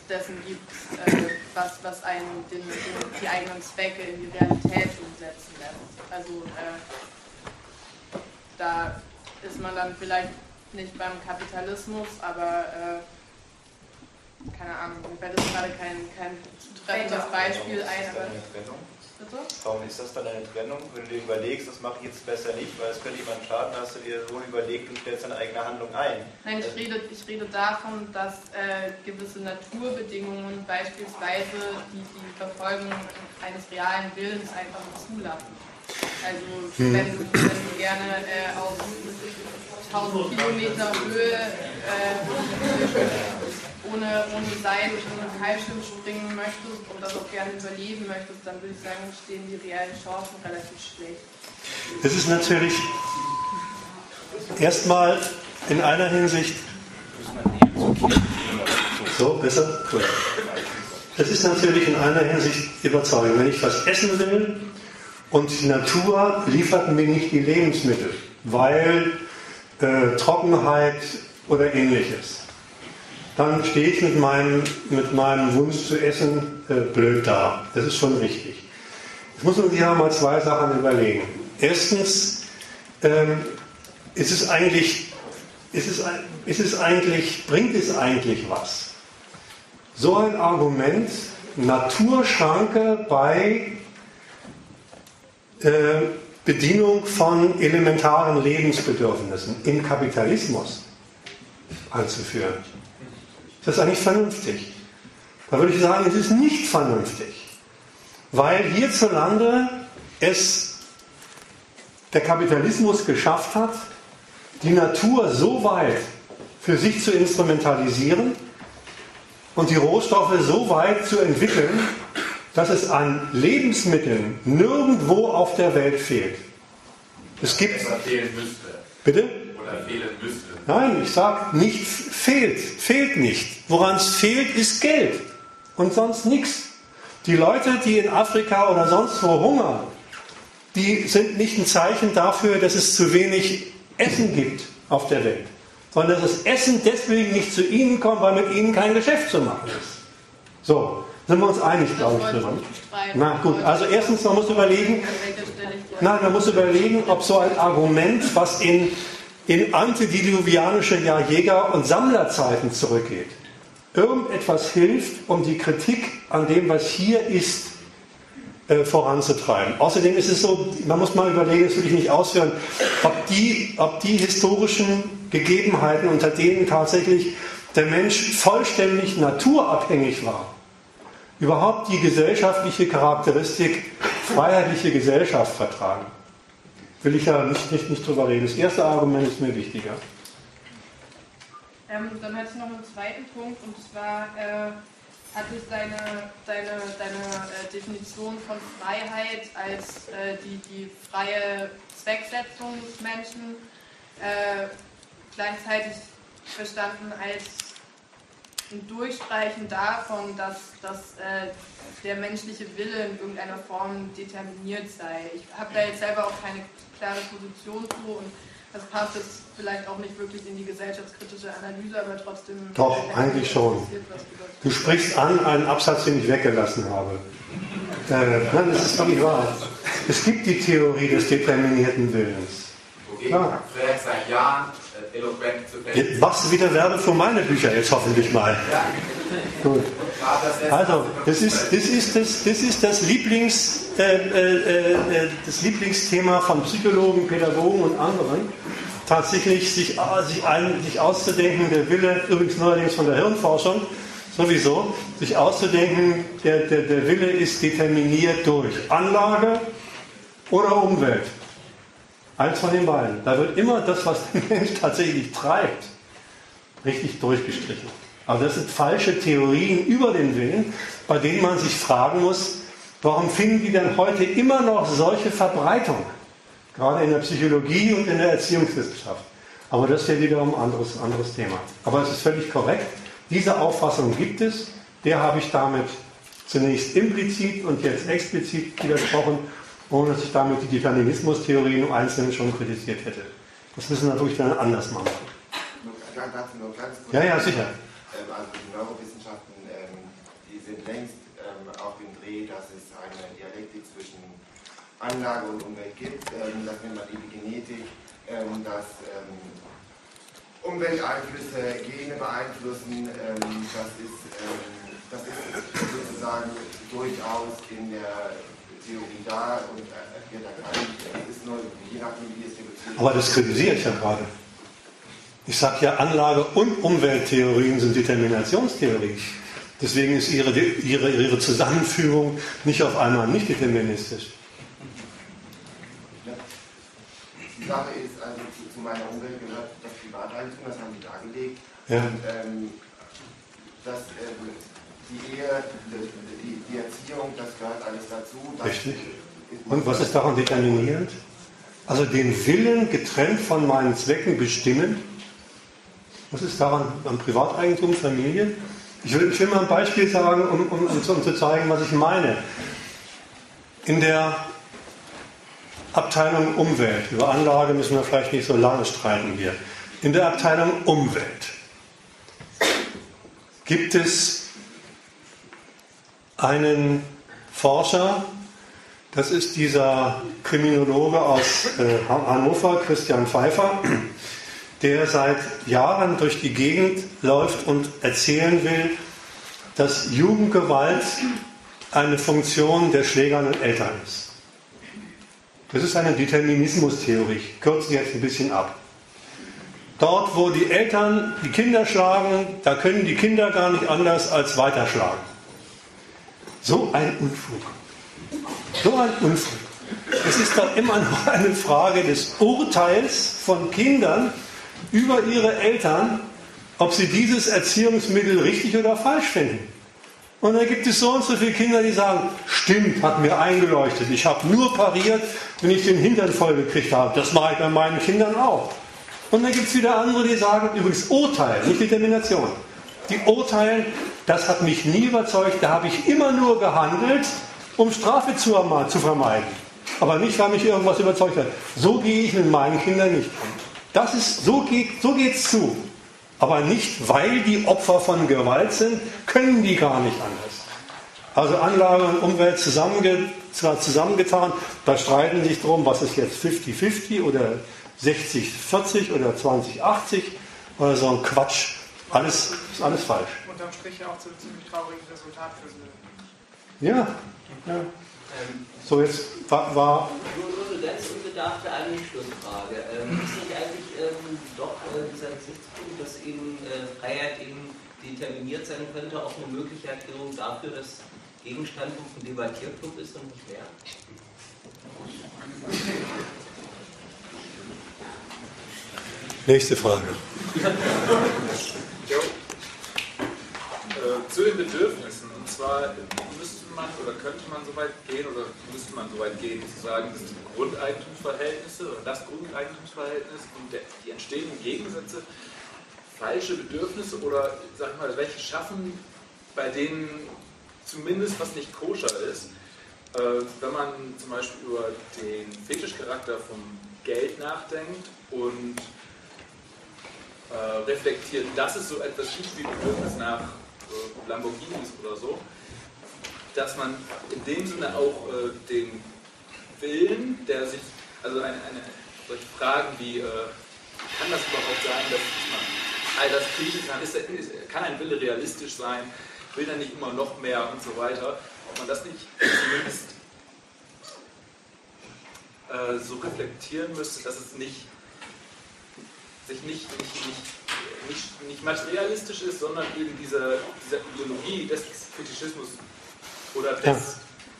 dessen gibt, äh, was, was einen den, den, die eigenen Zwecke in die Realität umsetzen lässt. Also äh, da ist man dann vielleicht nicht beim Kapitalismus, aber äh, keine Ahnung, mir fällt jetzt gerade kein, kein zutreffendes Beispiel ein. Aber, Bitte? Warum ist das dann eine Trennung? Wenn du dir überlegst, das mache ich jetzt besser nicht, weil es könnte jemand schaden, hast du dir wohl überlegt und stellst deine eigene Handlung ein. Nein, ich rede, ich rede davon, dass äh, gewisse Naturbedingungen, beispielsweise die, die Verfolgung eines realen Willens, einfach zulassen. Also hm. wenn, du, wenn du gerne äh, auf 1000 Kilometer Höhe äh, ohne, ohne Seil durch einen Fallschirm springen möchtest und das auch gerne überleben möchtest, dann würde ich sagen, stehen die reellen Chancen relativ schlecht. Es ist natürlich erstmal in einer Hinsicht. So, besser? Gut. Es ist natürlich in einer Hinsicht überzeugend. Wenn ich was essen will und die Natur liefert mir nicht die Lebensmittel, weil äh, Trockenheit oder ähnliches dann stehe ich mit meinem, mit meinem Wunsch zu essen äh, blöd da. Das ist schon richtig. Jetzt muss man sich aber mal zwei Sachen überlegen. Erstens, ähm, ist es eigentlich, ist es, ist es eigentlich, bringt es eigentlich was? So ein Argument, Naturschranke bei äh, Bedienung von elementaren Lebensbedürfnissen im Kapitalismus anzuführen. Das eigentlich vernünftig. Da würde ich sagen, es ist nicht vernünftig, weil hierzulande es der Kapitalismus geschafft hat, die Natur so weit für sich zu instrumentalisieren und die Rohstoffe so weit zu entwickeln, dass es an Lebensmitteln nirgendwo auf der Welt fehlt. Es gibt. Bitte? Oder fehlen müsste. Nein, ich sage nicht fehlt, fehlt nicht. Woran es fehlt, ist Geld und sonst nichts. Die Leute, die in Afrika oder sonst wo hungern, die sind nicht ein Zeichen dafür, dass es zu wenig Essen gibt auf der Welt, sondern dass das Essen deswegen nicht zu ihnen kommt, weil mit ihnen kein Geschäft zu machen ist. So, sind wir uns einig, glaube ich, drüber. Na gut, also erstens, man muss überlegen, nein, man muss überlegen, ob so ein Argument, was in in antediluvianische ja, Jäger- und Sammlerzeiten zurückgeht. Irgendetwas hilft, um die Kritik an dem, was hier ist, äh, voranzutreiben. Außerdem ist es so, man muss mal überlegen, das will ich nicht ausführen, ob die, ob die historischen Gegebenheiten, unter denen tatsächlich der Mensch vollständig naturabhängig war, überhaupt die gesellschaftliche Charakteristik freiheitliche Gesellschaft vertragen will ich ja nicht, nicht, nicht drüber reden. Das erste Argument ist mir wichtiger. Ähm, dann hatte ich noch einen zweiten Punkt und zwar äh, hatte ich deine, deine, deine äh, Definition von Freiheit als äh, die, die freie Zwecksetzung des Menschen äh, gleichzeitig verstanden als ein Durchstreichen davon, dass, dass äh, der menschliche Wille in irgendeiner Form determiniert sei. Ich habe da jetzt selber auch keine klare Position zu und das passt jetzt vielleicht auch nicht wirklich in die gesellschaftskritische Analyse, aber trotzdem. Doch, eigentlich schon. Du sprichst an einen Absatz, den ich weggelassen habe. Äh, nein, das ist doch nicht wahr. Es gibt die Theorie des determinierten Willens. Okay, Klar. seit Jahren eloquent zu Jetzt machst wieder Werbe für meine Bücher jetzt hoffentlich mal. Ja. Gut. Also, das ist das, ist das, das, ist das, Lieblings, äh, äh, äh, das Lieblingsthema von Psychologen, Pädagogen und anderen. Tatsächlich sich, äh, sich, ein, sich auszudenken, der Wille, übrigens neuerdings von der Hirnforschung, sowieso, sich auszudenken, der, der, der Wille ist determiniert durch Anlage oder Umwelt. Eins von den beiden. Da wird immer das, was der Mensch tatsächlich treibt, richtig durchgestrichen. Aber das sind falsche Theorien über den Willen, bei denen man sich fragen muss, warum finden die denn heute immer noch solche Verbreitung? Gerade in der Psychologie und in der Erziehungswissenschaft. Aber das ist ja wiederum ein anderes, anderes Thema. Aber es ist völlig korrekt. Diese Auffassung gibt es. Der habe ich damit zunächst implizit und jetzt explizit widersprochen, ohne dass ich damit die Determinismus-Theorie im Einzelnen schon kritisiert hätte. Das müssen wir natürlich dann anders machen. dazu nur ganz kurz. Ja, ja, sicher. Ähm, also die Neurowissenschaften, ähm, die sind längst ähm, auf dem Dreh, dass es eine Dialektik zwischen Anlage und Umwelt gibt. Das nennt man Epigenetik, dass Umwelteinflüsse Gene beeinflussen. Das, ist, das ist sozusagen durchaus in der Theorie da und äh, wird erkannt. Das ist nur je nachdem, wie es debattiert Aber das kritisiere ich ja gerade. Ich sage ja, Anlage- und Umwelttheorien sind Determinationstheorien. Deswegen ist ihre, ihre, ihre Zusammenführung nicht auf einmal nicht deterministisch. Die Sache ist, also zu, zu meiner Umwelt gehört das Privateigentum, das haben die dargelegt. Ja. Und ähm, das, ähm, die Ehe, die, die, Erziehung, das gehört alles dazu. Richtig. Und was ist daran determinierend? Also den Willen getrennt von meinen Zwecken bestimmen. Was ist daran am Privateigentum, Familie? Ich will, ich will mal ein Beispiel sagen, um, um, um zu zeigen, was ich meine. In der Abteilung Umwelt, über Anlage müssen wir vielleicht nicht so lange streiten hier. In der Abteilung Umwelt gibt es einen Forscher, das ist dieser Kriminologe aus äh, Hannover, Christian Pfeiffer, der seit Jahren durch die Gegend läuft und erzählen will, dass Jugendgewalt eine Funktion der schlägernden Eltern ist. Das ist eine Determinismustheorie. Ich kürze jetzt ein bisschen ab. Dort, wo die Eltern die Kinder schlagen, da können die Kinder gar nicht anders als weiterschlagen. So ein Unfug. So ein Unfug. Es ist doch immer noch eine Frage des Urteils von Kindern über ihre Eltern, ob sie dieses Erziehungsmittel richtig oder falsch finden. Und dann gibt es so und so viele Kinder, die sagen, stimmt, hat mir eingeleuchtet. Ich habe nur pariert, wenn ich den Hintern voll gekriegt habe. Das mache ich bei meinen Kindern auch. Und dann gibt es wieder andere, die sagen, übrigens Urteil, nicht Determination. Die urteilen, das hat mich nie überzeugt, da habe ich immer nur gehandelt, um Strafe zu, zu vermeiden. Aber nicht, weil mich irgendwas überzeugt hat. So gehe ich mit meinen Kindern nicht um. Das ist, so geht so zu. Aber nicht, weil die Opfer von Gewalt sind, können die gar nicht anders. Also Anlage und Umwelt zusammenge, zusammengetan, da streiten sich drum, was ist jetzt 50-50 oder 60-40 oder 20-80 oder so ein Quatsch. Alles ist alles falsch. Unterm Strich ja auch zu einem ziemlich traurigen Resultat für sie. Ja. ja. So, jetzt war, war Nur, nur eine ganz unbedarfte Anschlussfrage. Ähm, ist nicht eigentlich ähm, doch äh, dieser Gesichtspunkt, dass eben äh, Freiheit eben determiniert sein könnte, auch eine mögliche Erklärung dafür, dass Gegenstandpunkt ein Debattierclub ist und nicht mehr? nächste Frage. Äh, zu den Bedürfnissen. Und zwar müsste man oder könnte man so weit gehen oder müsste man so weit gehen, zu sagen, dass die Grundeigentumsverhältnisse oder das Grundeigentumsverhältnis und der, die entstehenden Gegensätze falsche Bedürfnisse oder sag ich mal, welche schaffen, bei denen zumindest was nicht koscher ist. Äh, wenn man zum Beispiel über den Fetischcharakter vom Geld nachdenkt und äh, reflektiert, dass es so etwas gibt wie Bedürfnis nach äh, Lamborghinis oder so, dass man in dem Sinne auch äh, den Willen, der sich, also eine, eine solche Fragen wie, äh, kann das überhaupt sein, dass man all das kriegen kann, ist, ist, kann ein Wille realistisch sein, will er nicht immer noch mehr und so weiter, ob man das nicht zumindest äh, so reflektieren müsste, dass es nicht sich nicht, nicht, nicht, nicht, nicht materialistisch ist, sondern eben diese, diese Ideologie des Fetischismus oder des Ja.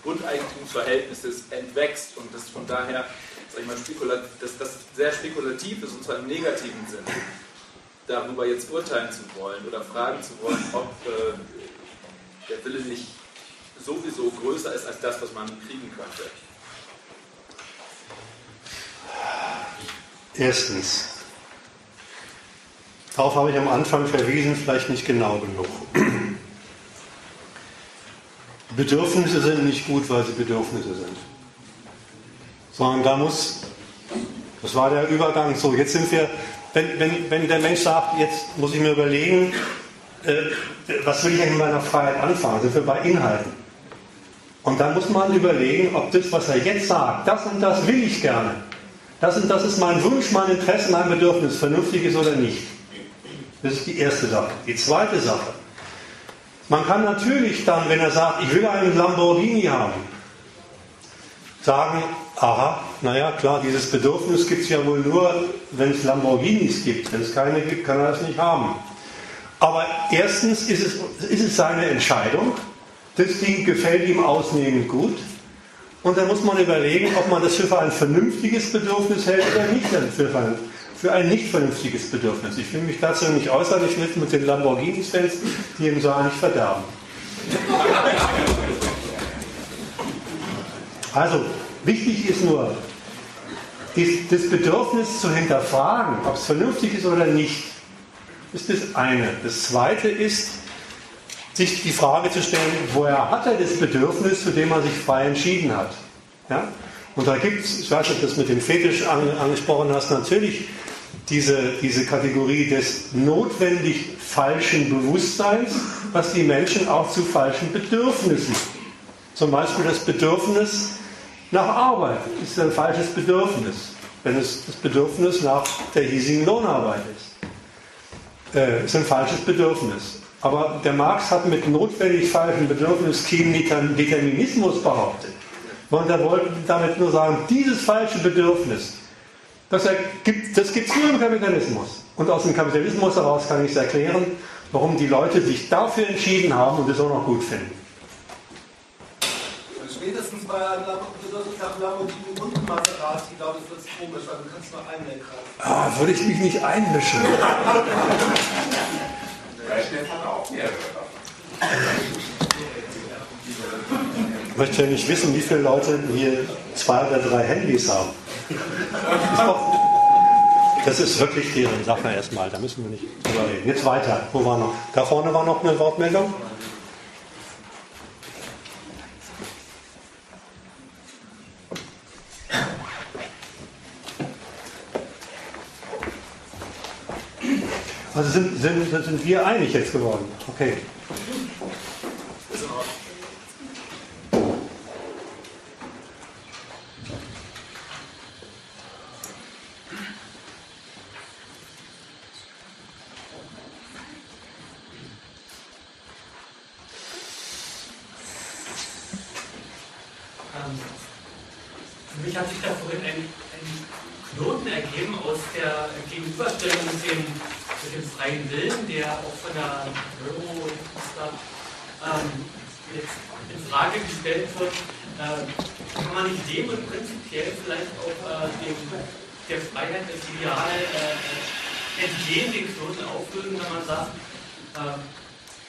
Grundeigentumsverhältnisses entwächst und das von daher, sag ich mal, spekulat, dass das sehr spekulativ ist und zwar im negativen Sinn, darüber jetzt urteilen zu wollen oder fragen zu wollen, ob äh, der Wille nicht sowieso größer ist als das, was man kriegen könnte. Erstens, darauf habe ich am Anfang verwiesen, vielleicht nicht genau genug. Bedürfnisse sind nicht gut, weil sie Bedürfnisse sind, sondern da muss Das war der Übergang. So, jetzt sind wir, wenn, wenn, wenn der Mensch sagt, jetzt muss ich mir überlegen, äh, was will ich eigentlich mit meiner Freiheit anfangen, sind wir bei Inhalten. Und dann muss man überlegen, ob das, was er jetzt sagt, das und das will ich gerne. Das und das ist mein Wunsch, mein Interesse, mein Bedürfnis, vernünftig ist oder nicht. Das ist die erste Sache. Die zweite Sache. Man kann natürlich dann, wenn er sagt, ich will einen Lamborghini haben, sagen, aha, naja, klar, dieses Bedürfnis gibt es ja wohl nur, wenn es Lamborghinis gibt. Wenn es keine gibt, kann er das nicht haben. Aber erstens ist es, ist es seine Entscheidung. Das Ding gefällt ihm ausnehmend gut. Und dann muss man überlegen, ob man das für ein vernünftiges Bedürfnis hält oder nicht für ein, für ein nicht vernünftiges Bedürfnis. Ich will mich dazu nicht äußern, ich will mit den Lamborghinis-Fans, die im Saal nicht verderben. Also, wichtig ist nur, das Bedürfnis zu hinterfragen, ob es vernünftig ist oder nicht, ist das eine. Das zweite ist, sich die Frage zu stellen, woher hat er das Bedürfnis, zu dem er sich frei entschieden hat. Ja? Und da gibt es, ich weiß nicht, ob du das mit dem Fetisch angesprochen hast, natürlich diese, diese Kategorie des notwendig falschen Bewusstseins, was die Menschen auch zu falschen Bedürfnissen. Zum Beispiel das Bedürfnis nach Arbeit ist ein falsches Bedürfnis, wenn es das Bedürfnis nach der hiesigen Lohnarbeit ist. Äh, ist ein falsches Bedürfnis. Aber der Marx hat mit notwendig falschen Bedürfnis keinen Determinismus behauptet. Und er wollte damit nur sagen, dieses falsche Bedürfnis, das gibt es nur im Kapitalismus. Und aus dem Kapitalismus heraus kann ich es erklären, warum die Leute sich dafür entschieden haben und es auch noch gut finden. Spätestens bei einem Lamborghini und Maserati, glaube ich, wird es komisch, weil du kannst nur einen Lenkrad. Ah, würde ich mich nicht einmischen. Ich möchte ja nicht wissen, wie viele Leute hier zwei oder drei Handys haben. Das ist wirklich deren Sache erstmal, da müssen wir nicht drüber reden. Jetzt weiter. Wo war noch? Da vorne war noch eine Wortmeldung. Also sind, sind, sind wir einig jetzt geworden. Okay. hat sich da vorhin ein, ein Knoten ergeben aus der Gegenüberstellung mit dem, mit dem freien Willen, der auch von der Neuro ähm, in Frage gestellt wird. Äh, kann man nicht dem und prinzipiell vielleicht auch äh, dem, der Freiheit als Ideal äh, äh, entgehen, den Knoten auflösen, wenn man sagt, äh,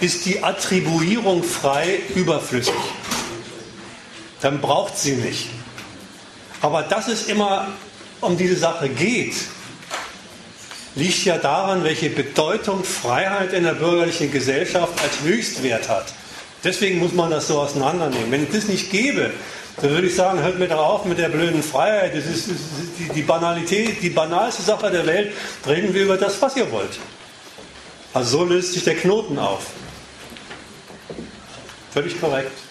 ist die Attribuierung frei überflüssig. Dann braucht sie nicht. Aber dass es immer um diese Sache geht, liegt ja daran, welche Bedeutung Freiheit in der bürgerlichen Gesellschaft als Höchstwert hat. Deswegen muss man das so auseinandernehmen. Wenn es das nicht gäbe, dann würde ich sagen, hört mir doch auf mit der blöden Freiheit. Das ist, die, die, Banalität, die banalste Sache der Welt. Reden wir über das, was ihr wollt. Also so löst sich der Knoten auf. Völlig korrekt.